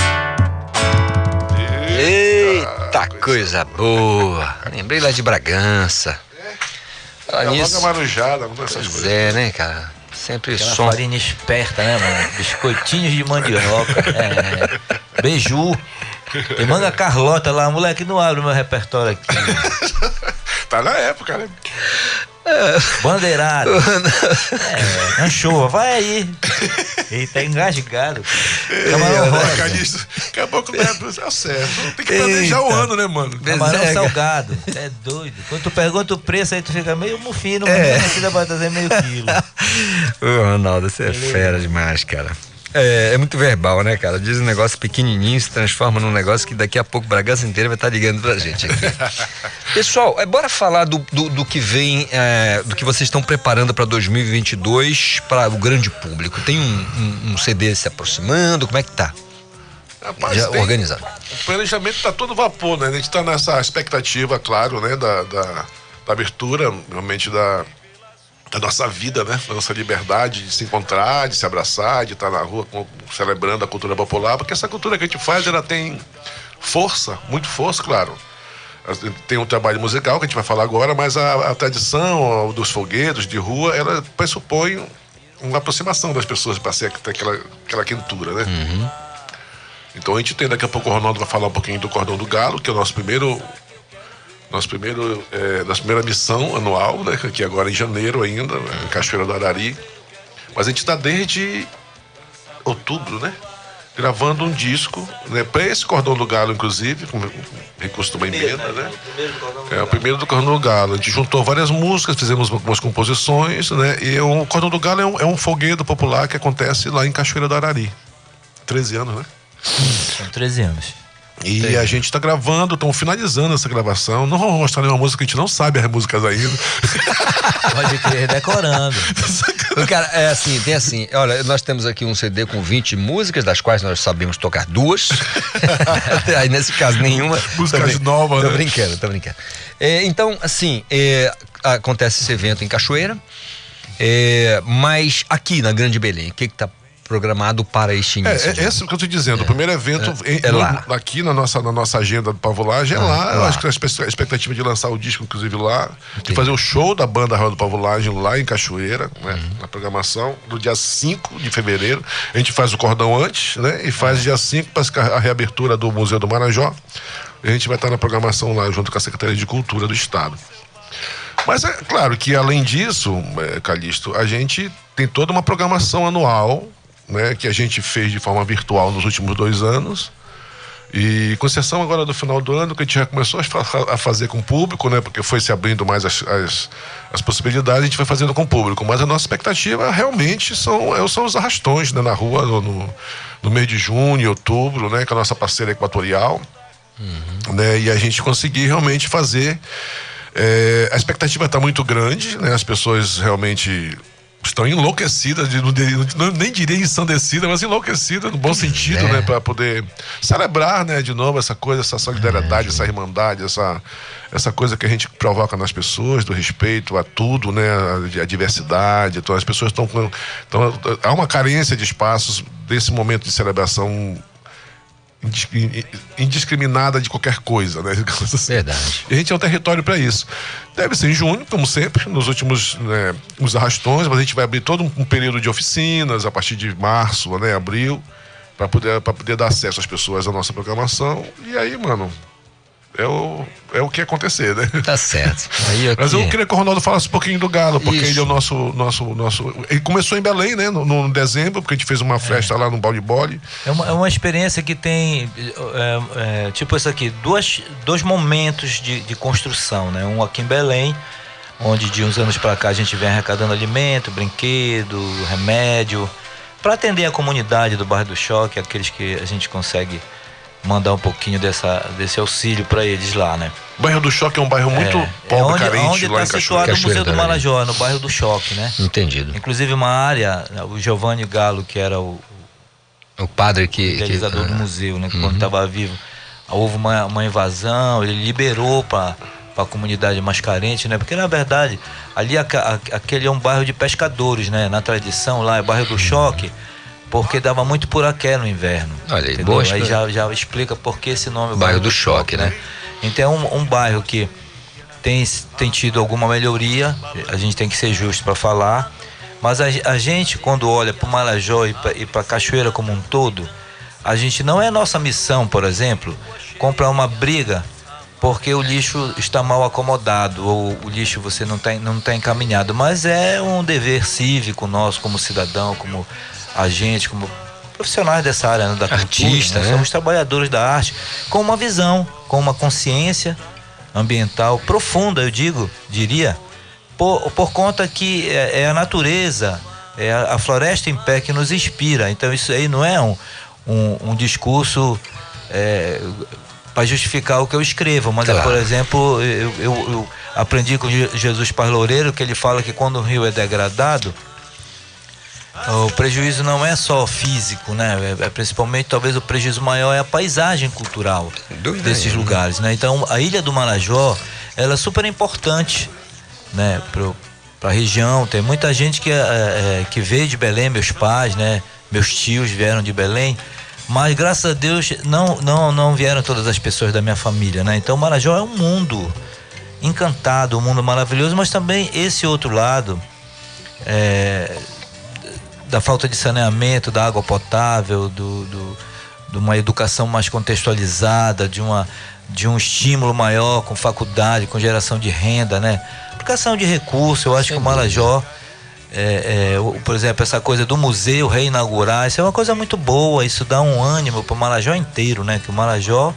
Eita coisa boa. Lembrei lá de Bragança.
É,
nisso.
logo a marujada, alguma dessas
Pois
coisas.
é, né, cara? Sempre
Aquela
som.
farinha esperta, né, mano? Biscoitinhos de mandioca. *laughs* É. Beiju. Tem manga Carlota lá, moleque, não abre o meu repertório aqui. *laughs*
Tá na época, né?
Bandeirado. É, anchova, vai aí. Ele tá engasgado. Camarão rosa.
Calixto, daqui a pouco não é, é o certo. Tem que planejar o ano, né, mano?
Camarão
Bezeca.
salgado. É doido. Quando tu pergunta o preço, aí tu fica meio mufino, mas
É.
é. ainda vai trazer meio quilo. *laughs*
Ô, Ronaldo, você é fera demais, cara. É, é muito verbal, né, cara? Diz um negócio pequenininho, se transforma num negócio que daqui a pouco Bragança inteira vai estar ligando pra gente aqui. *laughs* Pessoal, é, bora falar do, do, do que vem, é, do que vocês estão preparando para 2022 para o grande público. Tem um, um- um CD se aproximando, como é que tá?
Rapaz,
Já
tem-
organizado.
O planejamento tá todo vapor, né? A gente tá nessa expectativa, claro, né? Da, da, da abertura, realmente da, da nossa vida, né? Da nossa liberdade de se encontrar, de se abraçar, de estar na rua celebrando a cultura popular, porque essa cultura que a gente faz, ela tem força, muito força, claro. Tem um trabalho musical que a gente vai falar agora, mas a, a tradição dos foguetos de rua, ela pressupõe uma aproximação das pessoas para ser aquela, aquela quentura, né? Então a gente tem daqui a pouco o Ronaldo vai falar um pouquinho do Cordão do Galo, que é o nosso primeiro. Nosso primeiro, é, nossa primeira missão anual, né? Que agora é em janeiro ainda, em Cachoeira do Arari. Mas a gente está desde outubro, né? Gravando um disco, né? Para esse Cordão do Galo, inclusive, com recurso de uma emenda, né? É o primeiro do Cordão do Galo. A gente juntou várias músicas, fizemos algumas composições, né? E o Cordão do Galo é um, é um foguedo popular que acontece lá em Cachoeira do Arari. 13 anos, né?
São 13 anos.
E a gente está gravando, estamos finalizando essa gravação. Não vamos mostrar nenhuma música, a gente não sabe as músicas ainda. *laughs*
Pode crer, decorando. *laughs*
Cara, é assim, tem assim, olha, nós temos aqui um CD com 20 músicas, das quais nós sabemos tocar duas. *laughs* Aí nesse caso nenhuma.
Músicas novas,
Tô
né?
brincando, tô brincando. É, então, assim, é, acontece esse evento em Cachoeira, é, mas aqui na Grande Belém, o que que tá programado para este
É,
início?
é,
de-
é isso que eu estou dizendo. O primeiro evento
É, é
no-
lá.
aqui na nossa, na nossa agenda do Pavulagem é
Ah,
lá.
é
Eu
lá.
acho que a expectativa de lançar o disco, inclusive, lá. De fazer o show da banda Roda do Pavulagem lá em Cachoeira, né?
Uhum.
Na programação, no dia 5 de fevereiro. A gente faz o cordão antes, né? E
Uhum.
faz dia 5 para a reabertura do Museu do Marajó. A gente vai estar na programação lá junto com a Secretaria de Cultura do Estado. Mas é claro que além disso, é, Calixto, a gente tem toda uma programação anual, né, que a gente fez de forma virtual nos últimos dois anos. E com exceção agora do final do ano, que a gente já começou a, fa- a fazer com o público, né? Porque foi se abrindo mais as, as, as possibilidades, a gente vai fazendo com o público. Mas a nossa expectativa realmente são, é, são os arrastões né, na rua no, no, no mês de junho outubro, né? Com a nossa parceira equatorial. Né, e a gente conseguir realmente fazer. é, a expectativa está muito grande, né? As pessoas realmente estão enlouquecidas, de, não, nem diria ensandecidas, mas enlouquecidas no bom sentido,
é.
né? Para poder celebrar, né, de novo essa coisa, essa solidariedade,
É,
essa irmandade, essa, essa coisa que a gente provoca nas pessoas, do respeito a tudo, né? A, a diversidade. Então, as pessoas estão com. Há uma carência de espaços desse momento de celebração indiscriminada de qualquer coisa, né? *laughs*
Verdade.
E a gente é um território para isso. Deve ser em junho, como sempre, nos últimos né, os arrastões, mas a gente vai abrir todo um, período de oficinas a partir de março, né, abril, para poder, pra poder dar acesso às pessoas à nossa programação. E aí, mano, é o, é o que acontecer, né?
Tá certo. Aqui-
Mas eu queria que o Ronaldo falasse um pouquinho do Galo, porque
Isso.
ele é o nosso, nosso, nosso. Ele começou em Belém, né? No, no dezembro, porque a gente fez uma festa lá no Balde Bole.
É uma, é uma experiência que tem, é, é, tipo isso aqui, duas, dois momentos de, de construção, né? Um aqui em Belém, onde de uns anos para cá a gente vem arrecadando alimento, brinquedo, remédio, para atender a comunidade do bairro do Choque, aqueles que a gente consegue mandar um pouquinho dessa, desse auxílio para eles lá, né?
O bairro do Choque é um bairro muito
é
pobre,
onde,
carente,
onde
lá
está
em
situado
Cachoeira.
o Museu do
Cachoeira
Marajó, no bairro do Choque, né?
Entendido.
Inclusive uma área, o Giovanni Galo, que era o,
O padre que. que
idealizador do
ah,
museu, né? Que
uhum.
quando estava vivo, houve uma, uma invasão, ele liberou para a comunidade mais carente, né? Porque na verdade ali aca- a- aquele é um bairro de pescadores, né? Na tradição lá é bairro do choque, porque dava muito puraqué no inverno.
Olha aí, boa
Aí já, já explica por que esse nome
Bairro do Choque, né?
Então é um, um bairro que tem, tem tido alguma melhoria, a gente tem que ser justo para falar, mas a, a gente, quando olha para o Marajó e para a Cachoeira como um todo, a gente não é nossa missão, por exemplo, comprar uma briga porque o lixo está mal acomodado ou o lixo você não está não tá encaminhado, mas é um dever cívico nosso como cidadão, como agente, como profissionais dessa área né, da
Artista,
cultura, né?
né?
somos trabalhadores da arte com uma visão, com uma consciência ambiental profunda, eu digo, diria, por, por conta que é, é a natureza, é a, a floresta em pé que nos inspira. Então isso aí não é um, um, um discurso para justificar o que eu escrevo, mas é,
Claro.
por exemplo, eu, eu- eu aprendi com Je- Jesus Paz Loureiro que ele fala que quando o rio é degradado, o prejuízo não é só físico, né? É, é principalmente talvez o prejuízo maior é a paisagem cultural
Dúvida
desses
nenhuma.
lugares, né? Então a ilha do Marajó, ela é super importante, né? Para a região, tem muita gente que, é, é, que veio de Belém, meus pais, né? Meus tios vieram de Belém, mas graças a Deus não, não, não vieram todas as pessoas da minha família, né? Então o Marajó é um mundo encantado, um mundo maravilhoso, mas também esse outro lado é, da falta de saneamento, da água potável, do, do- de uma educação mais contextualizada, de, uma, de um estímulo maior com faculdade, com geração de renda, né? Aplicação de recursos, eu acho que o Marajó, é, é, o- por exemplo, essa coisa do museu reinaugurar, isso é uma coisa muito boa, isso dá um ânimo para o Marajó inteiro, né? Que o Marajó,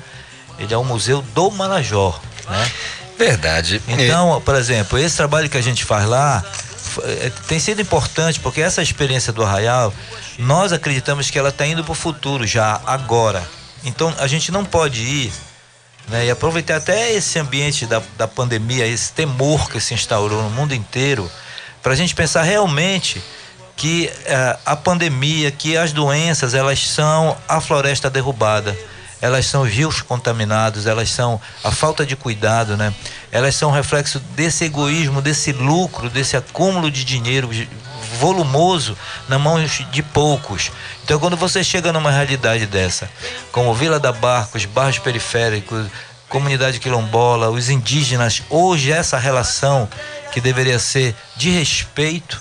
ele é um museu do Marajó, né?
Verdade.
Então, por exemplo, esse trabalho que a gente faz lá tem sido importante porque essa experiência do Arraial, nós acreditamos que ela está indo para o futuro já, agora. Então, a gente não pode ir né, e aproveitar até esse ambiente da, da pandemia, esse temor que se instaurou no mundo inteiro, para a gente pensar realmente que eh, a pandemia, que as doenças, elas são a floresta derrubada, elas são os rios contaminados, elas são a falta de cuidado, né? Elas são reflexo desse egoísmo, desse lucro, desse acúmulo de dinheiro volumoso na mão de poucos. Então, quando você chega numa realidade dessa, como Vila da Barca, os bairros periféricos, comunidade quilombola, os indígenas, hoje essa relação que deveria ser de respeito,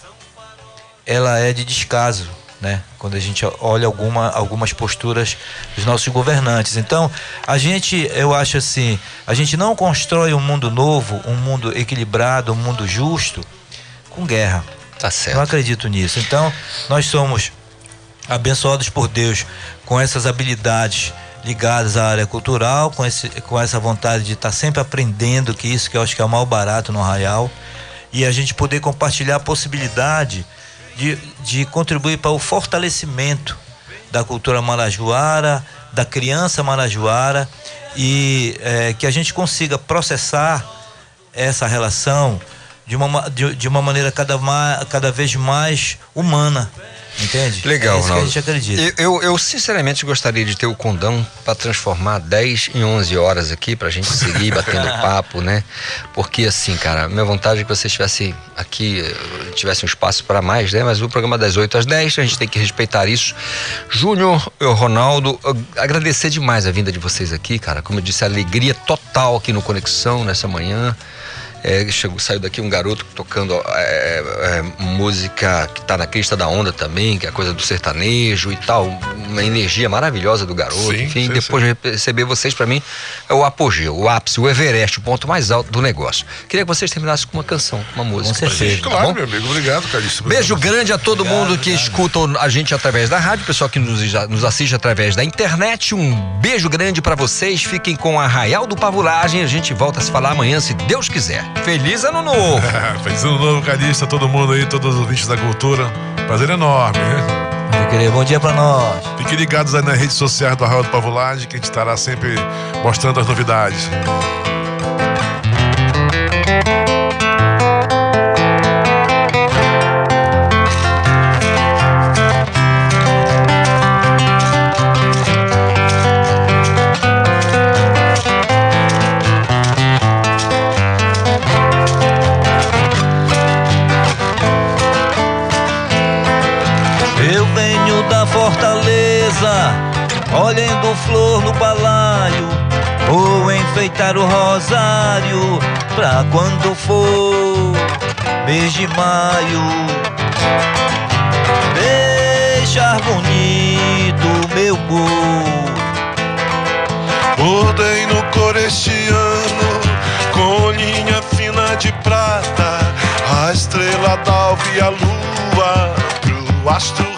ela é de descaso, né? Quando a gente olha alguma, algumas posturas dos nossos governantes. Então, a gente, eu acho assim, a gente não constrói um mundo novo, um mundo equilibrado, um mundo justo com guerra.
Tá certo.
Não acredito nisso. Então, nós somos abençoados por Deus com essas habilidades ligadas à área cultural, com, esse, com essa vontade de estar sempre aprendendo, que isso que eu acho que é o mal barato no Arraial, e a gente poder compartilhar a possibilidade de, de contribuir para o fortalecimento da cultura marajoara, da criança marajoara, e eh, que a gente consiga processar essa relação de uma, ma- de, de uma maneira cada, cada vez mais humana. Entende?
Legal,
é isso que a
Ronaldo.
gente acredita.
Eu, eu, sinceramente gostaria de ter o condão para transformar 10 em 11 horas aqui pra gente seguir batendo *laughs* papo, né? Porque assim, cara, minha vontade é que você estivesse aqui, eh, tivesse um espaço para mais, né? Mas o programa é das 8 às 10, a gente tem que respeitar isso. Júnior, eu, Ronaldo, eu agradecer demais a vinda de vocês aqui, cara. Como eu disse, alegria total aqui no Conexão nessa manhã. É, chegou, saiu daqui um garoto tocando é, é, música que tá na crista da onda também, que é a coisa do sertanejo e tal. Uma energia maravilhosa do garoto.
Sim,
Enfim,
sim,
depois de receber vocês, para mim, é o apogeu, o ápice, o Everest, o ponto mais alto do negócio. Queria que vocês terminassem com uma canção, uma música. pra gente, tá
Claro,
bom?
meu amigo. Obrigado, Calixto.
Beijo grande a todo mundo que escuta a gente através da rádio, pessoal que nos, nos assiste através da internet. Um beijo grande pra vocês. Fiquem com a Arraial do Pavulagem. A gente volta a se falar amanhã, se Deus quiser. Feliz ano novo! *laughs*
Feliz ano novo, Calixto, a todo mundo aí, todos os ouvintes da cultura. Prazer enorme, né?
querer, bom dia pra nós.
Fiquem ligados aí nas redes sociais do Arraial do Pavulagem, que a gente estará sempre mostrando as novidades.
Pra quando for mês de maio. Deixar bonito meu corpo.
Bordei no corestiano com linha fina de prata, a estrela d'alva e a lua pro astro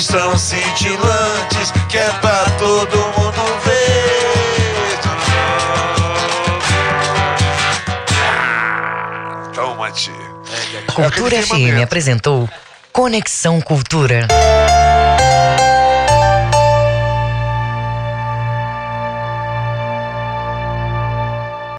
Mas tão cintilantes que é pra todo mundo ver. Toma, tia.
Cultura FM apresentou Conexão Cultura.